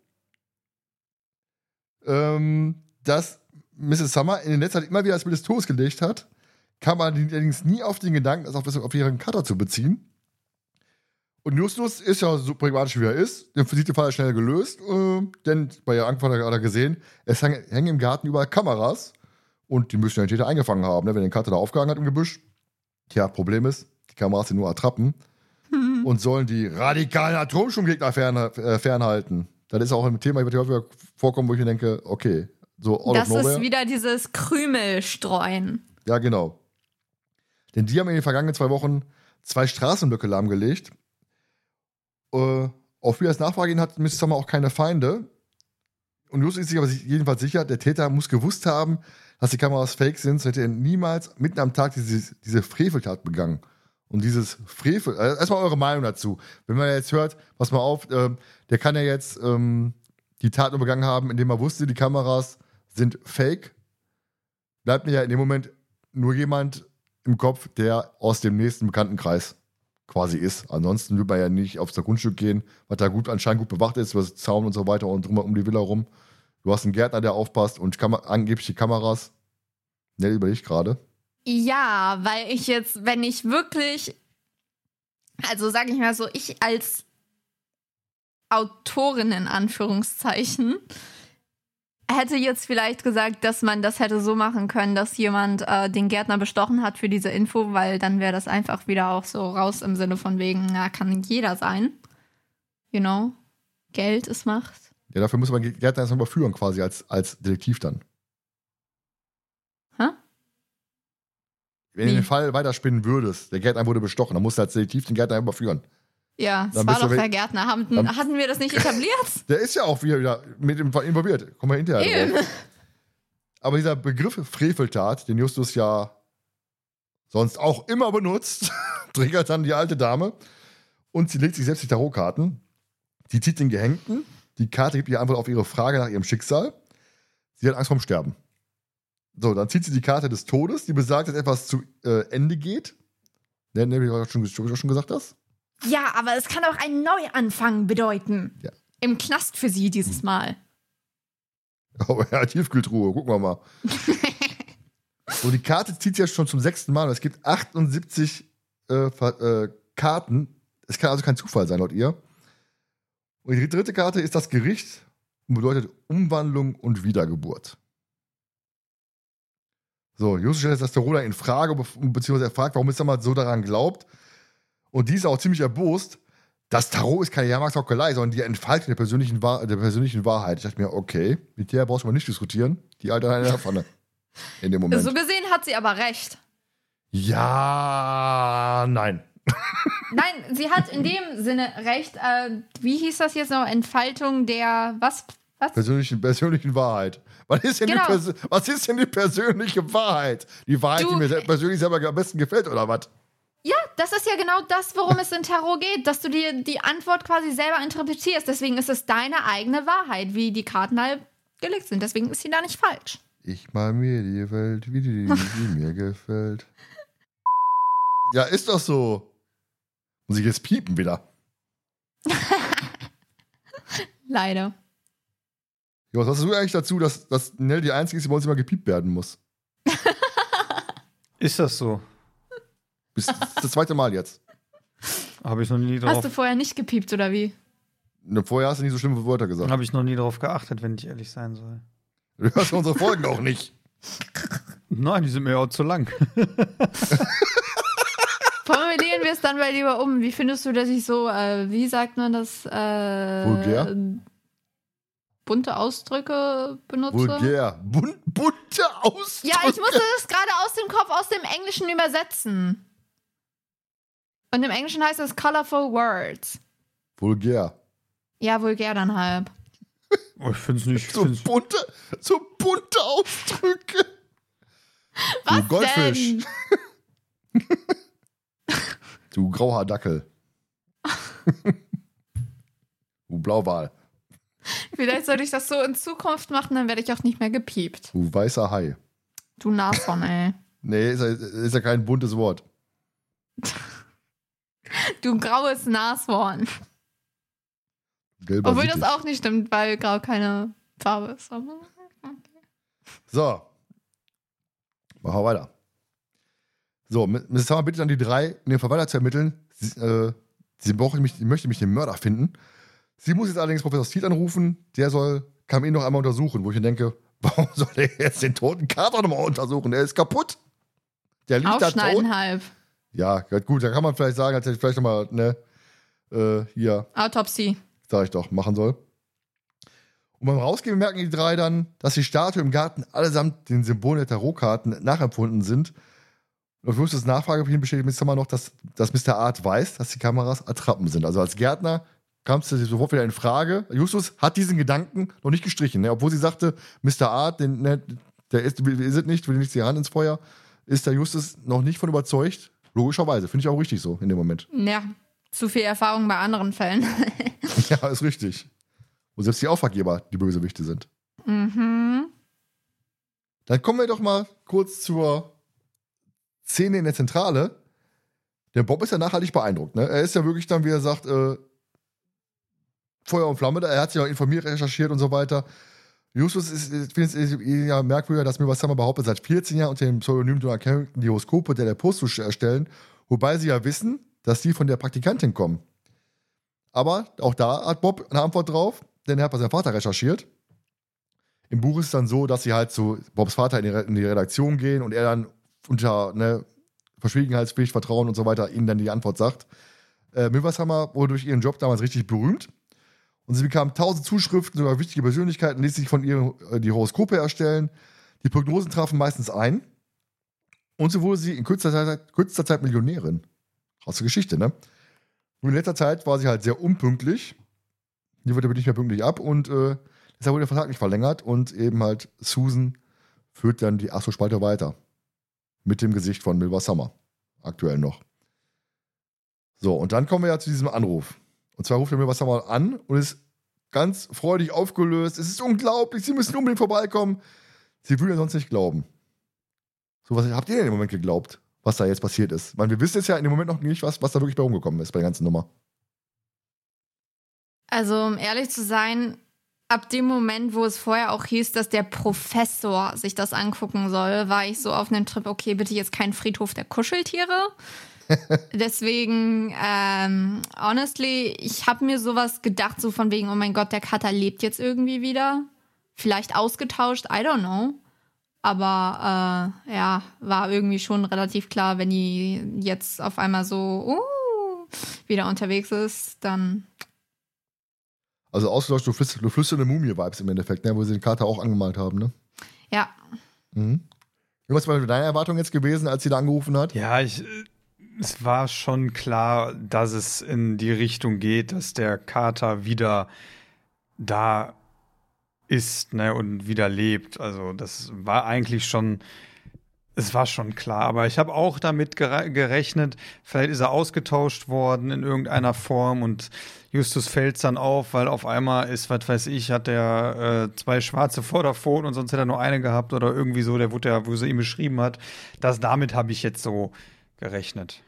ähm, dass Mrs. Summer in der Netzzeit immer wieder das Bild des Todes gelegt hat, kam man allerdings nie auf den Gedanken, das auf, das auf ihren Cutter zu beziehen. Und Justus ist ja so pragmatisch, wie er ist. Den sieht der Fall schnell gelöst, äh, denn bei ihr Anfang hat er gesehen, es hängen, hängen im Garten überall Kameras und die müssen ja den Täter eingefangen haben, ne? wenn den Cutter da aufgehangen hat im Gebüsch. Tja, Problem ist, die Kameras sind nur Attrappen und sollen die radikalen Atomstromgegner fern, äh, fernhalten. Das ist auch ein Thema, das häufiger vorkommen, wo ich mir denke, okay, so out Das ist wieder dieses Krümelstreuen. Ja, genau. Denn die haben in den vergangenen zwei Wochen zwei Straßenblöcke lahmgelegt. Äh, auf wie das Nachfragen hat Mrs. Summer auch keine Feinde. Und Justus ist sich aber jedenfalls sicher, der Täter muss gewusst haben, dass die Kameras fake sind, sonst hätte er niemals mitten am Tag diese, diese Freveltat begangen. Und dieses Frevel, äh, erstmal eure Meinung dazu. Wenn man jetzt hört, pass mal auf, ähm, der kann ja jetzt ähm, die Tat nur begangen haben, indem er wusste, die Kameras sind fake. Bleibt mir ja in dem Moment nur jemand im Kopf, der aus dem nächsten Bekanntenkreis quasi ist. Ansonsten würde man ja nicht aufs Grundstück gehen, was da gut anscheinend gut bewacht ist, was Zaun und so weiter und drum um die Villa rum. Du hast einen Gärtner, der aufpasst und Kam angebliche Kameras. Nell überlegt gerade. Ja, weil ich jetzt, wenn ich wirklich, also sage ich mal so, ich als Autorin in Anführungszeichen hätte jetzt vielleicht gesagt, dass man das hätte so machen können, dass jemand äh, den Gärtner bestochen hat für diese Info, weil dann wäre das einfach wieder auch so raus im Sinne von wegen, na, kann jeder sein. You know? Geld ist Macht. Ja, dafür muss man Gärtner erstmal überführen, quasi als, als Detektiv dann. Hä? Wenn du Wie? den Fall weiterspinnen würdest, der Gärtner wurde bestochen, dann musst du als Detektiv den Gärtner überführen. Ja, es war doch der Gärtner. Haben, Dann- hatten wir das nicht etabliert? [laughs] Der ist ja auch wieder, wieder mit involviert. Kommen wir hinterher Eben. drauf. Aber dieser Begriff Freveltat, den Justus ja sonst auch immer benutzt, [laughs] triggert dann die alte Dame und sie legt sich selbst die Tarotkarten. Die zieht den Gehängten. Die Karte gibt ihr Antwort auf ihre Frage nach ihrem Schicksal. Sie hat Angst vorm Sterben. So, dann zieht sie die Karte des Todes, die besagt, dass etwas zu äh, Ende geht. Ne, ne, wie du schon, schon gesagt hast. Ja, aber es kann auch einen Neuanfang bedeuten. Ja. Im Knast für sie dieses Mal. Oh ja, Tiefkühltruhe, gucken wir mal. [laughs] so, die Karte zieht ja schon zum sechsten Mal. Es gibt 78 äh, äh, Karten. Es kann also kein Zufall sein, laut ihr. Und die dritte Karte ist das Gericht und bedeutet Umwandlung und Wiedergeburt. So, Justus stellt jetzt das Tarot in Frage, be- beziehungsweise er fragt, warum ist er mal so daran glaubt. Und die ist auch ziemlich erbost. Das Tarot ist keine Jahrmarktshockelei, sondern die Entfaltung der persönlichen, Wahr der persönlichen Wahrheit. Ich dachte mir, okay, mit der brauchst du mal nicht diskutieren. Die alte hat eine Pfanne. In dem Moment. So gesehen hat sie aber recht. ja, nein. Nein, sie hat in dem Sinne recht. Äh, wie hieß das jetzt noch? Entfaltung der. Was? Was? Persönlichen, persönlichen Wahrheit. Was ist, denn Genau. die was ist denn die persönliche Wahrheit? Die Wahrheit, Du- die mir persönlich selber am besten gefällt, oder was? Ja, das ist ja genau das, worum es in Tarot geht, dass du dir die Antwort quasi selber interpretierst. Deswegen ist es deine eigene Wahrheit, wie die Karten halt gelegt sind. Deswegen ist sie da nicht falsch. Ich mal mir die Welt, wie die, die mir [laughs] gefällt. Ja, ist doch so. Muss ich jetzt piepen wieder? [laughs] Leider. Ja, was hast du eigentlich dazu, dass, dass Nell die Einzige ist, die bei uns immer gepiept werden muss? Ist das so? Bis das zweite Mal jetzt. Habe ich noch nie Hast drauf. du vorher nicht gepiept oder wie? Ne, Vorher hast du nicht so schlimme Wörter gesagt. Habe ich noch nie drauf geachtet, wenn ich ehrlich sein soll. Du hörst unsere Folgen auch nicht. Nein, die sind mir auch zu lang. [laughs] Formulieren wir es dann mal lieber um. Wie findest du, dass ich so, äh, wie sagt man das? Äh, Vulgär? Bunte Ausdrücke benutze? Vulgär. Bun bunte Ausdrücke. Ja, ich musste das gerade aus dem Kopf, aus dem Englischen übersetzen. Und im Englischen heißt es colorful words. Vulgär. Ja, vulgär dann halb. Oh, ich finde es nicht. Ich So find's, bunte, so bunte Ausdrücke. Was du Goldfisch. denn? [laughs] Du Grauhaardackel. [laughs] du Blauwal. Vielleicht sollte ich das so in Zukunft machen, dann werde ich auch nicht mehr gepiept. Du weißer Hai. Du Nashorn, ey. Nee, ist ja, ist ja kein buntes Wort. [laughs] Du graues Nashorn. Gelber Obwohl das auch nicht stimmt, weil grau keine Farbe ist. Aber So. Machen wir weiter. So, Mrs. Hammer bittet dann die drei, in den weiter zu ermitteln. Sie, äh, sie, mich, möchte mich den Mörder finden. Sie muss jetzt allerdings Professor Steed anrufen. Der soll Kamin noch einmal untersuchen, wo ich mir denke, [laughs] warum soll er jetzt den toten Kater nochmal untersuchen? Der ist kaputt. Der liegt da tot. Aufschneiden halb. Ja, gut, da kann man vielleicht sagen, dass er vielleicht nochmal, ne, äh, hier, Autopsie. sag ich doch, machen soll. Und beim Rausgehen merken die drei dann, dass die Statue im Garten allesamt den Symbolen der Tarotkarten nachempfunden sind. Und auf Justus Nachfrage hin bestätigt Mr. Hammer noch, dass, dass Mr. Art weiß, dass die Kameras Attrappen sind. Also als Gärtner kam es sofort wieder in Frage. Justus hat diesen Gedanken noch nicht gestrichen, ne? obwohl sie sagte, Mr. Art, den, ne, der ist, ist es nicht, will nicht die Hand ins Feuer, ist der Justus noch nicht von überzeugt. Logischerweise, finde ich auch richtig so in dem Moment. Ja, zu viel Erfahrung bei anderen Fällen. [laughs] [laughs] Ja, ist richtig. Wo selbst die Auftraggeber die Bösewichte sind. mhm. Dann kommen wir doch mal kurz zur Szene in der Zentrale. Der Bob ist ja nachhaltig beeindruckt. Ne? Er ist ja wirklich dann, wie er sagt, äh, Feuer und Flamme. Er hat sich auch informiert, recherchiert und so weiter. Justus ist, ich finde es ja merkwürdiger, dass wir behauptet, seit 14 Jahren unter dem Pseudonym Donald Carrington die Horoskope der, der Post zu erstellen, wobei sie ja wissen, dass die von der Praktikantin kommen. Aber auch da hat Bob eine Antwort drauf, denn er hat bei seinem Vater recherchiert. Im Buch ist es dann so, dass sie halt zu Bobs Vater in die, in die Redaktion gehen und er dann unter ne, Verschwiegenheitspflicht, Vertrauen und so weiter ihnen dann die Antwort sagt. Äh, Milvershammer wurde durch ihren Job damals richtig berühmt und sie bekam tausend Zuschriften über wichtige Persönlichkeiten, ließ sich von ihr äh, die Horoskope erstellen. Die Prognosen trafen meistens ein. Und so wurde sie in kürzester Zeit, kürzester Zeit Millionärin. Krasse Geschichte, ne? Und in letzter Zeit war sie halt sehr unpünktlich. Die wurde nicht mehr pünktlich ab und äh, deshalb wurde der Vertrag nicht verlängert und eben halt Susan führt dann die Astro-Spalte weiter. Mit dem Gesicht von Milva Summer. Aktuell noch. So, und dann kommen wir ja zu diesem Anruf. Und zwar ruft er Milva Summer an und ist ganz freudig aufgelöst. Es ist unglaublich, Sie müssen unbedingt vorbeikommen. Sie würden ja sonst nicht glauben. So, was habt ihr denn im Moment geglaubt, was da jetzt passiert ist? Weil wir wissen jetzt ja in dem Moment noch nicht, was, was da wirklich bei rumgekommen ist bei der ganzen Nummer. Also, um ehrlich zu sein, ab dem Moment, wo es vorher auch hieß, dass der Professor sich das angucken soll, war ich so auf einem Trip, okay, bitte jetzt kein Friedhof der Kuscheltiere. [laughs] Deswegen, ähm, honestly, ich habe mir sowas gedacht, so von wegen, oh mein Gott, der Cutter lebt jetzt irgendwie wieder. Vielleicht ausgetauscht, I don't know. Aber äh, ja, war irgendwie schon relativ klar, wenn die jetzt auf einmal so uh, wieder unterwegs ist, dann also ausgelöscht, du, flüster, flüsternde Mumie-Vibes im Endeffekt, ne? wo sie den Kater auch angemalt haben, ne? Ja. Mhm. Was war deine Erwartung jetzt gewesen, als sie da angerufen hat? Ja, ich, es war schon klar, dass es in die Richtung geht, dass der Kater wieder da ist ne, und wieder lebt. Also das war eigentlich schon es war schon klar, aber ich habe auch damit gerechnet, vielleicht ist er ausgetauscht worden in irgendeiner Form und Justus fällt dann auf, weil auf einmal ist, was weiß ich, hat der äh, zwei schwarze Vorderpfoten und sonst hätte er nur eine gehabt oder irgendwie so, der wurde ja, wo sie ihm beschrieben hat. Das damit habe ich jetzt so gerechnet.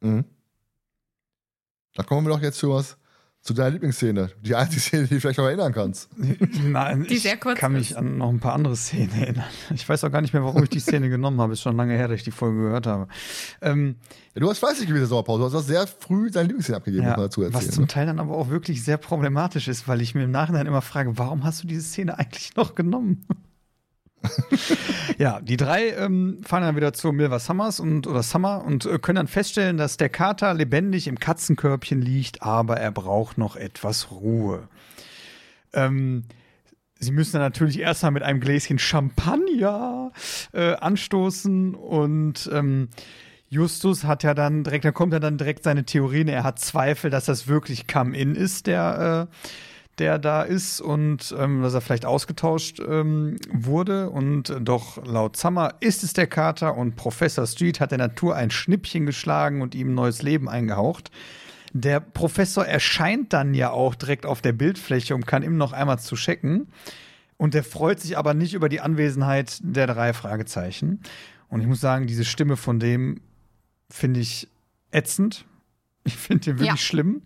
Mhm. Da kommen wir doch jetzt zu was zu deiner Lieblingsszene. Die einzige Szene, die du vielleicht noch erinnern kannst. [laughs] Nein, die ich kann mich ist. an noch ein paar andere Szenen erinnern. Ich weiß auch gar nicht mehr, warum ich die Szene [laughs] genommen habe. Ist schon lange her, dass ich die Folge gehört habe. Ähm, ja, du hast fleißig gewesen, Sommerpause. Du hast sehr früh deine Lieblingsszene abgegeben, ja, dazu erzählen. Was zum ne? Teil dann aber auch wirklich sehr problematisch ist, weil ich mir im Nachhinein immer frage, warum hast du diese Szene eigentlich noch genommen? [laughs] ja, die drei ähm, fahren dann wieder zu Milva Summers und oder Summer und äh, können dann feststellen, dass der Kater lebendig im Katzenkörbchen liegt, aber er braucht noch etwas Ruhe. Ähm, sie müssen dann natürlich erstmal mit einem Gläschen Champagner äh, anstoßen und ähm, Justus hat ja dann direkt, da kommt er dann direkt seine Theorien, er hat Zweifel, dass das wirklich Come-In ist, der äh, der da ist und ähm, dass er vielleicht ausgetauscht ähm, wurde. Und doch laut Summer ist es der Kater und Professor Street hat der Natur ein Schnippchen geschlagen und ihm neues Leben eingehaucht. Der Professor erscheint dann ja auch direkt auf der Bildfläche und kann ihm noch einmal zu checken. Und der freut sich aber nicht über die Anwesenheit der drei Fragezeichen. Und ich muss sagen, diese Stimme von dem finde ich ätzend. Ich finde den wirklich ja. schlimm.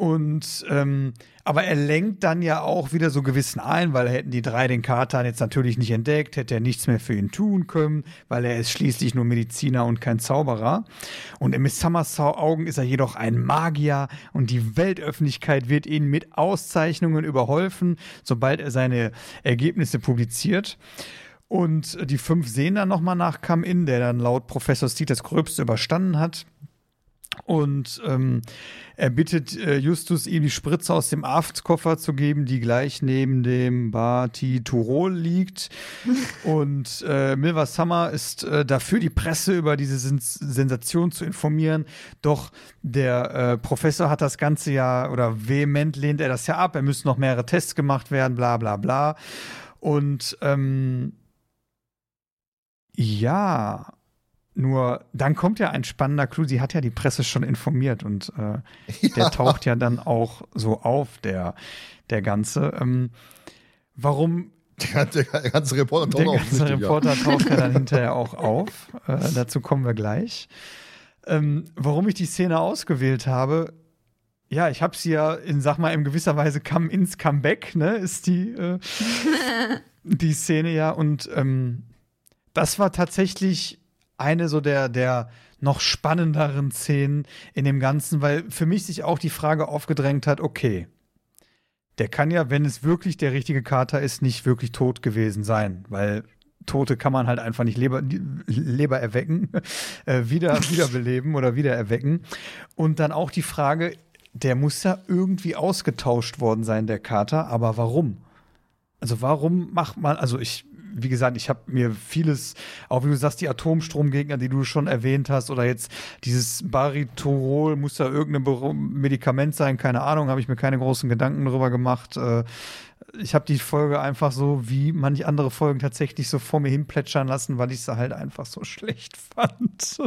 Und ähm, aber er lenkt dann ja auch wieder so Gewissen ein, weil hätten die drei den Katan jetzt natürlich nicht entdeckt, hätte er nichts mehr für ihn tun können, weil er ist schließlich nur Mediziner und kein Zauberer. Und in Miss Summers Augen ist er jedoch ein Magier und die Weltöffentlichkeit wird ihn mit Auszeichnungen überholfen, sobald er seine Ergebnisse publiziert. Und die fünf sehen dann nochmal nach Come-In, der dann laut Professor Steed das Gröbste überstanden hat. Und ähm, er bittet äh, Justus, ihm die Spritze aus dem Aftkoffer zu geben, die gleich neben dem Bartiturol liegt. [laughs] Und äh, Milva Summer ist äh, dafür, die Presse über diese Sens Sensation zu informieren. Doch der äh, Professor hat das Ganze ja, oder vehement lehnt er das ja ab. Er müssen noch mehrere Tests gemacht werden, bla bla bla. Und ähm, ja, nur dann kommt ja ein spannender Clou. Sie hat ja die Presse schon informiert und äh, [laughs] ja. der taucht ja dann auch so auf, der, der Ganze. Ähm, warum. Der, der, ganze Reporter taucht Der ganze Reporter ja. taucht ja dann hinterher [laughs] auch auf. Äh, dazu kommen wir gleich. Ähm, warum ich die Szene ausgewählt habe, ja, ich habe sie ja in, sag mal, in gewisser Weise come ins Comeback, ne, ist die, äh, [laughs] die Szene ja. Und ähm, das war tatsächlich eine so der, der noch spannenderen Szenen in dem Ganzen, weil für mich sich auch die Frage aufgedrängt hat, okay, der kann ja, wenn es wirklich der richtige Kater ist, nicht wirklich tot gewesen sein, weil Tote kann man halt einfach nicht Leber, Leber erwecken, [laughs] äh, wieder, [laughs] wiederbeleben oder wieder erwecken. Und dann auch die Frage, der muss ja irgendwie ausgetauscht worden sein, der Kater, aber warum? Also warum macht man, also ich wie gesagt, ich habe mir vieles, auch wie du sagst, die Atomstromgegner, die du schon erwähnt hast, oder jetzt dieses Baritorol, muss da irgendein Medikament sein, keine Ahnung, habe ich mir keine großen Gedanken darüber gemacht. Äh, ich habe die Folge einfach so, wie manche andere Folgen tatsächlich so vor mir hin plätschern lassen, weil ich sie halt einfach so [laughs] schlecht fand.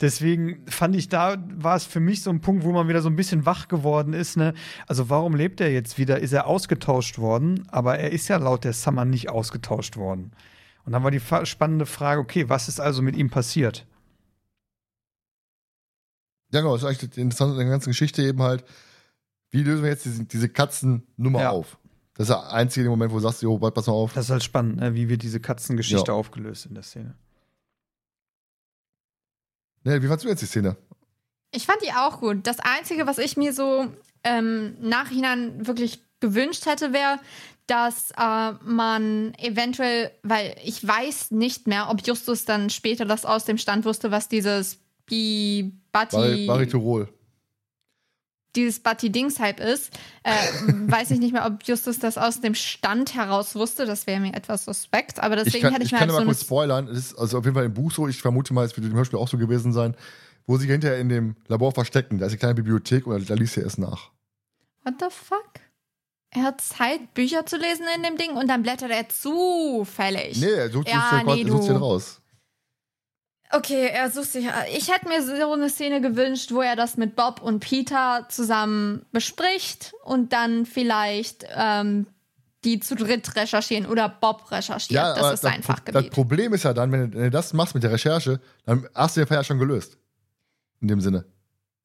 Deswegen fand ich, da war es für mich so ein Punkt, wo man wieder so ein bisschen wach geworden ist. Ne? Also warum lebt er jetzt wieder? Ist er ausgetauscht worden? Aber er ist ja laut der Summer nicht ausgetauscht worden. Und dann war die spannende Frage, okay, was ist also mit ihm passiert? Ja, genau, das ist eigentlich interessant in der ganzen Geschichte eben halt, wie lösen wir jetzt diese, diese Katzennummer ja. auf? Das ist der einzige Moment, wo du sagst, jo, pass mal auf. Das ist halt spannend, ne? wie wird diese Katzengeschichte ja. aufgelöst in der Szene. Ne, wie fandest du jetzt die Szene? Ich fand die auch gut. Das Einzige, was ich mir so ähm, Nachhinein wirklich gewünscht hätte, wäre, dass äh, man eventuell, weil ich weiß nicht mehr, ob Justus dann später das aus dem Stand wusste, was dieses Bibati. Bariturol dieses Batti-Dings-Hype ist. Äh, [laughs] weiß ich nicht mehr, ob Justus das aus dem Stand heraus wusste. Das wäre mir etwas suspekt. Aber deswegen ich kann, hätte ich, ich mir kann halt mal kurz spoilern. Es ist also auf jeden Fall im Buch so. Ich vermute mal, es wird im Hörspiel auch so gewesen sein, wo sie hinterher in dem Labor verstecken. Da ist eine kleine Bibliothek und da liest er es nach. What the fuck? Er hat Zeit, Bücher zu lesen in dem Ding und dann blättert er zufällig. Nee, er sucht ja, nee, den raus. Okay, er sucht sich. Ich hätte mir so eine Szene gewünscht, wo er das mit Bob und Peter zusammen bespricht und dann vielleicht ähm, die zu dritt recherchieren oder Bob recherchiert. Ja, das ist das, einfach Gebiet. Das Problem ist ja dann, wenn du, wenn du das machst mit der Recherche, dann hast du den Fall ja schon gelöst. In dem Sinne.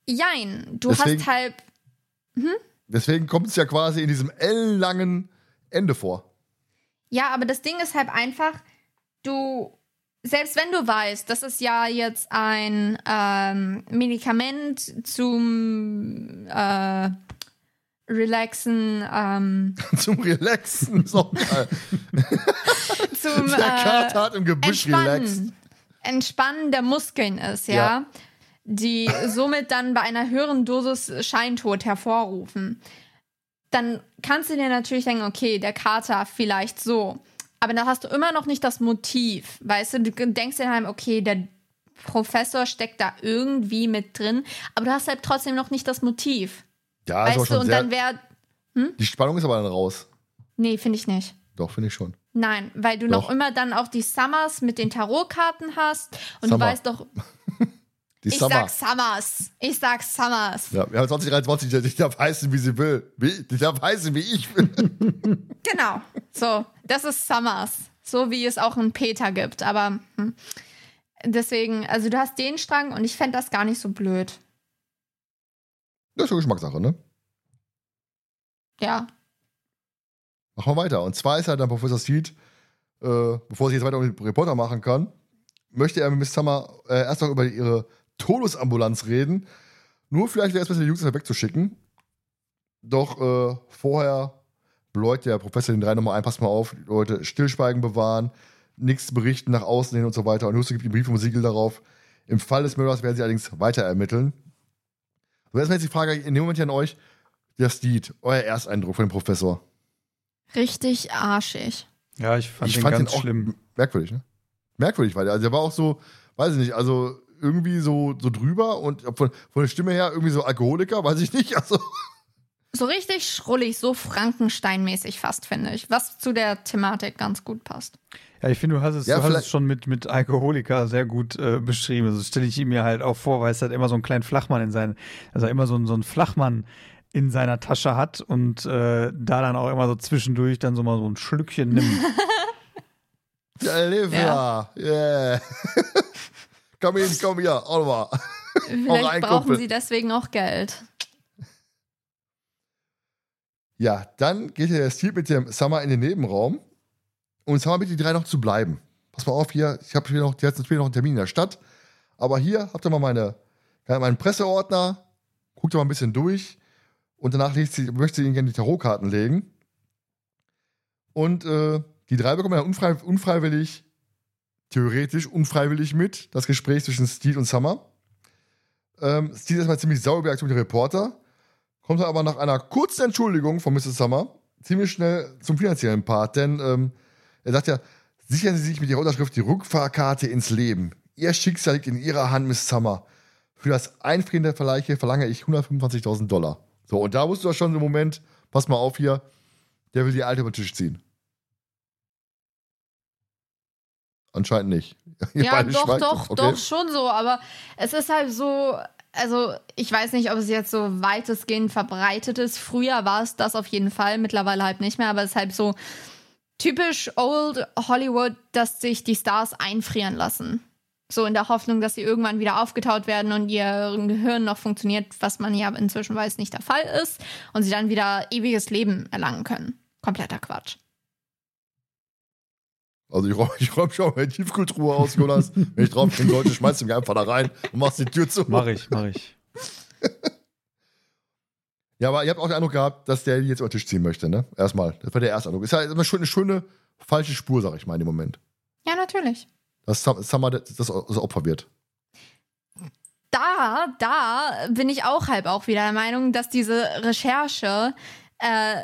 Jein, du deswegen, hast halt. Hm? Deswegen kommt es ja quasi in diesem ellenlangen Ende vor. Ja, aber das Ding ist halt einfach, du selbst wenn du weißt, das ist ja jetzt ein ähm, Medikament zum äh, Relaxen. Ähm, [laughs] zum Relaxen, so geil. [laughs] zum der Kater hat im Gebüsch relaxt. Entspannen der Muskeln ist, ja? ja. Die [laughs] somit dann bei einer höheren Dosis Scheintod hervorrufen. Dann kannst du dir natürlich denken, okay, der Kater vielleicht so. Aber da hast du immer noch nicht das Motiv. Weißt du, du denkst dir halt, okay, der Professor steckt da irgendwie mit drin, aber du hast halt trotzdem noch nicht das Motiv. Ja, weißt du, und dann wäre. Hm? Die Spannung ist aber dann raus. Nee, finde ich nicht. Doch, finde ich schon. Nein, weil du doch. noch immer dann auch die Summers mit den Tarotkarten hast und Summer. du weißt doch. [laughs] Die ich Summer. sag Summers. Ich sag Summers. Ja, wir haben 2023, die darf heißen, wie sie will. Die darf heißen, wie ich will. [laughs] genau. So, das ist Summers. So wie es auch einen Peter gibt. Aber hm. deswegen, also du hast den Strang und ich fände das gar nicht so blöd. Das ist eine Geschmackssache, ne? Ja. Machen wir weiter. Und zwar ist halt dann Professor Seed, äh, bevor sie jetzt weiter mit dem Reporter machen kann, möchte er mit Miss Summer äh, erst noch über ihre Todesambulanz reden. Nur vielleicht wäre es besser, die Jungs wegzuschicken. Doch äh, vorher bläut der Professor den drei nochmal ein, pass mal auf, Leute, Stillschweigen bewahren, nichts berichten nach außen hin und so weiter. Und Husse gibt ihm Brief und Siegel darauf. Im Fall des Mörders werden sie allerdings weiter ermitteln. So, erstmal jetzt die Frage in dem Moment hier an euch, der Steed, euer Ersteindruck von dem Professor. Richtig arschig. Ja, ich fand ich den fand ganz ihn schlimm. Merkwürdig, ne? Merkwürdig, weil der, also der war auch so, weiß ich nicht, also irgendwie so, so drüber und von, von der Stimme her irgendwie so Alkoholiker, weiß ich nicht. Also. So richtig schrullig, so Frankenstein-mäßig fast, finde ich. Was zu der Thematik ganz gut passt. Ja, ich finde, du hast es, ja, du hast es schon mit, mit Alkoholiker sehr gut äh, beschrieben. Also stelle ich ihm mir halt auch vor, weil es halt immer so einen kleinen Flachmann in seinen, also immer so, so einen Flachmann in seiner Tasche hat und äh, da dann auch immer so zwischendurch dann so mal so ein Schlückchen nimmt. [laughs] ja, Olivia, ja. yeah. [laughs] komm hin, komm hier, Oliver. [laughs] Vielleicht brauchen Kumpel. sie deswegen auch Geld. Ja, dann geht der Steve mit dem Summer in den Nebenraum und Summer bittet die drei noch zu bleiben. Pass mal auf hier, ich habe hier noch, jetzt später noch einen Termin in der Stadt, aber hier habt ihr mal meine, ja, meinen Presseordner, guckt ihr mal ein bisschen durch und danach sie, möchte sie ihnen gerne die Tarotkarten legen. Und äh, die drei bekommen dann unfrei, unfreiwillig, theoretisch unfreiwillig mit, das Gespräch zwischen Steve und Summer. Ähm, Steve ist erstmal ziemlich sauer über die Aktion mit dem Reporter, kommt aber nach einer kurzen Entschuldigung von Mrs. Summer ziemlich schnell zum finanziellen Part, denn ähm, er sagt ja, sichern Sie sich mit Ihrer Unterschrift die Rückfahrkarte ins Leben. Ihr Schicksal liegt in Ihrer Hand, Miss Summer. Für das Einfrieren der Verleiche verlange ich 125.000 Dollar. So, und da wusstest du schon im Moment, pass mal auf hier, der will die Alte über den Tisch ziehen. Anscheinend nicht. Ihr [laughs] Ja, doch, schweigt. doch, Okay. doch, schon so. Aber es ist halt so, also ich weiß nicht, ob es jetzt so weitestgehend verbreitet ist. Früher war es das auf jeden Fall, mittlerweile halt nicht mehr. Aber es ist halt so typisch Old Hollywood, dass sich die Stars einfrieren lassen. So in der Hoffnung, dass sie irgendwann wieder aufgetaut werden und ihr Gehirn noch funktioniert, was man ja inzwischen weiß, nicht der Fall ist. Und sie dann wieder ewiges Leben erlangen können. Kompletter Quatsch. Also ich räume [laughs] ich räum schon mal die Tiefkultur aus, Jonas. Wenn ich drauf gehen sollte, schmeiß du mich einfach da rein und machst die Tür zu. Mach ich, mach ich. Ja, aber ihr habt auch den Eindruck gehabt, dass der die jetzt über den Tisch ziehen möchte, ne? Erstmal. Das war der erste Eindruck. Ist ja immer schon eine schöne falsche Spur, sag ich mal, in dem Moment. Ja, natürlich. Dass Summer das, das Opfer wird. da, da bin ich auch halb auch wieder der Meinung, dass diese Recherche, äh,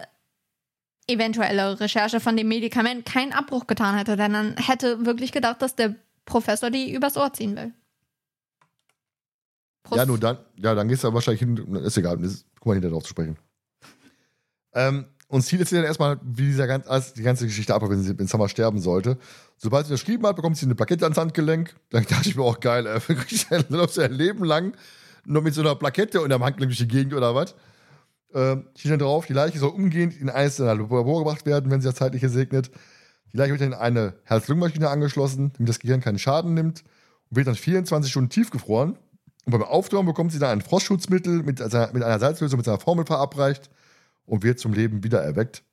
eventuelle Recherche von dem Medikament keinen Abbruch getan hätte, denn man hätte wirklich gedacht, dass der Professor die übers Ohr ziehen will. Prost. Ja, nur dann, ja, dann gehst du wahrscheinlich hin, ist egal, das, guck mal hinter drauf zu sprechen. Ähm, und Ziel ist dann erstmal, wie dieser ganz, als die ganze Geschichte abläuft, wenn, sie- wenn Summer sterben sollte. Sobald sie das geschrieben hat, bekommt sie eine Plakette ans Handgelenk. Dann dachte ich mir auch geil, äh, [laughs] dann läuft sie ein Leben lang nur mit so einer Plakette unterm Handgelenk durch die Gegend oder was. Ähm, steht drauf, die Leiche soll umgehend in der Labor gebracht werden, wenn sie das zeitlich gesegnet. Die Leiche wird dann in eine Herz-Lungen-Maschine angeschlossen, damit das Gehirn keinen Schaden nimmt und wird dann 24 Stunden tiefgefroren. Und beim Auftauen bekommt sie dann ein Frostschutzmittel mit, seiner- mit einer Salzlösung mit seiner Formel verabreicht und wird zum Leben wieder erweckt.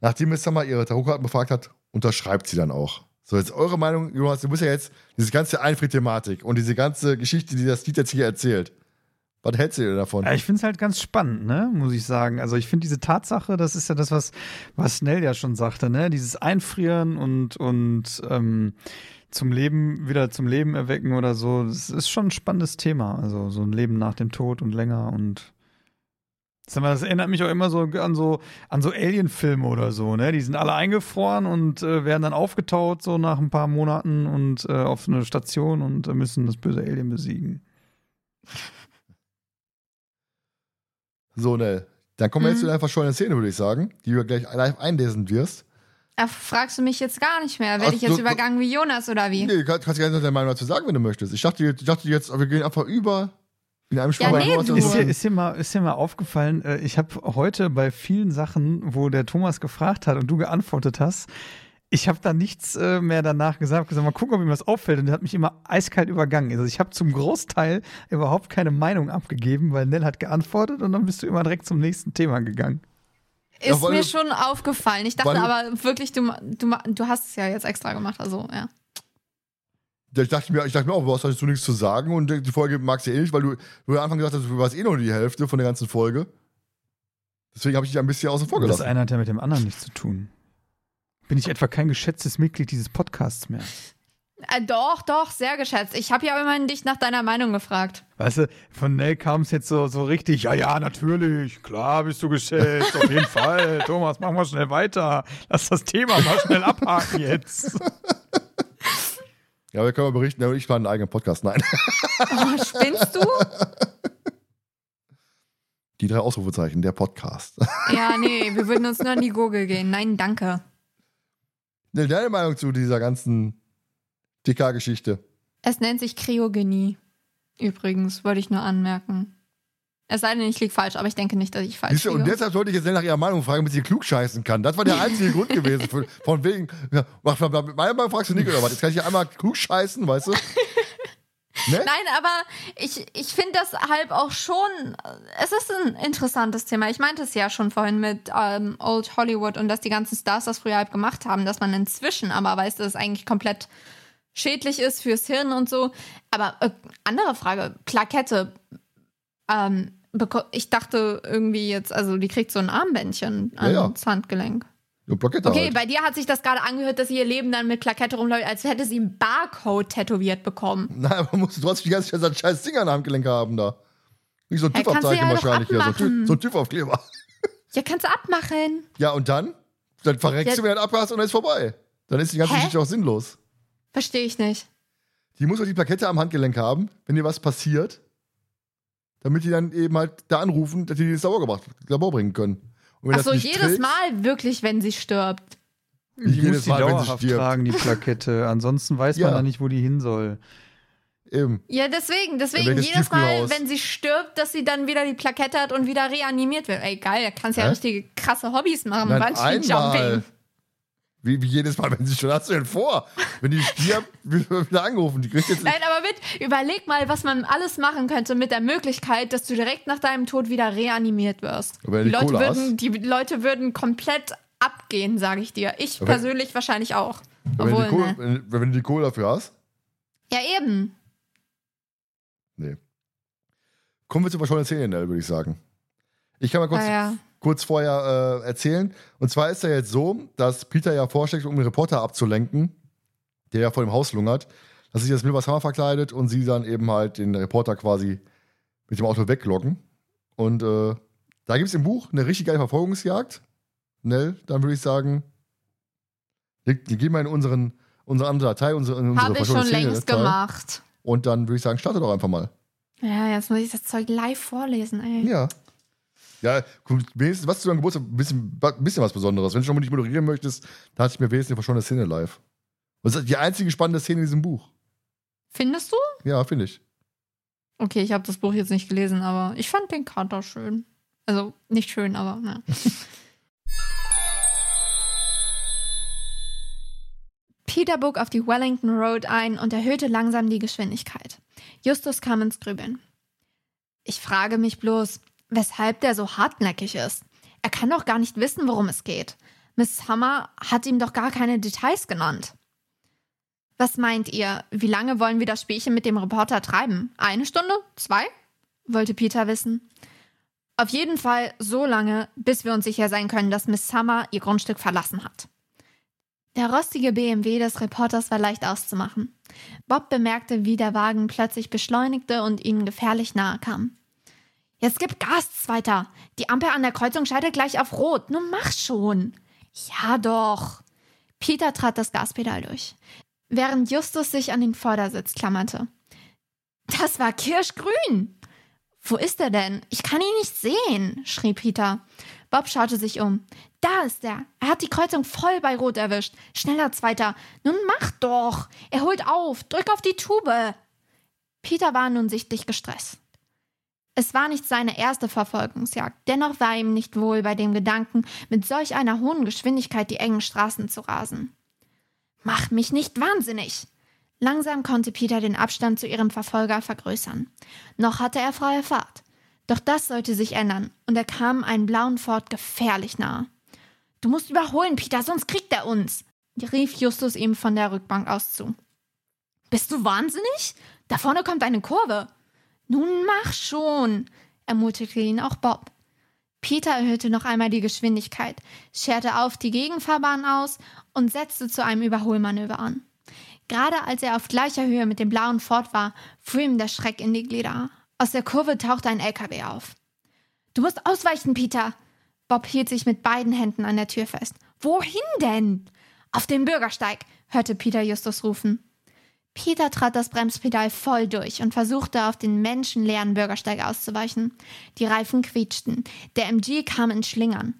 Nachdem Miss Summer ihre Tarotkarten befragt hat, unterschreibt sie dann auch. So, jetzt eure Meinung, Jonas, du musst ja jetzt diese ganze Einfried-Thematik und diese ganze Geschichte, die das Lied jetzt hier erzählt. Was hältst du dir davon? Ja, ich finde es halt ganz spannend, ne, muss ich sagen. Also ich finde diese Tatsache, das ist ja das, was, was Snell ja schon sagte, ne, dieses Einfrieren und, und ähm, zum Leben, wieder zum Leben erwecken oder so, das ist schon ein spannendes Thema. Also so ein Leben nach dem Tod und länger und das erinnert mich auch immer so an so an so Alien-Filme oder so, ne? Die sind alle eingefroren und äh, werden dann aufgetaut so nach ein paar Monaten und äh, auf eine Station und äh, müssen das böse Alien besiegen. So, ne. Dann kommen wir jetzt Mhm. zu deiner verschollenen Szene, würde ich sagen, die du gleich live einlesen wirst. Da fragst du mich jetzt gar nicht mehr. Werde Ach, ich jetzt du- übergangen wie Jonas oder wie? Nee, du kannst, kannst gerne deine Meinung dazu sagen, wenn du möchtest. Ich dachte, ich dachte jetzt, wir gehen einfach über in einem Ja, Schwamm. nee, du- Ist dir, ist dir mal, ist dir mal aufgefallen, äh, ich habe heute bei vielen Sachen, wo der Thomas gefragt hat und du geantwortet hast, ich habe da nichts äh, mehr danach gesagt, gesagt, mal gucken, ob ihm was auffällt. Und der hat mich immer eiskalt übergangen. Also ich habe zum Großteil überhaupt keine Meinung abgegeben, weil Nell hat geantwortet und dann bist du immer direkt zum nächsten Thema gegangen. Ist Ja, mir du- schon aufgefallen. Ich dachte aber wirklich, du, du, du hast es ja jetzt extra gemacht. Also, ja. Ich dachte mir, ich dachte mir auch, du hast dazu nichts zu sagen und die Folge magst du eh nicht, weil du, du am Anfang gesagt hast, du warst eh nur die Hälfte von der ganzen Folge. Deswegen habe ich dich ein bisschen außen vor Das gelassen. eine hat ja mit dem anderen nichts zu tun. Bin ich etwa kein geschätztes Mitglied dieses Podcasts mehr? Äh, doch, doch, sehr geschätzt. Ich habe ja immerhin dich nach deiner Meinung gefragt. Weißt du, von Nell kam es jetzt so, so richtig, ja, ja, natürlich, klar bist du geschätzt, auf jeden Fall. [laughs] Thomas, mach mal schnell weiter. Lass das Thema mal schnell abhaken jetzt. Ja, wir können mal berichten, ich war einen eigenen Podcast. Nein. Oh, spinnst du? Die drei Ausrufezeichen, der Podcast. Ja, nee, wir würden uns nur an die Gurgel gehen. Nein, danke. Ne, Deine Meinung zu dieser ganzen DK-Geschichte? Es nennt sich Kryogenie. Übrigens, wollte ich nur anmerken. Es sei denn, ich liege falsch, aber ich denke nicht, dass ich falsch liege. und deshalb sollte ich jetzt schnell nach ihrer Meinung fragen, damit sie klug scheißen kann. Das war der einzige Grund gewesen. Von, von wegen, ja, mach, mit meiner Meinung fragst du nicht oder was? Jetzt kann ich hier einmal klug scheißen, weißt du? Ne? Nein, aber ich, ich finde das halb auch schon, es ist ein interessantes Thema. Ich meinte es ja schon vorhin mit ähm, Old Hollywood und dass die ganzen Stars das früher halb gemacht haben, dass man inzwischen aber weiß, dass es eigentlich komplett schädlich ist fürs Hirn und so. Aber äh, andere Frage, Plakette. Ähm, ich dachte irgendwie jetzt, also die kriegt so ein Armbändchen Ja, ja. ans Handgelenk. Plakette Okay, halt. bei dir hat sich das gerade angehört, dass sie ihr Leben dann mit Plakette rumläuft, als hätte sie einen Barcode tätowiert bekommen. [laughs] Nein, aber musst du trotzdem die ganze Zeit so ein scheiß Ding an der Handgelenk haben da. Nicht so ein Ja, TÜV-Abzeichen ja wahrscheinlich hier. So ein TÜV-Aufkleber. [laughs] Ja, kannst du abmachen. Ja, und dann? Dann verreckst Ja. du, wenn du abhast und dann ist vorbei. Dann ist die ganze Hä? Geschichte auch sinnlos. Verstehe ich nicht. Die muss doch die Plakette am Handgelenk haben, wenn dir was passiert, damit die dann eben halt da anrufen, dass die die ins Labor, gebracht, Labor bringen können. Und wenn Ach das so, nicht jedes trägst, Mal wirklich, wenn sie stirbt. Die jedes muss die Mal, wenn sie dauerhaft stirbt. tragen, die Plakette. [laughs] Ansonsten weiß Ja. man da nicht, wo die hin soll. Eben. Ja, deswegen, deswegen jedes Mal, Tiefkühlhaus? wenn sie stirbt, dass sie dann wieder die Plakette hat und wieder reanimiert wird. Ey, geil, da kannst du ja Hä? richtige krasse Hobbys machen. Nein, Bungee-Jumping. einmal. Wie, wie jedes Mal, wenn sie schon, hast du denn vor? Wenn die stirbt, wird wird wieder angerufen. Die kriegt jetzt Nein, aber mit, überleg mal, was man alles machen könnte mit der Möglichkeit, dass du direkt nach deinem Tod wieder reanimiert wirst. Wenn Die du Leute, würden, die Leute würden komplett abgehen, sage ich dir. Ich Aber wenn- persönlich wahrscheinlich auch. wenn, du Obwohl, die Kohle, ne. wenn, wenn du die Kohle dafür hast. Ja, eben. Nee. Kommen wir zur verschollenen Nell, würde ich sagen. Ich kann mal kurz, Ah, ja. Kurz vorher äh, erzählen. Und zwar ist ja jetzt so, dass Peter ja vorschlägt, um den Reporter abzulenken, der ja vor dem Haus lungert, dass sich das Milvers Hammer verkleidet und sie dann eben halt den Reporter quasi mit dem Auto weglocken. Und äh, da gibt es im Buch eine richtig geile Verfolgungsjagd. Nell, dann würde ich sagen, die, die gehen wir in unseren, unsere andere Datei, unsere, in unsere Habe ich schon Szene längst Datei. gemacht. Und dann würde ich sagen, starte doch einfach mal. Ja, jetzt muss ich das Zeug live vorlesen, ey. Ja. Ja, wenigstens was zu deinem Geburtstag, ein bisschen, ein bisschen was Besonderes. Wenn du schon mal nicht moderieren möchtest, dann hatte ich mir wenigstens schon eine Szene live. Und das ist die einzige spannende Szene in diesem Buch. Findest du? Ja, finde ich. Okay, ich habe das Buch jetzt nicht gelesen, aber ich fand den Kater schön. Also nicht schön, aber ne. [laughs] Peter bog auf die Wellington Road ein und erhöhte langsam die Geschwindigkeit. Justus kam ins Grübeln. Ich frage mich bloß, weshalb der so hartnäckig ist. Er kann doch gar nicht wissen, worum es geht. Miss Hammer hat ihm doch gar keine Details genannt. Was meint ihr? Wie lange wollen wir das Spielchen mit dem Reporter treiben? Eine Stunde? Zwei? wollte Peter wissen. Auf jeden Fall so lange, bis wir uns sicher sein können, dass Miss Summer ihr Grundstück verlassen hat. Der rostige BMW des Reporters war leicht auszumachen. Bob bemerkte, wie der Wagen plötzlich beschleunigte und ihnen gefährlich nahe kam. Jetzt gib Gas, Zweiter. Die Ampel an der Kreuzung schaltet gleich auf Rot. Nun mach schon. Ja doch. Peter trat das Gaspedal durch während Justus sich an den Vordersitz klammerte. Das war kirschgrün. Wo ist er denn? Ich kann ihn nicht sehen, schrie Peter. Bob schaute sich um. Da ist er. Er hat die Kreuzung voll bei Rot erwischt. Schneller, Zweiter. Nun mach doch. Er holt auf. Drück auf die Tube. Peter war nun sichtlich gestresst. Es war nicht seine erste Verfolgungsjagd, dennoch war ihm nicht wohl bei dem Gedanken, mit solch einer hohen Geschwindigkeit die engen Straßen zu rasen. Mach mich nicht wahnsinnig! Langsam konnte Peter den Abstand zu ihrem Verfolger vergrößern. Noch hatte er freie Fahrt. Doch das sollte sich ändern, und er kam einen blauen Ford gefährlich nahe. Du musst überholen, Peter, sonst kriegt er uns, rief Justus ihm von der Rückbank aus zu. Bist du wahnsinnig? Da vorne kommt eine Kurve. Nun mach schon, ermutigte ihn auch Bob. Peter erhöhte noch einmal die Geschwindigkeit, scherte auf die Gegenfahrbahn aus und setzte zu einem Überholmanöver an. Gerade als er auf gleicher Höhe mit dem blauen Ford war, fuhr ihm der Schreck in die Glieder. Aus der Kurve tauchte ein LKW auf. Du musst ausweichen, Peter! Bob hielt sich mit beiden Händen an der Tür fest. Wohin denn? Auf den Bürgersteig, hörte Peter Justus rufen. Peter trat das Bremspedal voll durch und versuchte auf den menschenleeren Bürgersteig auszuweichen. Die Reifen quietschten. Der MG kam in Schlingern.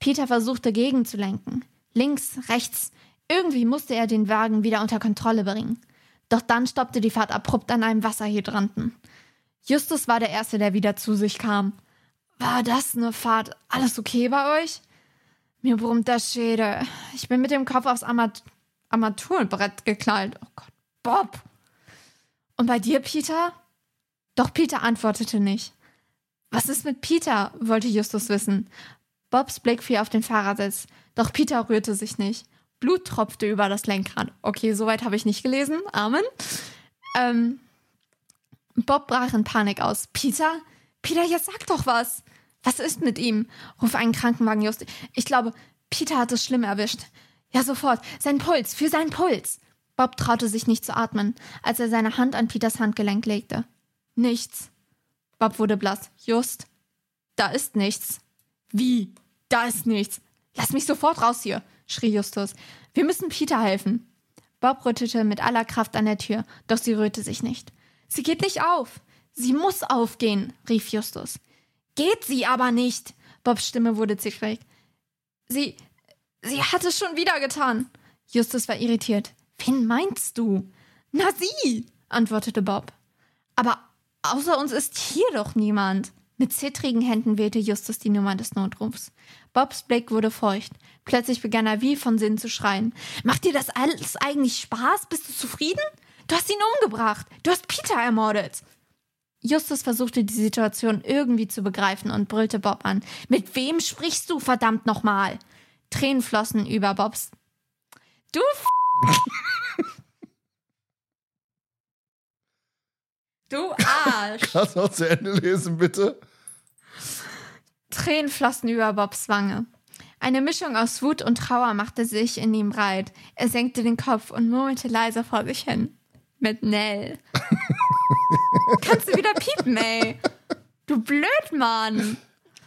Peter versuchte gegenzulenken. Links, rechts. Irgendwie musste er den Wagen wieder unter Kontrolle bringen. Doch dann stoppte die Fahrt abrupt an einem Wasserhydranten. Justus war der Erste, der wieder zu sich kam. War das eine Fahrt? Alles okay bei euch? Mir brummt der Schädel. Ich bin mit dem Kopf aufs Armat Armaturenbrett geknallt. Oh Gott. Bob! Und bei dir, Peter? Doch Peter antwortete nicht. Was ist mit Peter? wollte Justus wissen. Bobs Blick fiel auf den Fahrersitz, doch Peter rührte sich nicht. Blut tropfte über das Lenkrad. Okay, soweit habe ich nicht gelesen. Amen. Ähm, Bob brach in Panik aus. Peter? Peter, jetzt sag doch was. Was ist mit ihm? Ruf einen Krankenwagen, Just. Ich glaube, Peter hat es schlimm erwischt. Ja, sofort. Sein Puls, für seinen Puls. Bob traute sich nicht zu atmen, als er seine Hand an Peters Handgelenk legte. Nichts. Bob wurde blass. Just, da ist nichts. Wie? Da ist nichts. Lass mich sofort raus hier, schrie Justus. Wir müssen Peter helfen. Bob rüttelte mit aller Kraft an der Tür, doch sie rührte sich nicht. Sie geht nicht auf. Sie muss aufgehen, rief Justus. Geht sie aber nicht. Bobs Stimme wurde zickig. Sie. Sie hat es schon wieder getan. Justus war irritiert. Wen meinst du? Na, sie, antwortete Bob. Aber außer uns ist hier doch niemand. Mit zittrigen Händen wählte Justus die Nummer des Notrufs. Bobs Blick wurde feucht. Plötzlich begann er wie von Sinn zu schreien. Macht dir das alles eigentlich Spaß? Bist du zufrieden? Du hast ihn umgebracht. Du hast Peter ermordet. Justus versuchte die Situation irgendwie zu begreifen und brüllte Bob an. Mit wem sprichst du, verdammt nochmal? Tränen flossen über Bobs. Du F Du Arsch! [laughs] Kannst du noch zu Ende lesen, bitte? Tränen flossen über Bobs Wange. Eine Mischung aus Wut und Trauer machte sich in ihm breit. Er senkte den Kopf und murmelte leise vor sich hin. Mit Nell. [laughs] Kannst du wieder piepen, ey? Du Blödmann.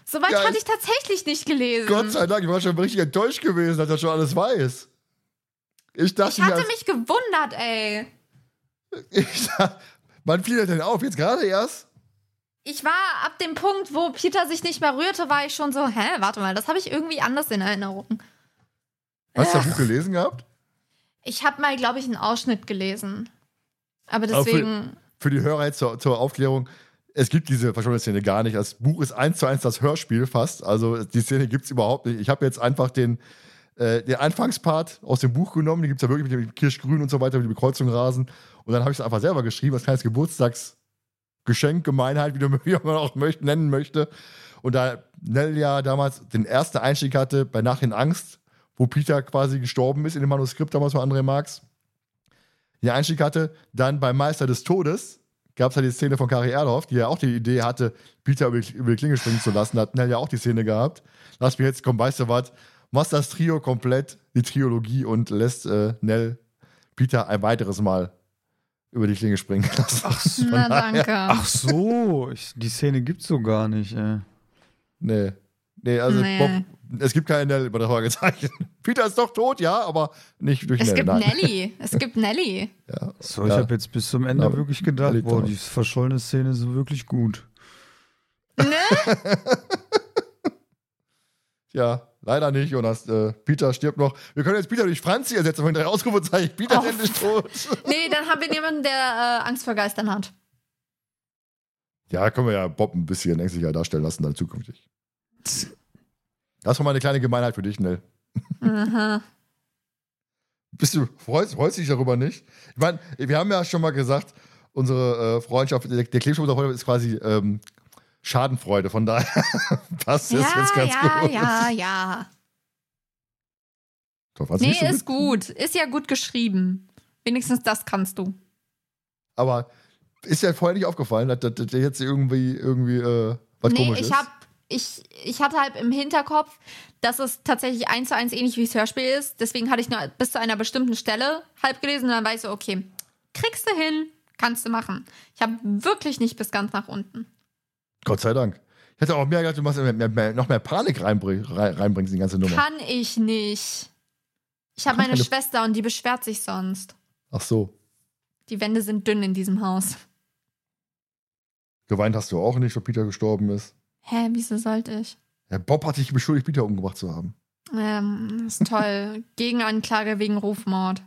Soweit Ja, hatte ich- ich tatsächlich nicht gelesen. Gott sei Dank, ich war schon richtig enttäuscht gewesen, dass er schon alles weiß. Ich dachte, ich hatte mich gewundert, ey. ich dachte, wann fiel er denn auf? Jetzt gerade erst? Ich war ab dem Punkt, wo Peter sich nicht mehr rührte, war ich schon so, hä, warte mal, das habe ich irgendwie anders in Erinnerung. Hast du das Buch gelesen gehabt? Ich habe mal, glaube ich, einen Ausschnitt gelesen. Aber Aber für- deswegen. Für die Hörer jetzt zur, zur Aufklärung, es gibt diese verschwundene Szene gar nicht. Das Buch ist eins zu eins das Hörspiel fast. Also die Szene gibt es überhaupt nicht. Ich habe jetzt einfach den, äh, den Anfangspart aus dem Buch genommen. Die gibt es ja wirklich mit dem Kirschgrün und so weiter, mit der Bekreuzung Rasen. Und dann habe ich es einfach selber geschrieben, als kleines Geburtstagsgeschenk, Gemeinheit, wie, [laughs] wie man auch möcht, nennen möchte. Und da Nell ja damals den ersten Einstieg hatte bei Nach in Angst, wo Peter quasi gestorben ist in dem Manuskript damals von André Marx, den Einstieg hatte, dann beim Meister des Todes gab es ja die Szene von Kari Erdhoff, die ja auch die Idee hatte, Peter über die, Klinge springen zu lassen. Hat Nell ja auch die Szene gehabt. Lass mich jetzt, komm, weißt du was, machst das Trio komplett, die Triologie und lässt äh, Nell Peter ein weiteres Mal über die Klinge springen [laughs] lassen. Ach, so. Na, danke. Ach so, ich, die Szene gibt's so gar nicht, ey. Nee. Nee, also Nee. Bob, es gibt keine Nell über das Fragezeichen. [laughs] Peter ist doch tot, ja, aber nicht durch Es Nell. gibt nein. Nelly. [laughs] Es gibt Nelly. Ja. So, ich Ja. habe jetzt bis zum Ende Ja, wirklich gedacht, boah, die verschollene Szene ist wirklich gut. Ne? Ja, leider nicht, Jonas. Äh, Peter stirbt noch. Wir können jetzt Peter durch Franzi ersetzen von drei Ausrufezeichen. Peter ist endlich tot. [laughs] Nee, dann haben wir jemanden, der äh, Angst vor Geistern hat. Ja, können wir ja Bob ein bisschen ängstlicher darstellen lassen dann zukünftig. [laughs] Das war mal eine kleine Gemeinheit für dich, Nell. Aha. [laughs] Bist du, freust, freust dich darüber nicht? Ich meine, wir haben ja schon mal gesagt, unsere äh, Freundschaft, der, der Klebstoff unserer Freundschaft ist quasi ähm, Schadenfreude. Von daher [laughs] passt das Ja, jetzt ganz ja, gut. ja, ja. Doch, Franzi, Nee, so ist gut. Ist ja gut geschrieben. Wenigstens das kannst du. Aber ist ja vorher nicht aufgefallen, dass der jetzt irgendwie, irgendwie äh, was nee, komisch ich ist? hab, ich, ich hatte halt im Hinterkopf, dass es tatsächlich eins zu eins ähnlich wie das Hörspiel ist. Deswegen hatte ich nur bis zu einer bestimmten Stelle halb gelesen und dann weiß ich, okay, kriegst du hin, kannst du machen. Ich habe wirklich nicht bis ganz nach unten. Gott sei Dank. Ich hätte auch mehr gedacht, du machst mehr, mehr, mehr, noch mehr Panik reinbring, rein, reinbringst in die ganze Nummer. Kann ich nicht. Ich habe meine Schwester und die beschwert sich sonst. Ach so. Die Wände sind dünn in diesem Haus. Geweint hast du auch nicht, weil Peter gestorben ist. Hä, wieso sollte ich? Ja, Bob hat dich beschuldigt, Peter umgebracht zu haben. Ähm, ist toll. [laughs] Gegenanklage wegen Rufmord.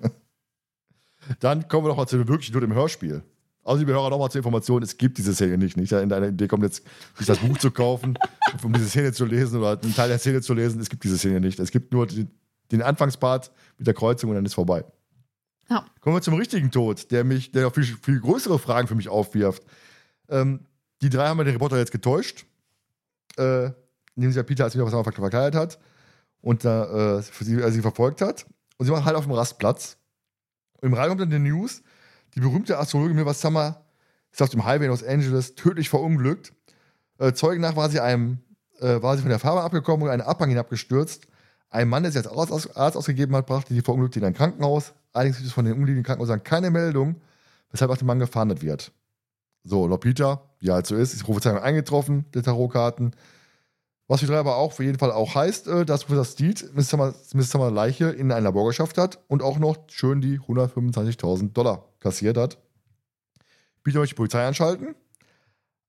Dann kommen wir noch mal zu der wirklichen Not im Hörspiel. Also, liebe Hörer, noch mal zur Information: Es gibt diese Szene nicht. Nicht in deiner Idee kommt jetzt, sich das Buch zu kaufen, [laughs] um diese Szene zu lesen oder einen Teil der Szene zu lesen. Es gibt diese Szene nicht. Es gibt nur den, den Anfangspart mit der Kreuzung und dann ist vorbei. Ja. Kommen wir zum richtigen Tod, der mich, der noch viel, viel größere Fragen für mich aufwirft. Ähm, die drei haben ja den Reporter jetzt getäuscht, äh, indem sich ja Peter als wieder was er verkleidet hat und da äh, sie, sie verfolgt hat. Und sie waren halt auf dem Rastplatz. Und im Radio kommt dann die News, die berühmte Astrologin Milva Summer ist auf dem Highway in Los Angeles tödlich verunglückt. Äh, Zeugen nach war sie einem, äh, war sie von der Fahrbahn abgekommen und einen Abhang hinabgestürzt. Ein Mann, der sich als Arzt, Arzt ausgegeben hat, brachte die Verunglückte in ein Krankenhaus. Allerdings gibt es von den umliegenden Krankenhäusern keine Meldung, weshalb auch der Mann gefahndet wird. So, Peter, wie halt so ist, ist die Prophezeiung eingetroffen, der Tarotkarten. Was die drei aber auch für jeden Fall auch heißt, äh, dass Professor Steed Miss Summer, Miss Summer Leiche in ein Labor geschafft hat und auch noch schön die 125.000 Dollar kassiert hat. Peter möchte die Polizei anschalten.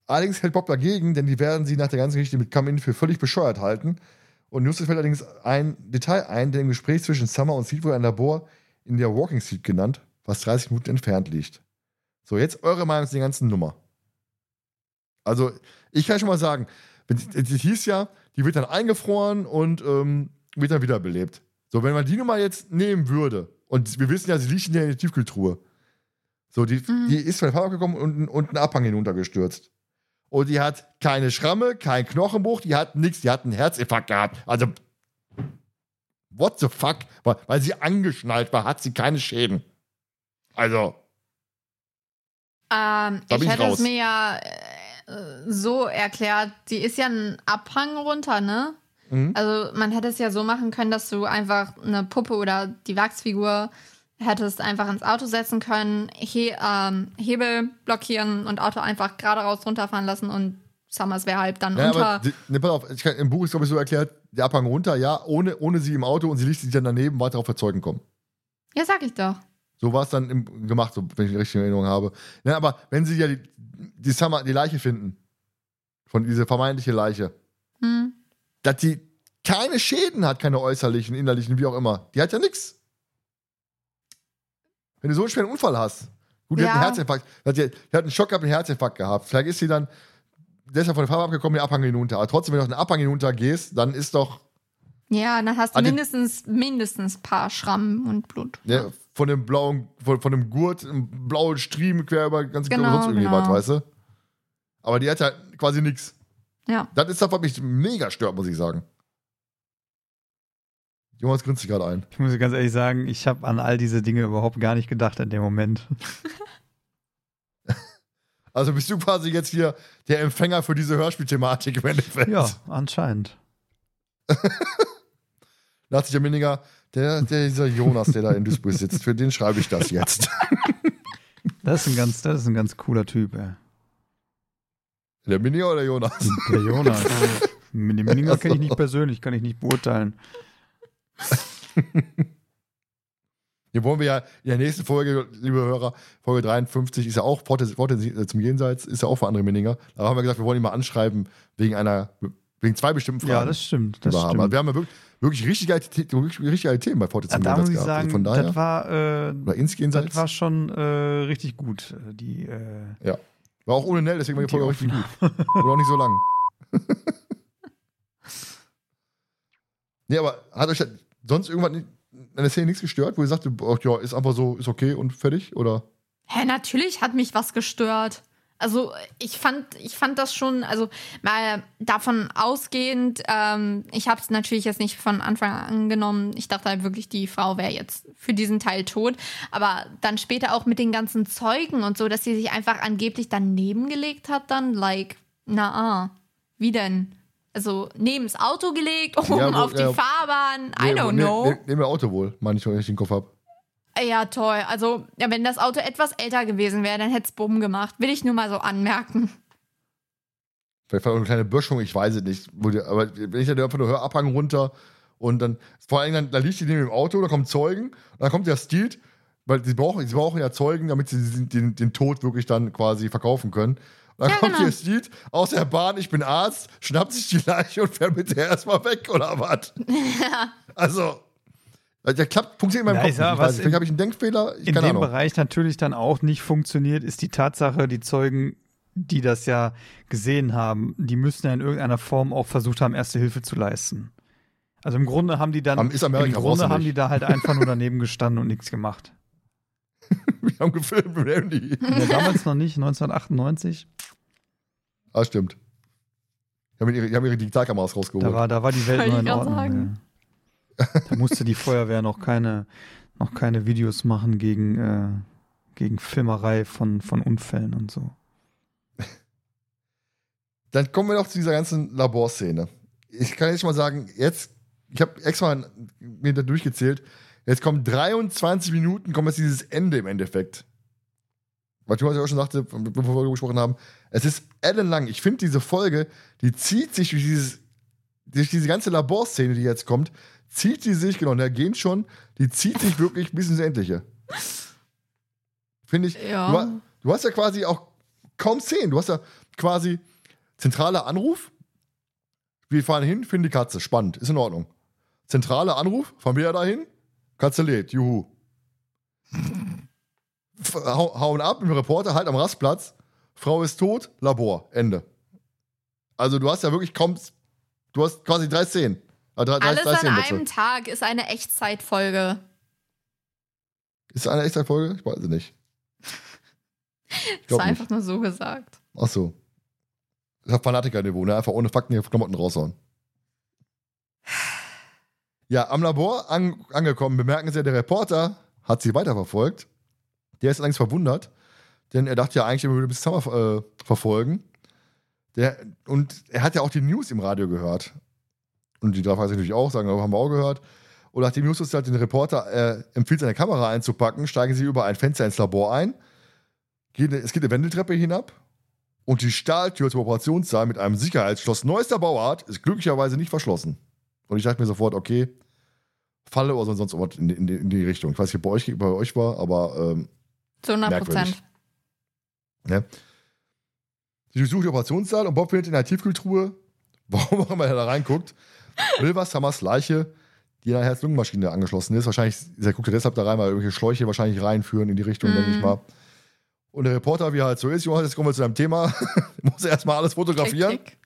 Allerdings hält Bob dagegen, denn die werden sie nach der ganzen Geschichte mit Come-In für völlig bescheuert halten. Und Justus fällt allerdings ein Detail ein, denn im Gespräch zwischen Summer und Steed wurde ein Labor in der Walking Street genannt, was 30 Minuten entfernt liegt. So, jetzt eure Meinung zu der ganzen Nummer. Also, ich kann schon mal sagen, die hieß ja, die wird dann eingefroren und ähm, wird dann wiederbelebt. So, wenn man die Nummer jetzt nehmen würde, und wir wissen ja, sie liegt in der Tiefkühltruhe. So, die, Mhm. die ist von der Fahrt gekommen und, und einen Abhang hinuntergestürzt. Und die hat keine Schramme, kein Knochenbruch, die hat nichts, die hat einen Herzinfarkt gehabt. Also, what the fuck? Weil, weil sie angeschnallt war, hat sie keine Schäden. Also, Ähm, ich ich hätte raus. es mir ja äh, so erklärt, die ist ja ein Abhang runter, ne? Mhm. Also man hätte es ja so machen können, dass du einfach eine Puppe oder die Wachsfigur hättest einfach ins Auto setzen können, He ähm, Hebel blockieren und Auto einfach gerade raus runterfahren lassen und Summers wäre halt dann Ja, unter. die, ne, pass auf, ich kann, im Buch ist glaube ich so erklärt, der Abhang runter, ja, ohne, ohne sie im Auto und sie liegt sich dann daneben, weiter auf Verzeugen kommen. Ja, sag ich doch. So war es dann im, gemacht, so, wenn ich die richtige Erinnerung habe. Ja, aber wenn sie ja die, die, Summer, die Leiche finden, von dieser vermeintliche Leiche, Hm. dass die keine Schäden hat, keine äußerlichen, innerlichen, wie auch immer. Die hat ja nichts. Wenn du so einen schweren Unfall hast, gut, die hat Ja. einen Herzinfarkt, die hat, hat einen Schock gehabt, einen Herzinfarkt gehabt. Vielleicht ist sie dann deshalb von der Farbe abgekommen, den Abhang hinunter. Aber trotzdem, wenn du auf den Abhang hinunter gehst, dann ist doch Ja, dann hast du Ah, mindestens, mindestens paar Schrammen und Blut. ne, von dem blauen, von, von dem Gurt, ein blauen Striemen quer über ganz Genau, sonst irgendwie genau. was, weißt du? Aber die hat ja quasi nichts. Ja. Das ist das, was mich mega stört, muss ich sagen. Jonas grinst sich gerade ein. Ich muss ganz ehrlich sagen, ich habe an all diese Dinge überhaupt gar nicht gedacht in dem Moment. [laughs] Also bist du quasi jetzt hier der Empfänger für diese Hörspielthematik im Endeffekt. Ja, anscheinend. [laughs] Da hat sich der Minninger, der, der, dieser Jonas, der da in Duisburg sitzt, für den schreibe ich das jetzt. [laughs] Das ist ein ganz, das ist ein ganz cooler Typ, ey. Der Minninger oder der Jonas? Der Jonas. Den Minninger kenne ich nicht persönlich, kann ich nicht beurteilen. [laughs] Hier wollen wir ja in der nächsten Folge, liebe Hörer, Folge 53 ist ja auch Pforte äh, zum Jenseits, ist ja auch für andere Minninger. Da haben wir gesagt, wir wollen ihn mal anschreiben wegen einer, wegen zwei bestimmten Fragen. Ja, das stimmt. Das wir haben. Also stimmt. wir haben ja wirklich, wirklich richtig geile, The- wirklich, richtig geile Themen bei Pforte zum da Jenseits muss ich gehabt. sagen, Also von daher, das war, äh, oder ins Jenseits, das war schon äh, richtig gut. äh, Die, äh, war auch ohne Nell, deswegen war die Folge auch richtig gut. Und auch nicht so lang. [laughs] nee, aber hat euch sonst irgendwann in der Szene nichts gestört, wo ihr sagt, ach ja, ist einfach so, ist okay und fertig? Oder? Hä, natürlich hat mich was gestört. Also ich fand, ich fand das schon, also mal davon ausgehend, ähm, ich habe es natürlich jetzt nicht von Anfang an genommen. Ich dachte halt wirklich, die Frau wäre jetzt für diesen Teil tot. Aber dann später auch mit den ganzen Zeugen und so, dass sie sich einfach angeblich daneben gelegt hat, dann like, na ah, wie denn? Also neben's Auto gelegt, oben [laughs] Ja, wo- auf die ja. Fahrbahn. I Nee, don't nee, know. Nee, nehmen wir Auto wohl, meine ich, wenn ich den Kopf habe. Ja, toll. Also, ja, wenn das Auto etwas älter gewesen wäre, dann hätte es Bumm gemacht. Will ich nur mal so anmerken. Vielleicht war auch eine kleine Böschung, ich weiß es nicht. Aber wenn ich dann einfach nur höre, Abhang runter und dann, vor allem dann, da liegt die neben dem Auto, da kommen Zeugen, und dann kommt der Steed, weil sie brauchen, sie brauchen ja Zeugen, damit sie den, den, den Tod wirklich dann quasi verkaufen können. Dann Ja, kommt genau. der Steed aus der Bahn, ich bin Arzt, schnappt sich die Leiche und fährt mit der erstmal weg, oder was? [laughs] Also, der klappt, funktioniert in meinem Ja, Kopf. ich sag. Vielleicht in- habe ich einen Denkfehler, ich in dem Ahnung. Bereich natürlich dann auch nicht funktioniert, ist die Tatsache, die Zeugen, die das ja gesehen haben, die müssen ja in irgendeiner Form auch versucht haben, erste Hilfe zu leisten. Also im Grunde haben die dann, im Grunde haben die da halt einfach nur daneben gestanden und nichts gemacht. [laughs] Wir haben gefilmt mit dem Handy. Ja, damals noch nicht, 1998. Ah, stimmt. Die haben ihre, die haben ihre Digitalkameras rausgeholt. Da war, da war die Welt noch in Ordnung. sagen. Ja. Da musste die Feuerwehr noch keine, noch keine Videos machen gegen, äh, gegen Filmerei von, von Unfällen und so. Dann kommen wir noch zu dieser ganzen Laborszene. Ich kann jetzt mal sagen, jetzt, ich habe extra mir da durchgezählt, jetzt kommen 23 Minuten, kommt jetzt dieses Ende im Endeffekt. Was Thomas ja auch schon sagte, bevor wir gesprochen haben, es ist ellenlang. Ich finde diese Folge, die zieht sich durch dieses, durch diese ganze Laborszene, die jetzt kommt, zieht die sich, genau, da gehen schon, die zieht sich wirklich bis ins Endliche. Finde ich. Ja. Du, du hast ja quasi auch kaum Szenen. Du hast ja quasi zentraler Anruf. Wir fahren hin, finden die Katze. Spannend, ist in Ordnung. Zentraler Anruf, fahren wir dahin, Katze lädt, juhu. Hauen ab mit dem Reporter, halt am Rastplatz. Frau ist tot, Labor, Ende. Also du hast ja wirklich kaum, du hast quasi drei Szenen. Äh, drei, Alles drei an einem Tag ist eine Echtzeitfolge. Ist das eine echte Folge? Ich weiß es nicht. [laughs] Ist Glaub einfach nicht. nur so gesagt. Ach so. Das ist Fanatiker-Niveau, ne? Einfach ohne Fakten die Klamotten raushauen. [sighs] Ja, am Labor an, angekommen, bemerken sie, der Reporter hat sie weiterverfolgt. Der ist allerdings verwundert, denn er dachte ja eigentlich, er würde bis Summer äh, verfolgen. Der, und er hat ja auch die News im Radio gehört. Und die darf er natürlich auch sagen, haben wir auch gehört. Und nach dem News ist halt den Reporter äh, empfiehlt, seine Kamera einzupacken, steigen sie über ein Fenster ins Labor ein. Gehen, es geht eine Wendeltreppe hinab und die Stahltür zum Operationssaal mit einem Sicherheitsschloss neuester Bauart ist glücklicherweise nicht verschlossen. Und ich dachte mir sofort, okay, Falle oder sonst was in, in, in die Richtung. Ich weiß nicht, ob bei euch, bei euch war, aber ähm, Zu 100 Merkwürdig. Prozent. ne? Sie durchsucht den Operationssaal und Bob findet in der Tiefkühltruhe, [laughs] warum auch immer er da reinguckt, Wilver Summers Leiche, die an einer Herz-Lungen-Maschine angeschlossen ist. Wahrscheinlich, er guckt ja deshalb da rein, weil irgendwelche Schläuche wahrscheinlich reinführen in die Richtung, Mhm. denke ich mal. Und der Reporter, wie er halt so ist, Johannes, jetzt kommen wir zu deinem Thema, [laughs] muss erstmal alles fotografieren. Klick, klick.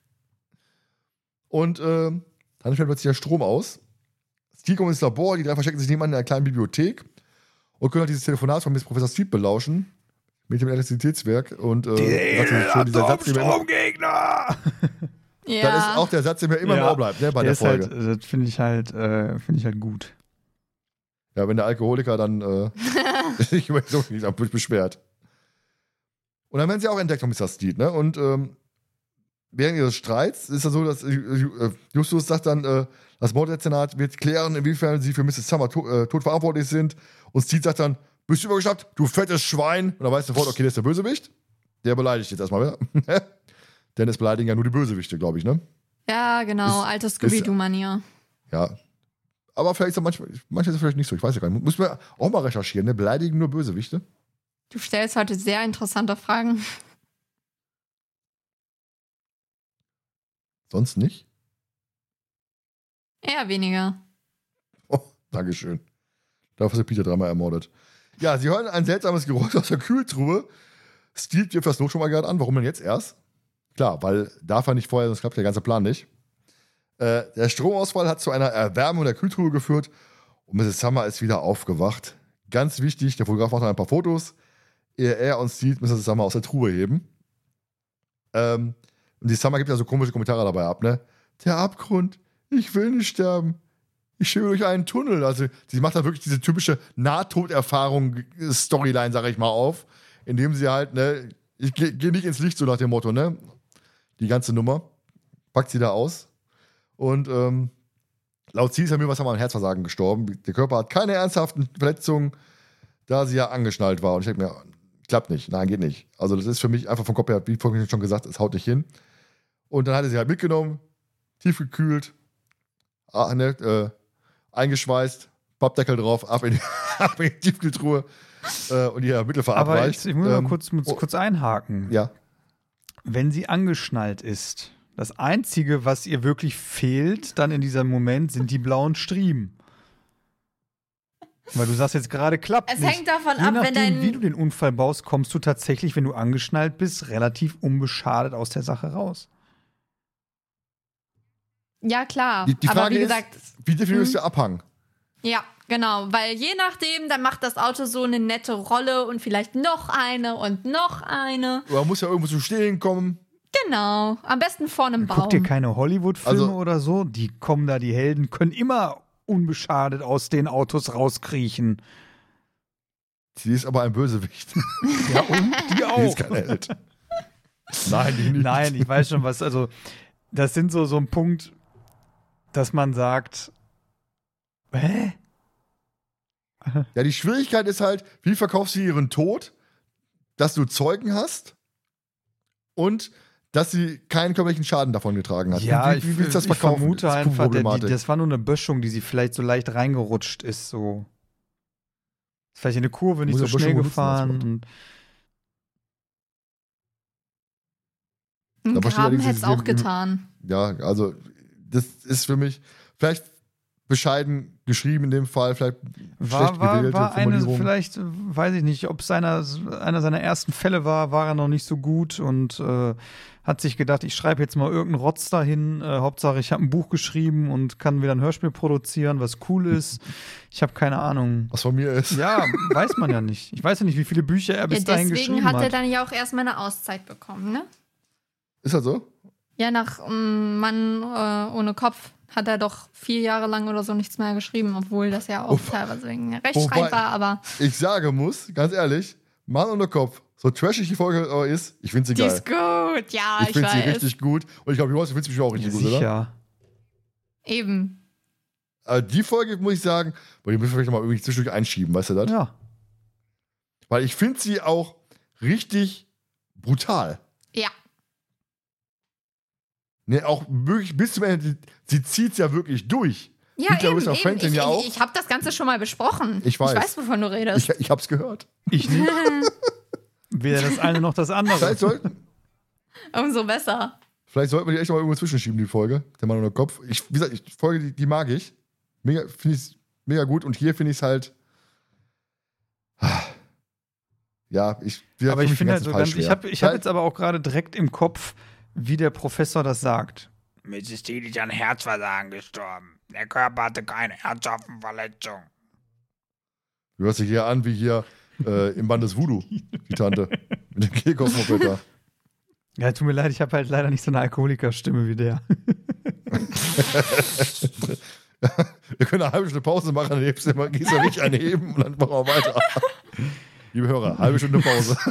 Und ähm, dann fällt plötzlich der Strom aus. Steve kommt ins Labor, die drei verstecken sich nebenan in einer kleinen Bibliothek und können halt dieses Telefonat von Miss Professor Steve belauschen mit dem Elektrizitätswerk. Und äh, sie schon, dieser Satz, den Atomstromgegner! [laughs] Ja. das ist auch der Satz, der mir immer Ja. im Ohr bleibt, ne, bei Der der, halt, Folge. äh, das finde ich halt, äh, finde ich halt gut. Ja, wenn der Alkoholiker dann äh, [laughs] [laughs] sich über so nicht beschwert. Und dann werden sie auch entdeckt von Mr. Steed, ne? Und ähm, während ihres Streits ist es so, dass äh, äh, Justus sagt dann, äh, das Morddezernat wird klären, inwiefern sie für Mrs. Summer to äh, tot verantwortlich sind. Und Steed sagt dann, bist du übergeschnappt, du fettes Schwein. Und dann weißt du sofort, okay, der ist der Bösewicht. Der beleidigt jetzt erstmal wieder. [laughs] Denn es beleidigen ja nur die Bösewichte, glaube ich, ne? ja, genau. Ist- Alte Scooby-Doo-Manier. Ja. Aber vielleicht ist er manchmal, manchmal ist vielleicht nicht so, ich weiß ja gar nicht. Muss man auch mal recherchieren, ne? Beleidigen nur Bösewichte. Du stellst heute sehr interessante Fragen. Sonst nicht? Eher weniger. Oh, Dankeschön. Dafür ist Peter dreimal ermordet. Ja, sie hören ein seltsames Geräusch aus der Kühltruhe. Steve wirft das Notstromagregat an. Warum denn jetzt erst? Klar, weil darf er nicht vorher, sonst klappt der ganze Plan nicht. Äh, der Stromausfall hat zu einer Erwärmung der Kühltruhe geführt und Mrs. Summer ist wieder aufgewacht. Ganz wichtig, der Fotograf macht noch ein paar Fotos, ehe er und Steve Mrs. Summer aus der Truhe heben. Ähm, und die Summer gibt ja so komische Kommentare dabei ab, ne? Der Abgrund, ich will nicht sterben. Ich schiebe durch einen Tunnel. Also, sie macht da wirklich diese typische Nahtoderfahrung-Storyline, sag ich mal, auf, indem sie halt, ne, ich gehe geh nicht ins Licht, so nach dem Motto, ne? Die ganze Nummer. Packt sie da aus. Und ähm, laut sie ist mir was an Herzversagen gestorben. Der Körper hat keine ernsthaften Verletzungen, da sie ja angeschnallt war. Und ich denke mir, klappt nicht. Nein, geht nicht. Also, das ist für mich einfach vom Kopf her, wie vorhin schon gesagt, es haut nicht hin. Und dann hat er sie halt mitgenommen, tiefgekühlt, ah, ne, äh, eingeschweißt, Pappdeckel drauf, ab in die, [laughs] ab in die Tiefkühltruhe äh, und ihr Mittel Aber verabreicht. jetzt, ich muss mal Ähm, kurz, muss oh, kurz einhaken. Ja, Wenn sie angeschnallt ist, das Einzige, was ihr wirklich fehlt, dann in diesem Moment, sind die blauen Striemen. Weil du sagst jetzt gerade klappt Es nicht. hängt davon Je ab, nachdem, wenn dein. wie du den Unfall baust, kommst du tatsächlich, wenn du angeschnallt bist, relativ unbeschadet aus der Sache raus. Ja, klar. Die- die Aber Frage wie ist- gesagt, wie definierst Mhm. du Abhang? ja, Genau, weil je nachdem, dann macht das Auto so eine nette Rolle und vielleicht noch eine und noch eine. Oder muss ja irgendwo zu stehen kommen. Genau, am besten vor einem Baum. Guckt ihr keine Hollywood-Filme Also- oder so? Die kommen da, die Helden können immer unbeschadet aus den Autos rauskriechen. Sie ist aber ein Bösewicht. [laughs] Ja, und die Die auch. ist kein Held. Nein, die [laughs] nicht. Nein, ich weiß schon was. Also, das sind so, so ein Punkt, dass man sagt, hä? Ja, die Schwierigkeit ist halt, wie verkaufst du ihren Tod, dass du Zeugen hast und dass sie keinen körperlichen Schaden davon getragen hat. Ja, wie, ich, wie, wie willst du das ich verkaufen? vermute Das einfach, der, die, das war nur eine Böschung, die sie vielleicht so leicht reingerutscht ist. So. Ist Vielleicht in eine Kurve nicht Muss so Böschung schnell als gefahren. Ein Graben hätte es auch getan. ja, also das ist für mich vielleicht bescheiden geschrieben in dem Fall, vielleicht war, schlecht war, gewählte war eine, vielleicht, weiß ich nicht, ob es einer, einer seiner ersten Fälle war, war er noch nicht so gut und äh, hat sich gedacht, ich schreibe jetzt mal irgendeinen Rotz dahin. Äh, Hauptsache, ich habe ein Buch geschrieben und kann wieder ein Hörspiel produzieren, was cool ist. Ich habe keine Ahnung. was von mir ist. Ja, weiß man ja nicht. Ich weiß ja nicht, wie viele Bücher er Ja, bis dahin deswegen geschrieben hat hat. er dann ja auch erstmal eine Auszeit bekommen, ne? Ist das so? Ja, nach ähm, Mann äh, ohne Kopf hat er doch vier Jahre lang oder so nichts mehr geschrieben, obwohl das ja auch Wobei- teilweise wegen Rechtschreib war, aber Ich sage muss, ganz ehrlich, Mann ohne Kopf, so trashig die Folge aber ist, ich finde sie die geil. ist gut, ja, ich ich, finde sie richtig gut und ich glaube, Jonas, du findest mich auch richtig ja, gut, oder? sicher. Eben. Aber die Folge, muss ich sagen, die müssen wir vielleicht noch mal irgendwie zwischendurch einschieben, weißt du das? Ja. Weil ich finde sie auch richtig brutal. Ne, auch wirklich bis zum Ende, sie zieht es ja wirklich durch. Ja, ja eben, Aretha eben. Ich, ja auch. ich, ich habe das Ganze schon mal besprochen. Ich weiß. Ich weiß, wovon du redest. Ich, ich hab's gehört. Ich nicht. [laughs] Weder das eine noch das andere. Vielleicht sollten, Umso besser. vielleicht sollten wir die echt mal irgendwo zwischenschieben, die Folge. Der Mann ohne Kopf. Ich, wie gesagt, ich, die Folge, die, die mag ich. Mega, finde ich mega gut. Und hier finde ich es halt. Ja, ich. aber ich finde halt so ganz, ich Fall habe ich hab schwer. jetzt aber auch gerade direkt im Kopf, wie der Professor das sagt. Mrs. Steele ist an Herzversagen gestorben. Der Körper hatte keine Herzhafenverletzung. Du hörst dich hier an wie hier äh, im Band des Voodoo, die Tante. [laughs] Mit dem Kehlkopfmoped da. Ja, tut mir leid, ich habe halt leider nicht so eine Alkoholikerstimme wie der. [laughs] Wir können eine halbe Stunde Pause machen, dann hebst du mal, gehst du nicht anheben und dann machen wir weiter. [laughs] Liebe Hörer, halbe Stunde Pause. [laughs]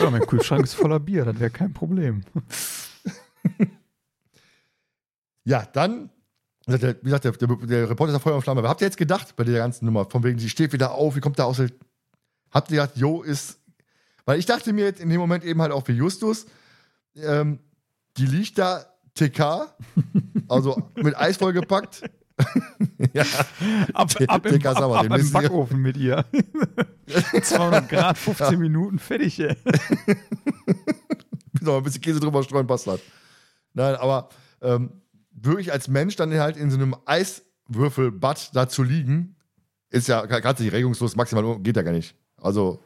Ja, mein Kühlschrank ist voller Bier, das wäre kein Problem. [laughs] Ja, dann, wie gesagt, der, der, der, Reporter ist ja Feuer und Flamme. Aber habt ihr jetzt gedacht bei der ganzen Nummer, von wegen, sie steht wieder auf, wie kommt da aus der. Habt ihr gedacht, Jo ist. Weil ich dachte mir jetzt in dem Moment eben halt auch wie Justus, ähm, die liegt da TK, also mit Eis vollgepackt. [laughs] ja, Ab, ab, im, ab, den ab im Backofen mit ihr. [laughs] 200 Grad, 15 Minuten, fertig, ey. [laughs] noch ein bisschen Käse drüber streuen, passt halt. Nein, aber ähm, wirklich als Mensch dann halt in so einem Eiswürfelbad da zu liegen, ist ja ganz nicht regungslos, maximal geht ja gar nicht. Also,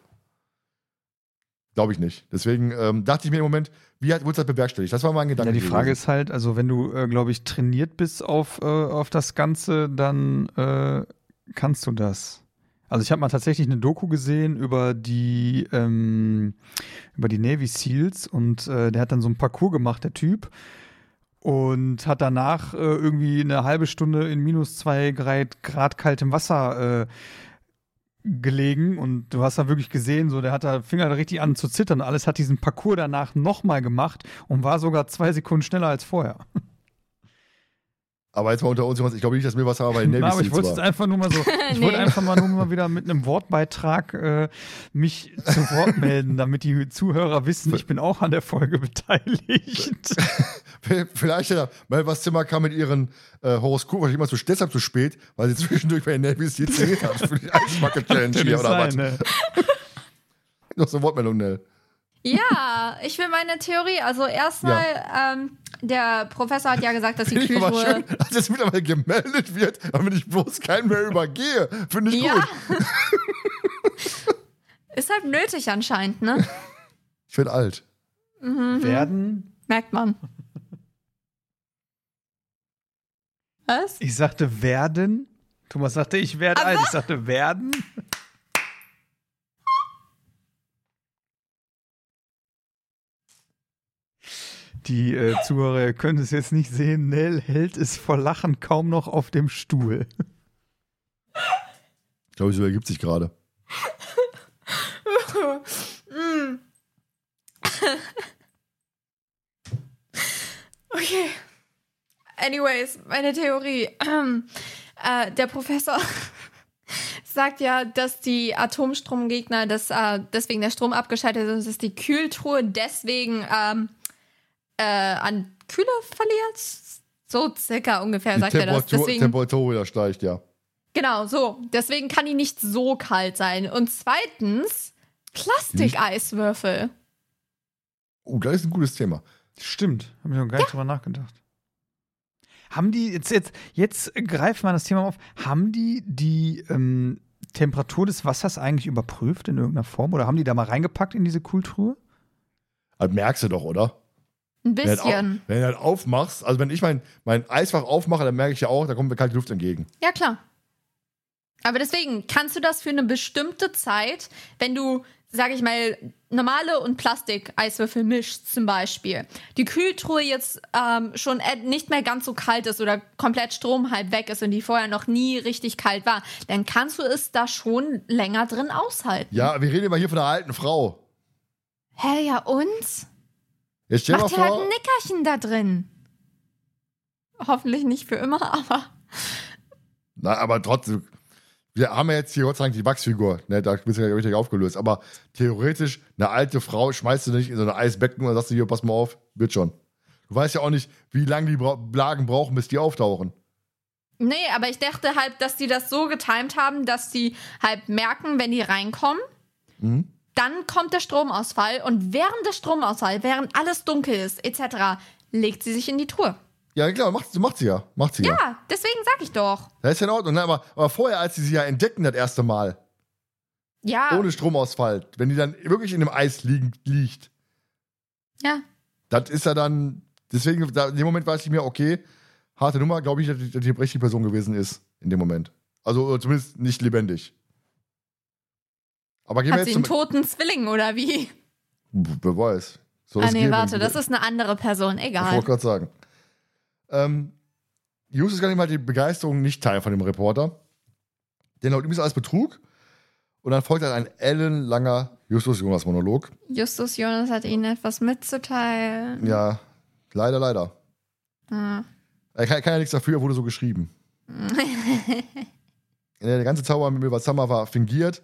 glaube ich nicht. Deswegen ähm, dachte ich mir im Moment, wie hat, wurde das bewerkstelligt? Das war mein Gedanke. Ja, die Frage gewesen. ist halt, also wenn du, äh, glaube ich, trainiert bist auf, äh, auf das Ganze, dann äh, kannst du das. Also ich habe mal tatsächlich eine Doku gesehen über die ähm, über die Navy Seals und äh, der hat dann so ein Parcours gemacht, der Typ. Und hat danach äh, irgendwie eine halbe Stunde in minus zwei Grad, Grad kaltem Wasser äh, gelegen und du hast da wirklich gesehen, so der hat da Finger da richtig an zu zittern. Alles hat diesen Parcours danach nochmal gemacht und war sogar zwei Sekunden schneller als vorher. Aber jetzt mal unter uns, ich glaube nicht, dass mir was aber bei den Navy Na, aber ich wollte es einfach nur mal so, [laughs] ich Nee. wollte einfach mal nur mal wieder mit einem Wortbeitrag äh, mich zu Wort [laughs] melden, damit die Zuhörer wissen, ich bin auch an der Folge beteiligt. [laughs] Vielleicht ja, Melvas Zimmer kam mit ihren äh, Horoskop wahrscheinlich immer zu, deshalb zu spät, weil sie zwischendurch bei den Navy Seals trainiert hat für die Eisbucket Challenge hier oder was. ne? Noch so eine Wortmeldung, Nell. Ja, ich will meine Theorie. Also erstmal, ähm, der Professor hat ja gesagt, dass die Finde ich aber Kühltruhe. schön, dass jetzt mittlerweile gemeldet wird, damit ich bloß keinen mehr übergehe. Finde ich Ja. gut. [laughs] Ist halt nötig anscheinend, ne? [laughs] Ich werde alt. Werden, Merkt man. Was? ich sagte werden, Thomas sagte, ich werde alt. Ich sagte, werden. Die äh, Zuhörer können es jetzt nicht sehen. Nell hält es vor Lachen kaum noch auf dem Stuhl. Ich glaube, so ergibt sich gerade. [laughs] Okay. Anyways, meine Theorie. [clears throat] äh, der Professor [laughs] sagt ja, dass die Atomstromgegner dass, äh, deswegen der Strom abgeschaltet ist, dass die Kühltruhe deswegen ähm, äh, an Kühle verliert. So circa ungefähr, Die sagt er das. Temperatur, Deswegen, Temperatur wieder steigt, ja. genau, so. Deswegen kann die nicht so kalt sein. Und zweitens, Plastikeiswürfel. Oh, das ist ein gutes Thema. Stimmt, habe ich noch gar nicht drüber nachgedacht. Haben die, jetzt, jetzt, jetzt greifen wir das Thema auf, haben die die ähm, Temperatur des Wassers eigentlich überprüft in irgendeiner Form? Oder haben die da mal reingepackt in diese Kühltruhe? Das merkst du doch, oder? Ein Wenn halt bisschen. wenn du halt aufmachst, also wenn ich mein, mein Eisfach aufmache, dann merke ich ja auch, da kommt mir kalte Luft entgegen. Ja, klar. Aber deswegen kannst du das für eine bestimmte Zeit, wenn du, sag ich mal, normale und Plastik-Eiswürfel mischst zum Beispiel, die Kühltruhe jetzt ähm, schon nicht mehr ganz so kalt ist oder komplett Strom halt weg ist und die vorher noch nie richtig kalt war, dann kannst du es da schon länger drin aushalten. Ja, wir reden immer hier von einer alten Frau. Hä, ja und? Jetzt stell Mach mal dir halt vor, ein Nickerchen da drin. Hoffentlich nicht für immer, aber na, aber trotzdem, wir haben ja jetzt hier Gott sei Dank die Wachsfigur, ne, da bist du ja richtig aufgelöst, aber theoretisch, eine alte Frau schmeißt du nicht in so eine Eisbecken und sagst du hier, pass mal auf, wird schon. Du weißt ja auch nicht, wie lange die Bra Blagen brauchen, bis die auftauchen. Nee, aber ich dachte halt, dass die das so getimt haben, dass die halt merken, wenn die reinkommen, Mhm. Dann kommt der Stromausfall und während des Stromausfalls, während alles dunkel ist, etc., legt sie sich in die Truhe. Ja, klar, macht, macht sie ja. Macht sie ja. Ja, deswegen sag ich doch. Das ist ja in Ordnung. Ne? Aber, aber vorher, als sie sie ja entdecken, das erste Mal, Ja, ohne Stromausfall, wenn die dann wirklich in dem Eis liegen, liegt, ja. das ist ja dann, deswegen, da, in dem Moment weiß ich mir, okay, harte Nummer, glaube ich, dass die, dass die richtige Person gewesen ist, in dem Moment. Also zumindest nicht lebendig. Aber gehen wir Hat sie jetzt einen zum. toten Zwilling oder wie? Wer weiß. Soll Ah, es nee, geben? warte, das ist eine andere Person. Ich Egal. wollte gerade sagen. Ähm, Justus kann ihm halt die Begeisterung nicht teilen von dem Reporter. Denn laut ihm ist alles Betrug. Und dann folgt halt ein ellenlanger Justus-Jonas-Monolog. Justus Jonas hat ihnen etwas mitzuteilen. Ja, leider, leider. Ah. Er kann, kann ja nichts dafür, er wurde so geschrieben. [laughs] Der ganze Zauber mit Summer war fingiert.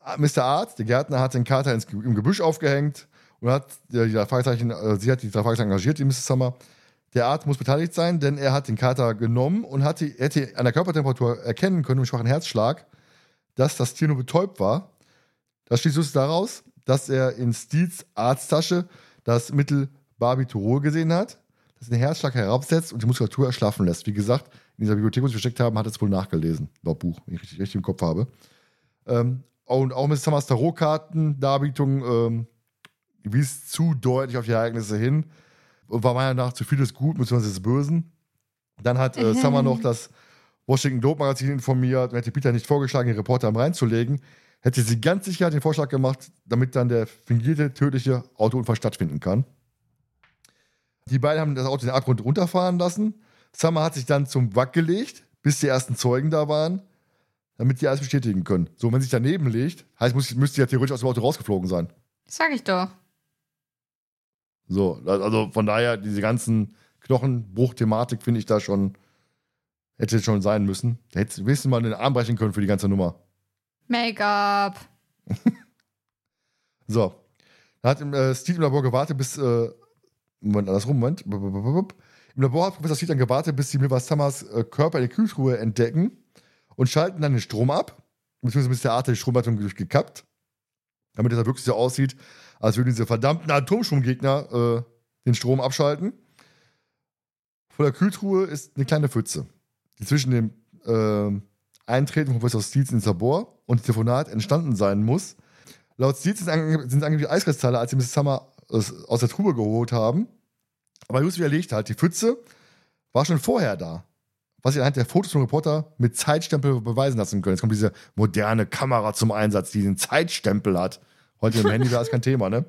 Ah, Mr. Arzt, der Gärtner, hat den Kater ins, im Gebüsch aufgehängt und hat die drei Fragezeichen, äh, sie hat die drei Fragezeichen engagiert, die Mrs. Summer. Der Arzt muss beteiligt sein, denn er hat den Kater genommen und hat die, hätte an der Körpertemperatur erkennen können, im schwachen Herzschlag, dass das Tier nur betäubt war. Das schließt Justus daraus, dass er in Steeds Arzttasche das Mittel Barbiturol gesehen hat, das den Herzschlag herabsetzt und die Muskulatur erschlaffen lässt. Wie gesagt, in dieser Bibliothek, wo sie versteckt haben, hat es wohl nachgelesen, laut Buch, wenn ich richtig, richtig im Kopf habe. Ähm, und auch mit Summers Tarotkarten-Darbietung ähm, wies zu deutlich auf die Ereignisse hin und war meiner Meinung nach zu viel des Guten bzw. des Bösen. Dann hat äh, [laughs] Summer noch das Washington Globe Magazin informiert und hätte Peter nicht vorgeschlagen, den Reporter reinzulegen, hätte sie ganz sicher den Vorschlag gemacht, damit dann der fingierte tödliche Autounfall stattfinden kann. Die beiden haben das Auto den Abgrund runterfahren lassen. Summer hat sich dann zum Wack gelegt, bis die ersten Zeugen da waren, damit die alles bestätigen können. So, wenn sich daneben legt, heißt, muss, müsste ja theoretisch aus dem Auto rausgeflogen sein. Sag ich doch. So, also von daher, diese ganzen Knochenbruch-Thematik finde ich da schon, hätte schon sein müssen. Da hätte wenigstens mal den Arm brechen können für die ganze Nummer. Make-up. [laughs] So. Da hat äh, Steve im Labor gewartet, bis. Äh, Moment, andersrum, Moment. Im Labor hat Professor Steve dann gewartet, bis die Milvas Summers äh, Körper in der Kühltruhe entdecken und schalten dann den Strom ab. Beziehungsweise bis der Art die Stromleitung durchgekappt. Damit es dann wirklich so aussieht, als würden diese verdammten Atomstromgegner äh, den Strom abschalten. Vor der Kühltruhe ist eine kleine Pfütze, die zwischen dem äh, Eintreten von Professor Steels ins Labor und Telefonat entstanden sein muss. Laut Steels sind es angeblich Eiskristalle, als sie Mrs. Summer aus, der Truhe geholt haben. Aber Just widerlegt halt, die Pfütze war schon vorher da. Was sie anhand der Fotos vom Reporter mit Zeitstempel beweisen lassen können. Jetzt kommt diese moderne Kamera zum Einsatz, die den Zeitstempel hat. Heute im Handy war es kein Thema, ne?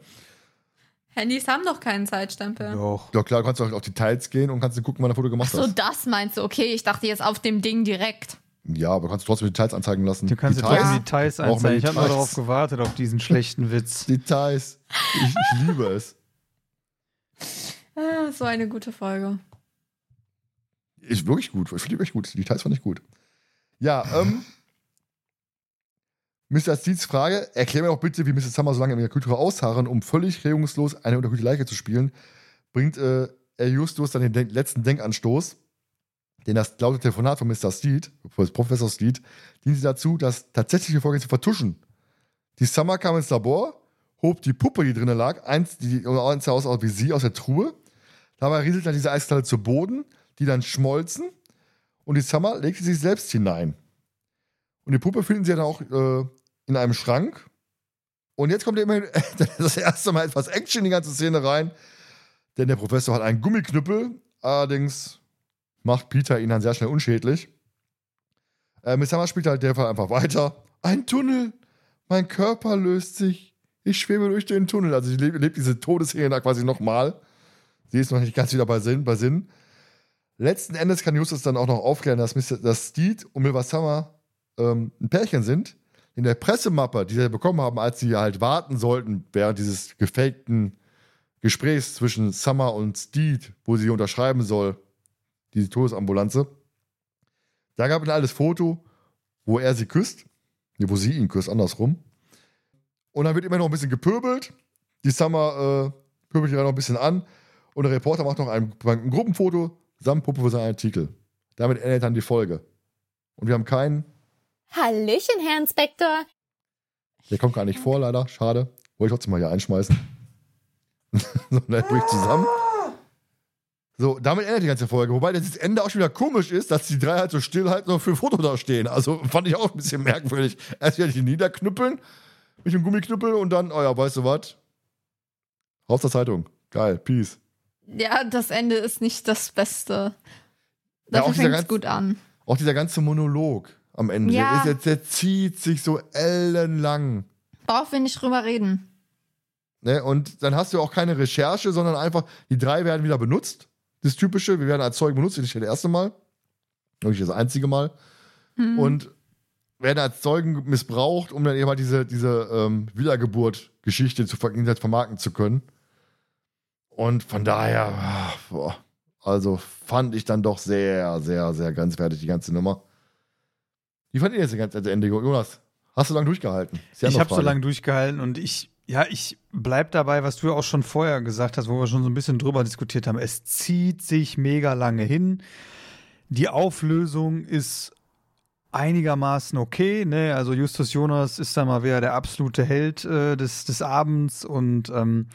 Handys haben doch keinen Zeitstempel. Doch. Doch klar, du kannst auch auf Details gehen und kannst gucken, wann ein Foto gemacht So, hast. das meinst du? Okay, ich dachte jetzt auf dem Ding direkt. Ja, aber kannst du trotzdem Details anzeigen lassen. Du kannst dir Details. trotzdem Details einzeigen. Ich habe nur darauf gewartet, auf diesen [laughs] schlechten Witz. Details. Ich, ich liebe es. Ah, so eine gute Folge. Ist wirklich gut. Ich finde die wirklich gut. Die Details fand ich gut. Ja, ähm. [laughs] Mr. Steeds Frage: Erklär mir doch bitte, wie Mrs. Summer so lange in ihrer Kultur ausharren, um völlig regungslos eine unterkühlte Leiche zu spielen. Bringt äh, Herr Justus dann den Denk letzten Denkanstoß, denn das laute Telefonat von Mr. Steed, von Professor Steed, diente dazu, das tatsächliche Vorgehen zu vertuschen. Die Summer kam ins Labor, hob die Puppe, die drinnen lag, eins, die eins aus wie sie aus der Truhe. Dabei rieselte dann diese Eiskristalle zu Boden, die dann schmolzen und die Summer legte sich selbst hinein. Und die Puppe finden sie dann auch äh, in einem Schrank. Und jetzt kommt immer [laughs] das erste Mal etwas Action in die ganze Szene rein, denn der Professor hat einen Gummiknüppel, allerdings macht Peter ihn dann sehr schnell unschädlich. Äh, Miss Summer spielt halt der Fall einfach weiter. Ein Tunnel, mein Körper löst sich, ich schwebe durch den Tunnel. Also sie lebt, lebt diese Todesszene da quasi nochmal. Sie ist noch nicht ganz wieder bei Sinn. Bei Sinn. Letzten Endes kann Justus dann auch noch aufklären, dass, Mr., dass Steed und Milva Summer ähm, ein Pärchen sind. In der Pressemappe, die sie bekommen haben, als sie halt warten sollten, während dieses gefakten Gesprächs zwischen Summer und Steed, wo sie unterschreiben soll, diese Todesambulanze, da gab es ein altes Foto, wo er sie küsst. Nee, wo sie ihn küsst, andersrum. Und dann wird immer noch ein bisschen gepöbelt. Die Summer äh, pöbelt ihre noch ein bisschen an. Und der Reporter macht noch ein, ein Gruppenfoto samt Puppe für seinen Artikel. Damit endet dann die Folge. Und wir haben keinen, Hallöchen, Herr Inspektor. der kommt gar nicht vor, leider. Schade. Wollte ich trotzdem mal hier einschmeißen. [laughs] so, dann bricht zusammen. So, damit endet die ganze Folge. Wobei das Ende auch schon wieder komisch ist, dass die drei halt so still halt noch für ein Foto da stehen. Also fand ich auch ein bisschen merkwürdig. Erst wieder die niederknüppeln mit dem Gummiknüppel und dann, oh ja, weißt du was? Raus der Zeitung. Geil, Peace. Ja, das Ende ist nicht das Beste. Ja, Dafür dieser fängt es gut an. Auch dieser ganze Monolog am Ende, Ja. der, ist, der, der zieht sich so ellenlang. Brauchen wir nicht drüber reden. Ne? Und dann hast du auch keine Recherche, sondern einfach, die drei werden wieder benutzt. Das Typische, wir werden als Zeugen benutzt, nicht das erste Mal. Nicht das einzige Mal. Hm. Und werden als Zeugen missbraucht, um dann eben halt diese, diese ähm, Wiedergeburt-Geschichte zu ver vermarkten zu können. Und von daher, ah, boah, also fand ich dann doch sehr, sehr, sehr grenzwertig, die ganze Nummer. Wie fand ihr jetzt das ganze Ende, Jonas? Hast du lange durchgehalten? Die Ich habe so lange durchgehalten und ich, ja, ich bleib dabei, was du ja auch schon vorher gesagt hast, wo wir schon so ein bisschen drüber diskutiert haben. Es zieht sich mega lange hin. Die Auflösung ist einigermaßen okay, ne? Also Justus Jonas ist dann mal wieder der absolute Held äh, des, des Abends und ähm,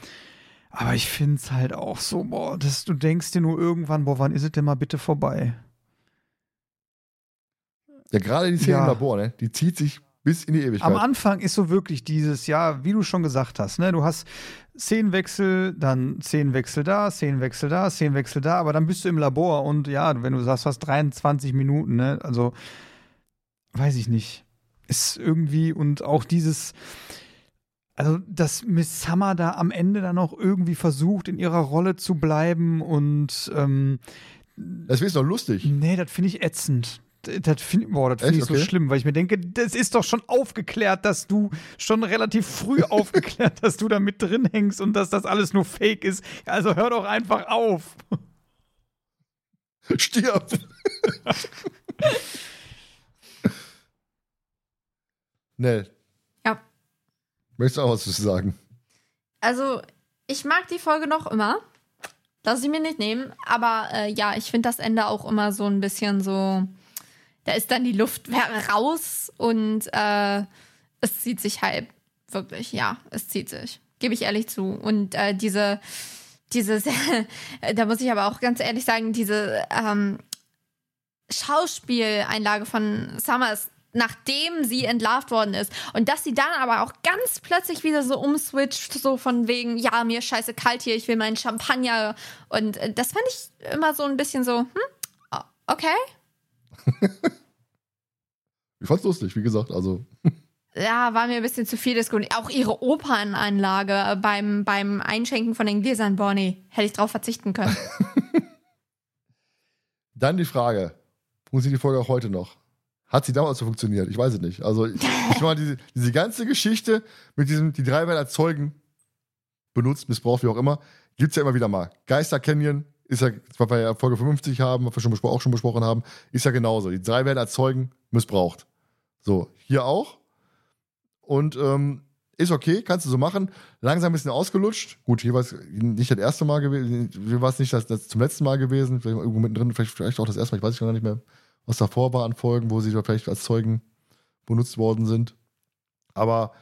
aber ich finde es halt auch so, boah, dass du denkst dir nur irgendwann, boah, wann ist es denn mal bitte vorbei? Ja, gerade die Szene Ja. im Labor, ne? Die zieht sich bis in die Ewigkeit. Am Anfang ist so wirklich dieses, ja, wie du schon gesagt hast, ne, du hast Szenenwechsel, dann Szenenwechsel da, Szenenwechsel da, Szenenwechsel da, aber dann bist du im Labor und ja, wenn du sagst, du hast 23 Minuten, ne, also weiß ich nicht. Ist irgendwie und auch dieses, also dass Miss Summer da am Ende dann auch irgendwie versucht, in ihrer Rolle zu bleiben und ähm, Das ist doch lustig. Nee, das finde ich ätzend. Das finde boah, das finde Echt? ich so Okay. schlimm, weil ich mir denke, das ist doch schon aufgeklärt, dass du schon relativ früh [laughs] aufgeklärt, dass du da mit drin hängst und dass das alles nur Fake ist. Also hör doch einfach auf. Stirb! [laughs] Nell. Möchtest du auch was zu sagen? Also, ich mag die Folge noch immer. Lass ich mir nicht nehmen. Aber äh, ja, ich finde das Ende auch immer so ein bisschen so. Da ist dann die Luft [laughs] raus und äh, es zieht sich halt wirklich, ja, es zieht sich. Gebe ich ehrlich zu. Und äh, diese, dieses, [laughs] da muss ich aber auch ganz ehrlich sagen, diese ähm, Schauspieleinlage von Summers, nachdem sie entlarvt worden ist. Und dass sie dann aber auch ganz plötzlich wieder so umswitcht, so von wegen, ja, mir ist scheiße kalt hier, ich will meinen Champagner. Und äh, das fand ich immer so ein bisschen so, hm, o- okay. [laughs] Ich fand's lustig, wie gesagt. Also, Ja, war mir ein bisschen zu viel Diskussion. Auch ihre Opernanlage beim, beim Einschenken von den Gläsern, boah, nee, hätte ich drauf verzichten können. [laughs] dann die Frage: Funktioniert die Folge auch heute noch? Hat sie damals so funktioniert? Ich weiß es nicht. Also, ich, meine, diese, diese ganze Geschichte mit diesem, die drei werden als Zeugen benutzt, missbraucht, wie auch immer, gibt's ja immer wieder mal. Geister Canyon ist ja, was wir ja Folge 55 haben, was wir schon auch schon besprochen haben, ist ja genauso. Die drei werden als Zeugen missbraucht. So, hier auch. Und ähm, ist okay, kannst du so machen. Langsam ein bisschen ausgelutscht. Gut, hier war es nicht das erste Mal gewesen, hier war es nicht das, das zum letzten Mal gewesen. Vielleicht irgendwo mittendrin, vielleicht, vielleicht auch das erste Mal, ich weiß gar nicht mehr, was davor war an Folgen, wo sie da vielleicht als Zeugen benutzt worden sind. Aber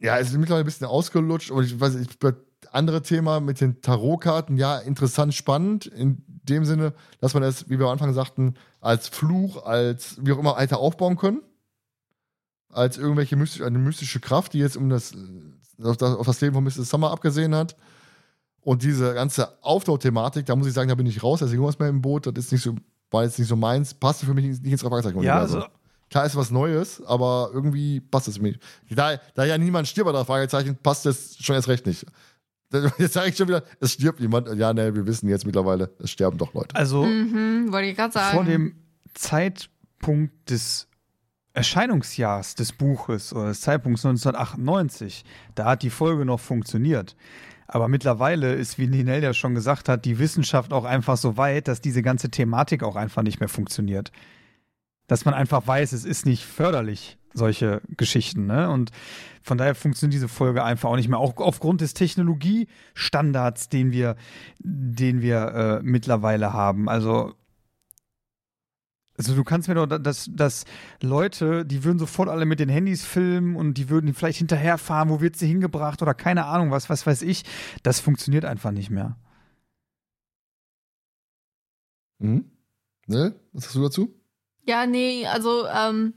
ja, es ist mittlerweile ein bisschen ausgelutscht. Und ich weiß das andere Thema mit den Tarotkarten, ja, interessant, spannend. In dem Sinne, dass man es, wie wir am Anfang sagten, als Fluch, als wie auch immer weiter aufbauen können. Als irgendwelche mystische, eine mystische Kraft, die jetzt um das, auf das, auf das Leben von Mrs. Summer abgesehen hat. Und diese ganze Aufbauthematik, da muss ich sagen, da bin ich raus. Deswegen was mehr im Boot, das ist nicht so, war jetzt nicht so meins, passte für mich nicht ins Fragezeichen. Ja, also, Klar ist was Neues, aber irgendwie passt es mir nicht. Da, da ja niemand stirbt bei der Fragezeichen, passt es schon erst recht nicht. [laughs] Jetzt sage ich schon wieder, es stirbt niemand. Ja, ne, wir wissen jetzt mittlerweile, es sterben doch Leute. also mhm, wollte ich gerade sagen. vor dem Zeitpunkt des Erscheinungsjahrs des Buches oder des Zeitpunkts 1998, da hat die Folge noch funktioniert. Aber mittlerweile ist, wie Ninel ja schon gesagt hat, die Wissenschaft auch einfach so weit, dass diese ganze Thematik auch einfach nicht mehr funktioniert. Dass man einfach weiß, es ist nicht förderlich, solche Geschichten. Ne? Und von daher funktioniert diese Folge einfach auch nicht mehr. Auch aufgrund des Technologiestandards, den wir, den wir äh, mittlerweile haben. Also also du kannst mir doch, dass, dass Leute, die würden sofort alle mit den Handys filmen und die würden vielleicht hinterherfahren, wo wird sie hingebracht oder keine Ahnung, was, was weiß ich. Das funktioniert einfach nicht mehr. Mhm. Ne? Was hast du dazu? Ja, nee, also ähm,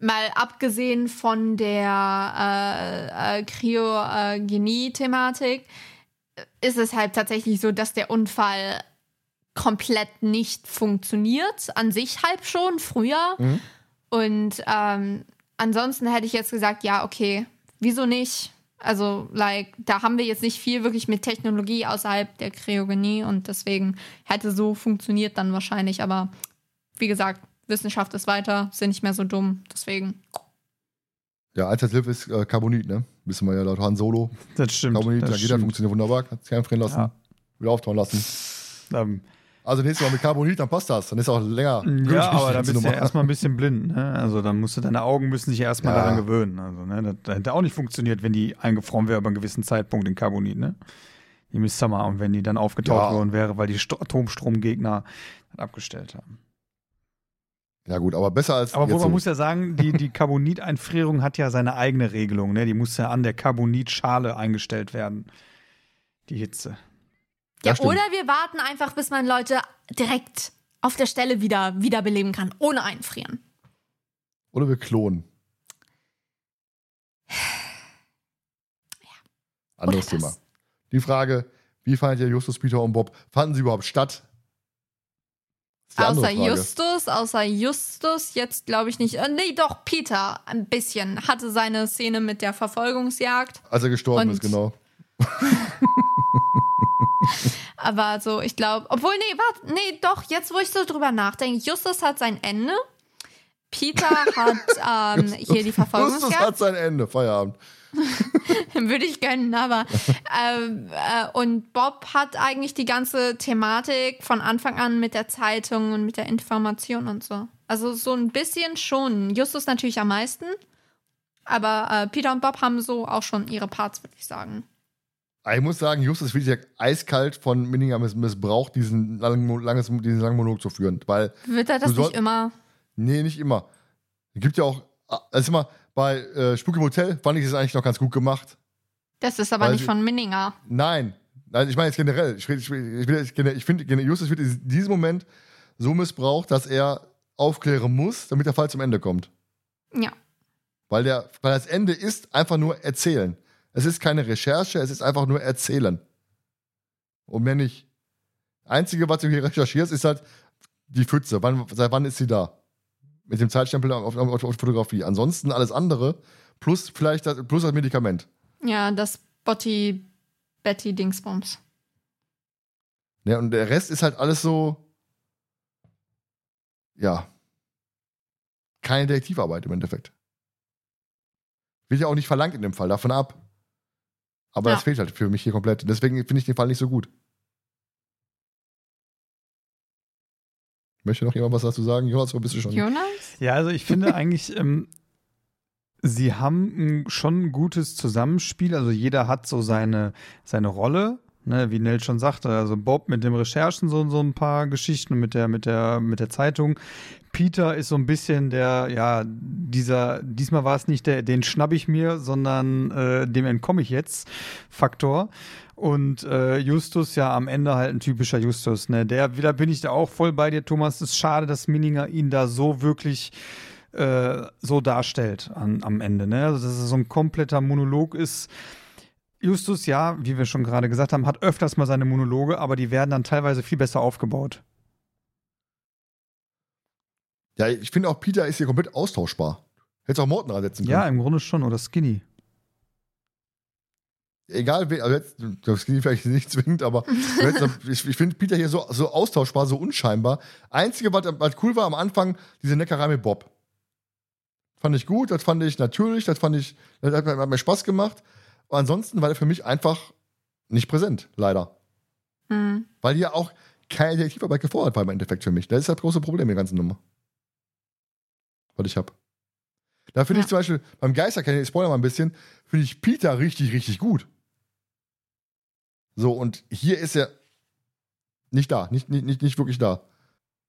mal abgesehen von der äh, äh, Kryogenie-Thematik ist es halt tatsächlich so, dass der Unfall komplett nicht funktioniert. An sich halb schon, früher. Mhm. Und ähm, ansonsten hätte ich jetzt gesagt, ja, okay, wieso nicht? Also, like, da haben wir jetzt nicht viel wirklich mit Technologie außerhalb der Kryogenie und deswegen hätte so funktioniert dann wahrscheinlich. Aber wie gesagt, Wissenschaft ist weiter, sind nicht mehr so dumm. Deswegen. Ja, Alternative ist äh, Carbonit, ne? Wissen wir ja laut Han Solo. Das stimmt. Carbonit, das da geht er, stimmt. funktioniert wunderbar, kann sich einfrieren lassen, Ja. wieder auftauen lassen. Ähm, Also nächstes Mal mit Carbonit, dann passt das. Dann ist auch länger. ja, aber da die bist du ja erstmal ein bisschen blind. Ne? Also dann musst du, deine Augen müssen sich erstmal Ja. daran gewöhnen. Also, ne? das, hätte auch nicht funktioniert, wenn die eingefroren wäre über einen gewissen Zeitpunkt in Carbonit, ne? Die Miss Summer. Und wenn die dann aufgetaucht Ja. worden wäre, weil die Atomstromgegner das abgestellt haben. Ja, gut, aber besser als. Aber man so. muss ja sagen, die, die [laughs] Carboniteinfrierung hat ja seine eigene Regelung. Ne? Die muss ja an der Carbonitschale eingestellt werden. Die Hitze. Ja, Ja, stimmt. oder wir warten einfach, bis man Leute direkt auf der Stelle wieder wiederbeleben kann, ohne einfrieren. Oder wir klonen. Anderes Oder Thema. Die Frage: Wie fandet ihr Justus, Peter und Bob? Fanden sie überhaupt statt? Außer. Justus, außer Justus, jetzt glaube ich nicht. Äh, nee, doch, Peter, ein bisschen. Hatte seine Szene mit der Verfolgungsjagd. Als er gestorben Und- ist, genau. [laughs] Aber so, ich glaube, obwohl, nee, warte, nee, doch, jetzt wo ich so drüber nachdenke, Justus hat sein Ende. Peter [laughs] hat ähm, hier die Justus Verfolgungsjagd. hat sein Ende, Feierabend. [laughs] Würde ich gönnen, aber. ähm, äh, und Bob hat eigentlich die ganze Thematik von Anfang an mit der Zeitung und mit der Information und so. Also so ein bisschen schon. Justus natürlich am meisten. Aber äh, Peter und Bob haben so auch schon ihre Parts, würde ich sagen. Ich muss sagen, Justus wird ja eiskalt von Minninger miss missbraucht, diesen langen, langes, diesen langen Monolog zu führen. Weil, Wird er das soll- nicht immer? nee, nicht immer. Es gibt ja auch, also immer, bei äh, Spuk im Hotel fand ich es eigentlich noch ganz gut gemacht. Das ist aber Weil nicht von Minninger. Nein, nein ich meine jetzt generell. Ich, ich, ich, ich finde, Justus wird in diesem Moment so missbraucht, dass er aufklären muss, damit der Fall zum Ende kommt. Ja. Weil, der, weil das Ende ist einfach nur erzählen. Es ist keine Recherche, es ist einfach nur erzählen. Und mehr nicht. Einzige, was du hier recherchierst, ist halt, die Pfütze. Wann, seit wann ist sie da? Mit dem Zeitstempel auf, auf, auf Fotografie. Ansonsten alles andere, plus vielleicht das, plus das Medikament. Ja, das Botti Betty Dingsbums. Ja, und der Rest ist halt alles so. Ja. Keine Detektivarbeit im Endeffekt. Wird ja auch nicht verlangt in dem Fall, davon ab. Aber Ja. das fehlt halt für mich hier komplett. Deswegen finde ich den Fall nicht so gut. Möchte noch jemand was dazu sagen? Jonas, wo bist du schon? Jonas? Ja, also ich finde eigentlich, ähm, sie haben ein, schon ein gutes Zusammenspiel. Also jeder hat so seine, seine Rolle. Ne, wie Nell schon sagte, also Bob mit dem Recherchen so, so ein paar Geschichten mit der, mit der, mit der Zeitung. Peter ist so ein bisschen der, ja, dieser, diesmal war es nicht der, den schnapp ich mir, sondern äh, dem entkomme ich jetzt Faktor. Und äh, Justus ja am Ende halt ein typischer Justus, ne? Der, da bin ich da auch voll bei dir, Thomas. Es ist schade, dass Minninger ihn da so wirklich äh, so darstellt an, am Ende, ne? Also, dass es so ein kompletter Monolog ist. Justus, ja, wie wir schon gerade gesagt haben, hat öfters mal seine Monologe, aber die werden dann teilweise viel besser aufgebaut. Ja, ich finde auch, Peter ist hier komplett austauschbar. Hättest auch Morten ansetzen können. Ja, im Grunde schon, oder Skinny. egal also jetzt, geht vielleicht nicht zwingend, aber [laughs] ich, ich finde Peter hier so, so austauschbar, so unscheinbar. Einzige, was, was cool war am Anfang, diese Neckerei mit Bob. Fand ich gut, das fand ich natürlich, das fand ich, das hat, mir- hat mir Spaß gemacht. Aber ansonsten war er für mich einfach nicht präsent, leider. Hm. Weil hier auch keine Detektivarbeit gefordert war im Endeffekt für mich. Das ist das große Problem in der ganzen Nummer. Was ich habe. Da finde ich Ja. zum Beispiel beim Geisterkennen, ich spoiler mal ein bisschen, finde ich Peter richtig, richtig gut. So, und hier ist er nicht da, nicht, nicht, nicht, nicht wirklich da.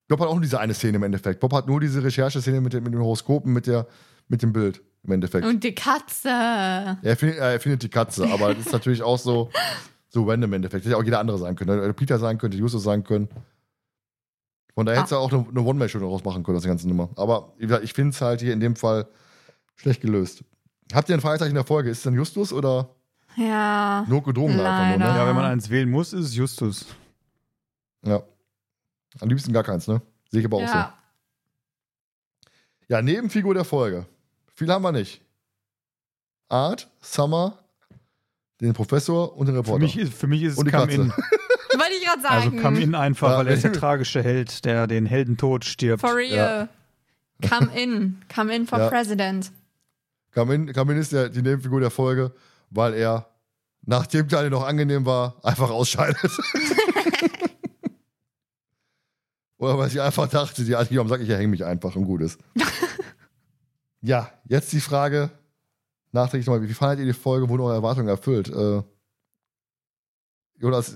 Bob hat auch nur diese eine Szene im Endeffekt. Bob hat nur diese Rechercheszene mit, dem- mit den Horoskopen, mit, der, mit dem Bild im Endeffekt. Und die Katze. Er findet, er findet die Katze, aber das ist natürlich auch so, so random im Endeffekt. Hätte ja auch jeder andere sein können. Hätte Peter sein könnte, Justus sein können. Von daher hätte er auch eine, eine One-Man-Show daraus machen können, aus der ganzen Nummer. Aber ich finde es halt hier in dem Fall schlecht gelöst. Habt ihr ein Fragezeichen in der Folge? Ist es denn Justus oder Ja. nur gedrungen einfach nur, ne? Ja, wenn man eins wählen muss, ist es Justus. Ja. Am liebsten gar keins, ne? Sehe ich aber auch so. Ja. Ja, Nebenfigur der Folge. Viel haben wir nicht. Art, Summer, den Professor und den Für Reporter. mich, ist, für mich ist es Und die Come Katze. In. [laughs] Wollte ich gerade Also sagen. Come In einfach, Ja. weil er ist der tragische Held, der den Heldentod stirbt. For real. Come in. Come in for Ja. President. Kamin, Kamin ist der, die Nebenfigur der Folge, weil er, nachdem Teil noch angenehm war, einfach ausscheidet. [laughs] [laughs] Oder weil sie einfach dachte, die Alte, sag ich, ja, häng mich einfach und gut ist. Ja, jetzt die Frage, nachträglich nochmal, wie fandet ihr die Folge, wurden eure Erwartungen erfüllt? Äh, Jonas,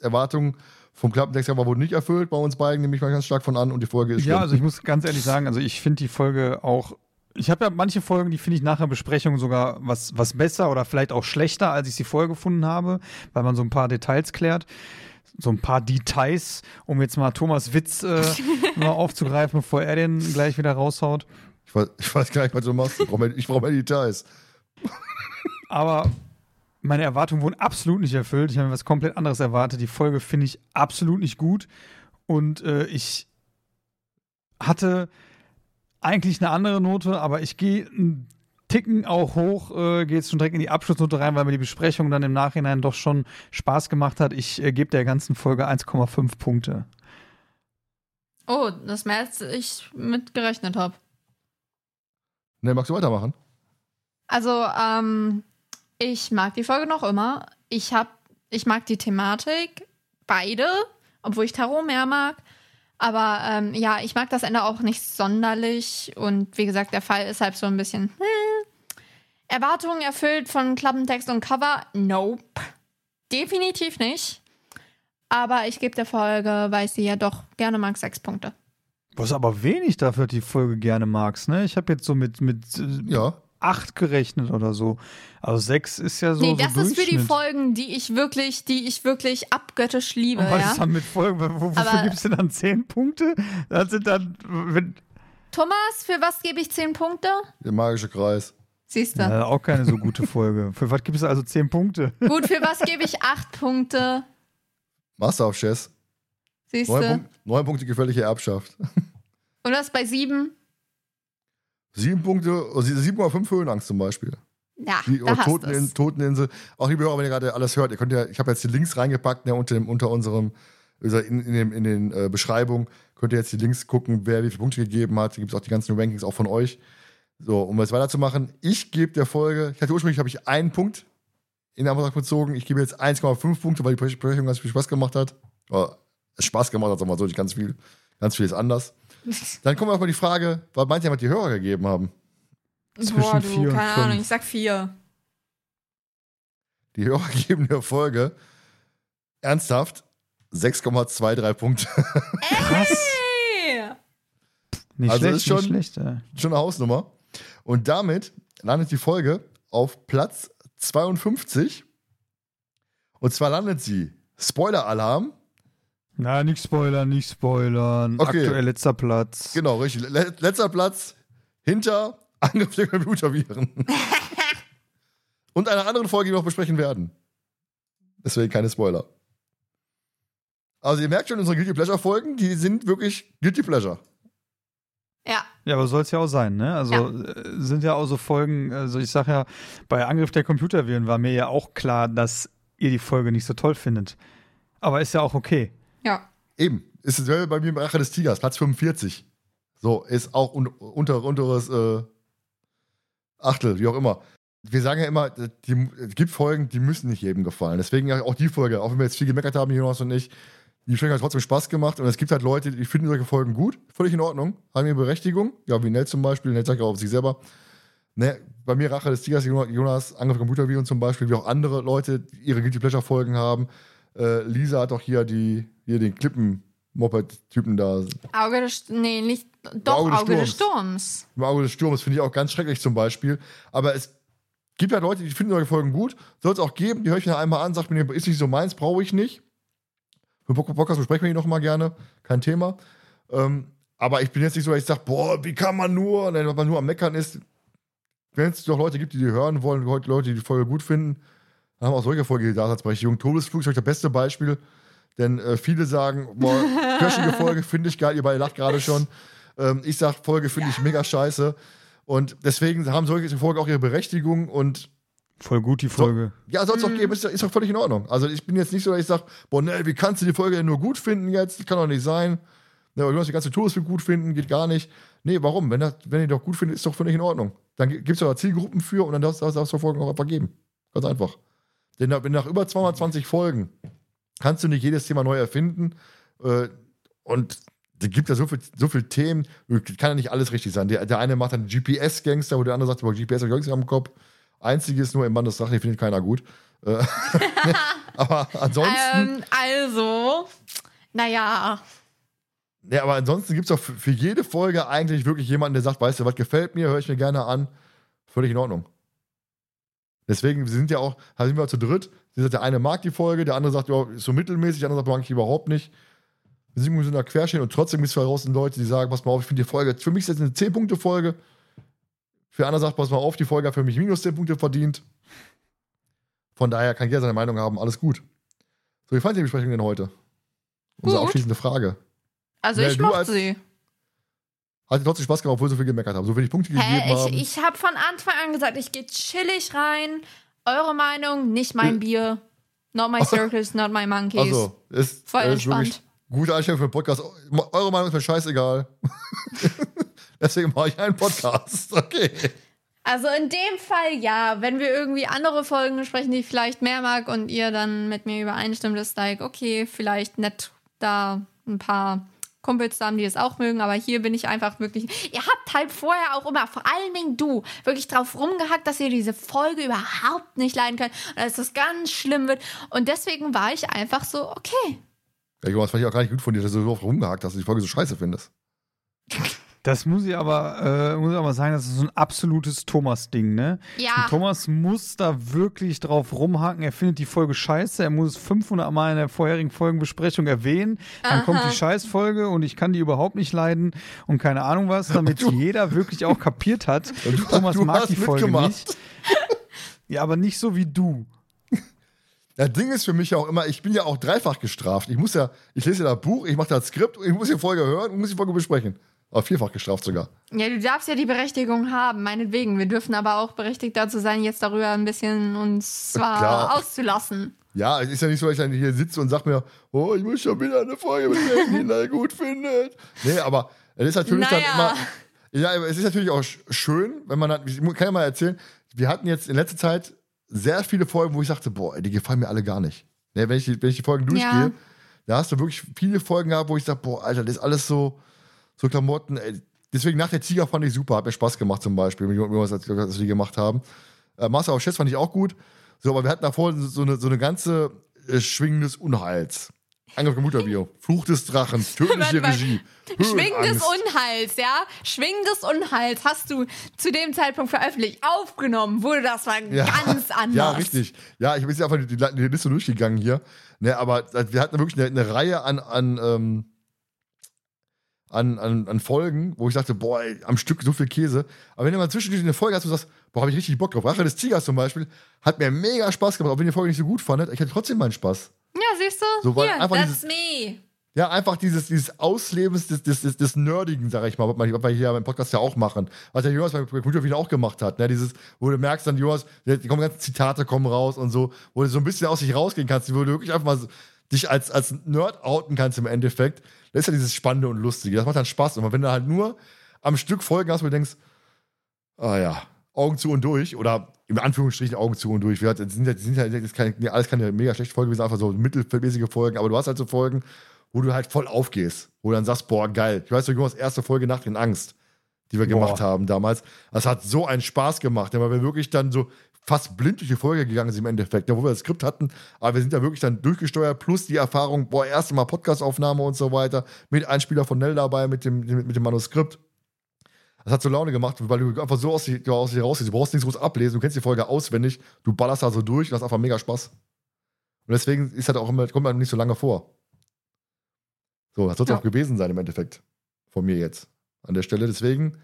Erwartungen vom Klappentext aber wurden nicht erfüllt bei uns beiden, nehme ich mal ganz stark von an und die Folge ist Ja, schlimm. also ich muss ganz ehrlich sagen, also ich finde die Folge auch. Ich habe ja manche Folgen, die finde ich nach der Besprechung sogar was, was besser oder vielleicht auch schlechter, als ich sie vorher gefunden habe, weil man so ein paar Details klärt. So ein paar Details, um jetzt mal Thomas Witz äh, [laughs] mal aufzugreifen, bevor er den gleich wieder raushaut. Ich, weiß, ich weiß gar nicht, was du machst. Ich brauche mehr, brauch mehr Details. Aber meine Erwartungen wurden absolut nicht erfüllt. Ich habe mir was komplett anderes erwartet. Die Folge finde ich absolut nicht gut. Und äh, ich hatte eigentlich eine andere Note, aber ich gehe einen Ticken auch hoch, äh, gehe jetzt schon direkt in die Abschlussnote rein, weil mir die Besprechung dann im Nachhinein doch schon Spaß gemacht hat. Ich äh, gebe der ganzen Folge 1,5 Punkte. Oh, das mehr als ich mit gerechnet habe. Ne, magst du weitermachen? Also, ähm, ich mag die Folge noch immer. Ich hab, ich mag die Thematik, beide, obwohl ich Tarot mehr mag. Aber ähm, ja, ich mag das Ende auch nicht sonderlich. Und wie gesagt, der Fall ist halt so ein bisschen. Hm. Erwartungen erfüllt von Klappentext und Cover? Nope. Definitiv nicht. Aber ich gebe der Folge, weil ich sie ja doch gerne mag, sechs Punkte. Was aber wenig dafür, die Folge gerne magst, ne? Ich habe jetzt so mit, mit äh, Ja. acht gerechnet oder so. Also sechs ist ja so. nee, so das ist für die. Folgen, die ich wirklich, die ich wirklich abgöttisch liebe, Und was ja. ist dann mit Folgen? Wo, wofür gibst du dann zehn Punkte? Das sind dann. Wenn, Thomas, für was gebe ich zehn Punkte? Der magische Kreis. Siehst du. ja, auch keine so gute Folge. Für was gibst du also zehn Punkte? Gut, für was gebe ich acht Punkte? Master of Chess. Siehst Neun, du. Neun Punkte gefährliche Erbschaft. [laughs] Und was bei sieben? Sieben Punkte, also 7,5 Höhenangst zum Beispiel. Ja, Die, da hast Toteninsel, du's. Toteninsel. Auch liebe Hörer, wenn ihr gerade alles hört, ihr könnt ja, ich habe jetzt die Links reingepackt ne, unter, dem, unter unserem, also in, in, dem, in den äh, Beschreibungen, könnt ihr jetzt die Links gucken, wer wie viele Punkte gegeben hat. Da gibt es auch die ganzen Rankings auch von euch. So, um jetzt weiterzumachen, ich gebe der Folge, ich hatte ursprünglich, habe ich einen Punkt in Anbetracht bezogen. Ich gebe jetzt 1,5 Punkte, weil die Besprechung ganz viel Spaß gemacht hat. Oder es Spaß gemacht hat, sagen wir mal so, nicht ganz viel. Ganz viel ist anders. [laughs] Dann kommen wir auf mal die Frage, was meint ihr, was die Hörer gegeben haben? Zwischen Boah, vier du, und keine fünf. Ahnung, ich sag vier. Die Hörer [laughs] geben der Folge ernsthaft 6,23 Punkte. Krass. Nicht Also schlecht, ist schon- nicht schlecht. Äh. Schon eine Hausnummer. Und damit landet die Folge auf Platz 52. Und zwar landet sie, Spoiler-Alarm, Na, nicht spoilern, nicht spoilern. Okay. Aktuell letzter Platz. genau, richtig, le letzter Platz hinter [laughs] Angriff der Computerviren. [laughs] Und einer anderen Folge, die wir noch besprechen werden. Deswegen keine Spoiler. Also ihr merkt schon, unsere Guilty Pleasure-Folgen, die sind wirklich Guilty Pleasure. Ja, Ja, aber soll es ja auch sein, ne? Also äh, sind ja auch so Folgen, also ich sag ja, bei Angriff der Computerviren war mir ja auch klar, dass ihr die Folge nicht so toll findet. Aber ist ja auch okay. Ja. Eben, ist es selber bei mir im Rache des Tigers, Platz 45. So, ist auch un unter, unteres äh, Achtel, wie auch immer. Wir sagen ja immer, die, es gibt Folgen, die müssen nicht jedem gefallen. Deswegen auch die Folge, auch wenn wir jetzt viel gemeckert haben, Jonas und ich, die Folge hat trotzdem Spaß gemacht. Und es gibt halt Leute, die finden solche Folgen gut, völlig in Ordnung, haben ihre Berechtigung. Ja, wie Nell zum Beispiel, Nell sagt ja auch auf sich selber. Ne, bei mir Rache des Tigers, Jonas, Angriff Computerviren zum Beispiel, wie auch andere Leute die ihre Guilty Pleasure Folgen haben. Äh, Lisa hat auch hier, die, hier den Klippen-Moped-Typen da. Auge des, nee, nicht, doch, Auge Auge, des Sturms. Im Auge des Sturms finde ich auch ganz schrecklich zum Beispiel. Aber es gibt halt Leute, die finden solche Folgen gut. Soll es auch geben, die höre ich mir einmal an, sagt mir, ist nicht so meins, brauche ich nicht. Für Bock- Podcast besprechen wir die noch mal gerne, kein Thema. Ähm, aber ich bin jetzt nicht so, dass ich sage, boah, wie kann man nur, wenn man nur am Meckern ist. Wenn es doch Leute gibt, die die hören wollen, Leute, die die Folge gut finden, haben auch solche Folge die Daseinsberechtigung. Todesflug ist euch das beste Beispiel, denn äh, viele sagen, boah, kirschige Folge finde ich geil, ihr beide lacht gerade schon. Ähm, ich sag, Folge finde ich mega scheiße. Und deswegen haben solche Folgen auch ihre Berechtigung und Voll gut die Folge. ja, soll es auch geben, ist, ist doch völlig in Ordnung. Also ich bin jetzt nicht so, dass ich sage, boah, ne, wie kannst du die Folge denn nur gut finden jetzt? Das kann doch nicht sein. Ne, du musst die ganze Todesfilm gut finden, geht gar nicht. Nee, warum? Wenn, das, wenn ihr doch gut findet, ist doch völlig in Ordnung. Dann gibt es doch Zielgruppen für und dann darfst darfst- darfst du Folgen auch einfach geben. Ganz einfach. Denn nach- über 220 Folgen kannst du nicht jedes Thema neu erfinden. Äh, und es gibt ja so viele so viel Themen, kann ja nicht alles richtig sein. Der, der eine macht dann GPS-Gangster, wo der andere sagt, boah, GPS habe ich am Kopf. Einzige ist nur im Band des Drachen, die findet keiner gut. Äh, [laughs] aber ansonsten, Ähm, also, naja, ja, aber ansonsten gibt es doch für, für jede Folge eigentlich wirklich jemanden, der sagt, weißt du, was gefällt mir, höre ich mir gerne an. Völlig in Ordnung. Deswegen, wir sind ja auch, sind wir zu dritt. Gesagt, Der eine mag die Folge, der andere sagt, ja, ist so mittelmäßig, der andere sagt, mag ich überhaupt nicht. Wir sind in so einer Querstehen und trotzdem gibt es draußen Leute, die sagen, pass mal auf, ich finde die Folge, für mich ist das eine 10-Punkte-Folge. Für andere sagt, pass mal auf, die Folge hat für mich minus 10 Punkte verdient. Von daher kann jeder seine Meinung haben, alles gut. So, wie fand ihr die Besprechung denn heute? Unsere Gut. abschließende Frage. also Ja, ich mochte sie. Hat trotzdem Spaß gemacht, obwohl so viel gemeckert haben, so wenig Punkte gegeben Hä, haben. ich, ich habe von Anfang an gesagt, ich gehe chillig rein. Eure Meinung, nicht mein Bier. Not my [laughs] circus, not my monkeys. also, ist, Voll ist wirklich entspannt. gute Einstellung für einen Podcast. Eure Meinung ist mir scheißegal. [laughs] Deswegen mache ich einen Podcast. [laughs] Okay. Also in dem Fall ja, wenn wir irgendwie andere Folgen besprechen, die ich vielleicht mehr mag und ihr dann mit mir übereinstimmt, ist like, okay, vielleicht nett da ein paar Kumpels zu haben, die es auch mögen, aber hier bin ich einfach wirklich. Ihr habt halt vorher auch immer, vor allen Dingen du, wirklich drauf rumgehackt, dass ihr diese Folge überhaupt nicht leiden könnt und dass das ganz schlimm wird. Und deswegen war ich einfach so, okay. Ja, Jonas, fand ich auch gar nicht gut von dir, dass du so oft rumgehakt hast, dass du die Folge so scheiße findest. [laughs] Das muss ich aber, äh, muss ich aber sagen, das ist so ein absolutes Thomas-Ding, ne? Ja. Und Thomas muss da wirklich drauf rumhaken. Er findet die Folge scheiße. Er muss es 500 Mal in der vorherigen Folgenbesprechung erwähnen. Dann kommt die Scheißfolge und ich kann die überhaupt nicht leiden und keine Ahnung was, damit jeder wirklich auch kapiert hat. [laughs] Und du- Thomas du mag die Folge mitgemacht. nicht. Ja, aber nicht so wie du. Das Ding ist für mich ja auch immer, ich bin ja auch dreifach gestraft. Ich muss ja, ich lese ja das Buch, ich mache das Skript, ich muss die Folge hören und muss die Folge besprechen. Aber vierfach gestraft sogar. Ja, du darfst ja die Berechtigung haben, meinetwegen. Wir dürfen aber auch berechtigt dazu sein, jetzt darüber ein bisschen uns zwar Klar. auszulassen. Ja, es ist ja nicht so, dass ich dann hier sitze und sag mir, oh, ich muss schon wieder eine Folge mit der Nina gut findet. Nee, aber es ist natürlich Naja. dann immer. Ja, es ist natürlich auch sch- schön, wenn man hat, ich kann ja mal erzählen, wir hatten jetzt in letzter Zeit sehr viele Folgen, wo ich sagte, boah, die gefallen mir alle gar nicht. Ne, wenn, ich die, wenn ich die Folgen durchgehe, Ja. da hast du wirklich viele Folgen gehabt, wo ich sage, boah, Alter, das ist alles so, so Klamotten. Ey. Deswegen nach der Tiger fand ich super, hat mir Spaß gemacht zum Beispiel, mit was wir gemacht haben. Äh, Master of Chess fand ich auch gut. So, aber wir hatten davor so eine, so eine ganze äh, Schwingen des Unheils. Angriff im Mutterbio. [laughs] Fluch des Drachen. Tödliche mal. Regie. Schwing des. Unheils, ja? Schwing des Unheils hast du zu dem Zeitpunkt veröffentlicht. Aufgenommen wurde das war ganz [laughs] anders. Ja, richtig. Ja, ich bin jetzt einfach die, die, die Liste durchgegangen hier. Ne, aber wir hatten wirklich eine, eine Reihe an, an, ähm, an, an, an Folgen, wo ich dachte, boah, ey, am Stück so viel Käse. Aber wenn du mal zwischendurch eine Folge hast, du sagst, boah, habe ich richtig Bock drauf. Rache des Tigers zum Beispiel, hat mir mega Spaß gemacht, auch wenn ihr die Folge nicht so gut fandet. Ich hatte trotzdem meinen Spaß. Ja, siehst du? So, weil einfach that's dieses- me. Ja, einfach dieses, dieses Auslebens des, des, des, des Nerdigen, sag ich mal, was wir hier beim Podcast ja auch machen. Was der Jonas bei Computer wieder auch gemacht hat. Ne? Dieses, wo du merkst dann, Jonas, die kommen ganze Zitate kommen raus und so, wo du so ein bisschen aus sich rausgehen kannst, wo du wirklich einfach mal dich als, als Nerd outen kannst im Endeffekt. Das ist ja dieses Spannende und Lustige. Das macht dann Spaß. Und wenn du halt nur am Stück Folgen hast, wo du denkst, ah ja, Augen zu und durch oder in Anführungsstrichen Augen zu und durch. Wir hatten- sind ja, sind ja das keine, alles keine mega schlechte Folge, wir sind einfach so mittelmäßige Folgen, aber du hast halt so Folgen, wo du halt voll aufgehst, wo du dann sagst, boah, geil. Ich weiß noch, Jonas erste Folge Nacht in Angst, die wir Boah. gemacht haben damals. Das hat so einen Spaß gemacht, weil wir wirklich dann so fast blind durch die Folge gegangen sind im Endeffekt, ja, wo wir das Skript hatten, aber wir sind da wirklich dann durchgesteuert, plus die Erfahrung, boah, erste Mal Podcastaufnahme und so weiter, mit Einspieler von Nell dabei, mit dem, mit, dem Manuskript. Das hat so Laune gemacht, weil du einfach so aus dir, aus dir rausgehst. Du brauchst nichts groß ablesen, du kennst die Folge auswendig, du ballerst da so durch und hast einfach mega Spaß. Und deswegen ist halt auch immer, kommt man nicht so lange vor. So, das soll es Ja. auch gewesen sein im Endeffekt. Von mir jetzt. An der Stelle. Deswegen,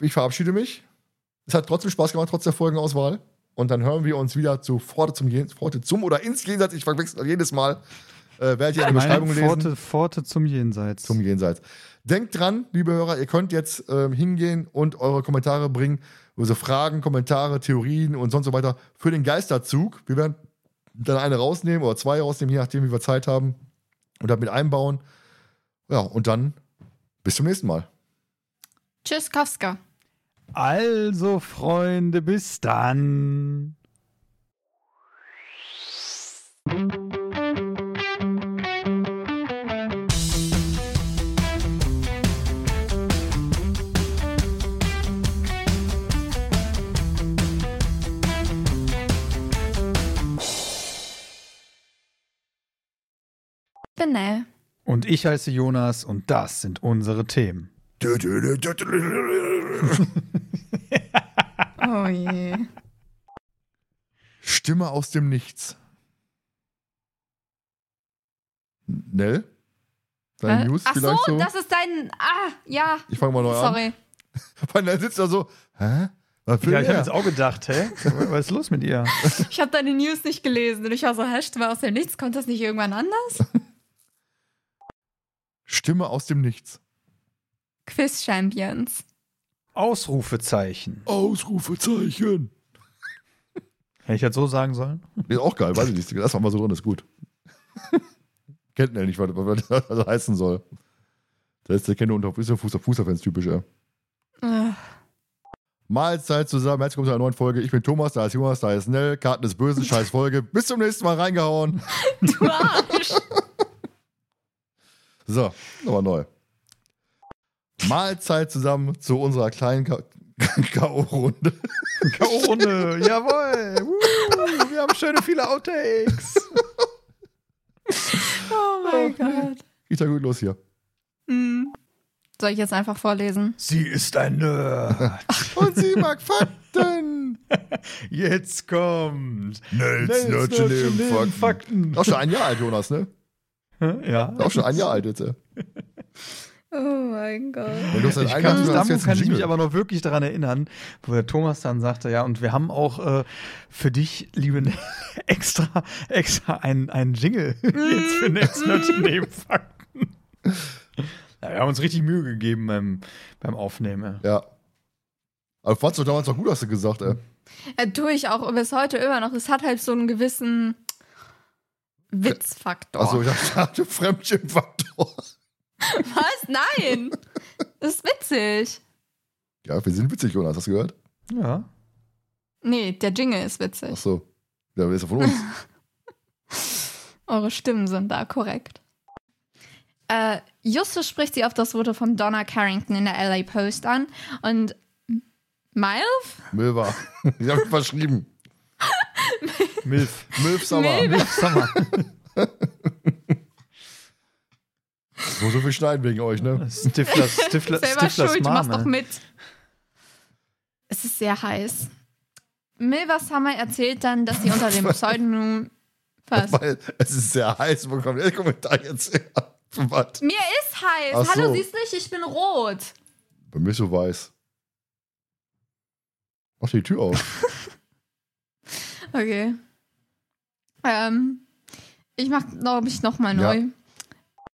ich verabschiede mich. Es hat trotzdem Spaß gemacht, trotz der Folgenauswahl. Und dann hören wir uns wieder zu Pforte zum, Jen- Pforte zum oder ins Jenseits. Ich verwechsel jedes Mal. Äh, werdet ihr in der Beschreibung Meine lesen. Pforte, Pforte zum Jenseits. Zum Jenseits. Denkt dran, liebe Hörer, ihr könnt jetzt ähm, hingehen und eure Kommentare bringen, also Fragen, Kommentare, Theorien und sonst so weiter für den Geisterzug. Wir werden dann eine rausnehmen oder zwei rausnehmen, je nachdem, wie wir Zeit haben und damit einbauen. Ja, und dann bis zum nächsten Mal. Tschüss, Kafska. Also, Freunde, bis dann. Bin Nell. Und ich heiße Jonas und das sind unsere Themen. [laughs] [laughs] Oh je. Stimme aus dem Nichts. Nell? Deine Äh? News Ach vielleicht so, so? das ist dein. Ah, ja. Ich fange mal neu an. Sorry. [laughs] Weil Nell sitzt da so, hä? Was Ja, ich habe jetzt auch gedacht, hä? [laughs] Was ist los mit ihr? Ich habe deine News nicht gelesen und ich war so, hä, Stimme aus dem Nichts, kommt das nicht irgendwann anders? Stimme aus dem Nichts. Quiz Champions. Ausrufezeichen. Ausrufezeichen. Hätte ich das so sagen sollen? Ist auch geil, weiß ich nicht. Lass mal so drin, ist gut. [laughs] Kennt Nell nicht, was, was das heißen soll. Das ist der Kenner unter ist ja Fußball- Fußballfans typisch, ja. Äh, Mahlzeit zusammen, herzlich willkommen zu einer neuen Folge. Ich bin Thomas, da ist Jonas, da ist Nell. Karten des Bösen, [laughs] scheiß Folge. Bis zum nächsten Mal reingehauen. Du Arsch. [laughs] So, nochmal neu. Mahlzeit zusammen zu unserer kleinen K.O.-Runde. [laughs] [laughs] K.O.-Runde, jawohl. Woo, wir haben schöne viele Outtakes. [laughs] Oh mein Gott. Geht ja gut los hier. Hm. Soll ich jetzt einfach vorlesen? Sie ist ein Nerd. Und sie mag Fakten. Jetzt kommt Nels neben Fakten. Fakten. Auch schon ein Jahr alt, Jonas, ne? Ja. Auch schon ein Jahr alt jetzt. Oh mein Gott. Ich kann, daran jetzt kann ich mich aber noch wirklich daran erinnern, wo der Thomas dann sagte, ja, und wir haben auch äh, für dich, liebe Nell, [laughs] extra, extra einen, einen Jingle [laughs] jetzt für Netznerd Nebenfakten. [laughs] Ja, wir haben uns richtig Mühe gegeben beim, beim Aufnehmen. Ja. Aber fandst du damals noch gut, hast du gesagt, ey. Ja, tue ich auch bis heute immer noch. Es hat halt so einen gewissen Witzfaktor. Also, ich dachte, Fremdschirmfaktor. [laughs] Was? Nein! Das ist witzig. Ja, wir sind witzig, Jonas, hast du gehört? Ja. Nee, der Jingle ist witzig. Ach so. Ja, der ist ja von uns. [laughs] Eure Stimmen sind da korrekt. Äh, Justus spricht sie auf das Foto von Donna Carrington in der LA Post an und Miles? Milva. [laughs] Ich hab mich verschrieben. Milf. Milf Summer. Milf. Milf Sommer. Ich muss so viel schneiden wegen euch, ne? [laughs] Stifler, Stifler, Selber Stiflers schuld, du machst doch mit. Es ist sehr heiß. Milva Summer erzählt dann, dass sie unter dem [laughs] Pseudonym. Was? Weil es ist sehr heiß. Wo kommt der Kommentar jetzt her? Was? Mir ist heiß. Ach Hallo, so. siehst du nicht? Ich bin rot. Bei mir ist so weiß. Mach die Tür auf. [laughs] Okay. Ähm, ich mach, glaube ich, nochmal Ja. neu.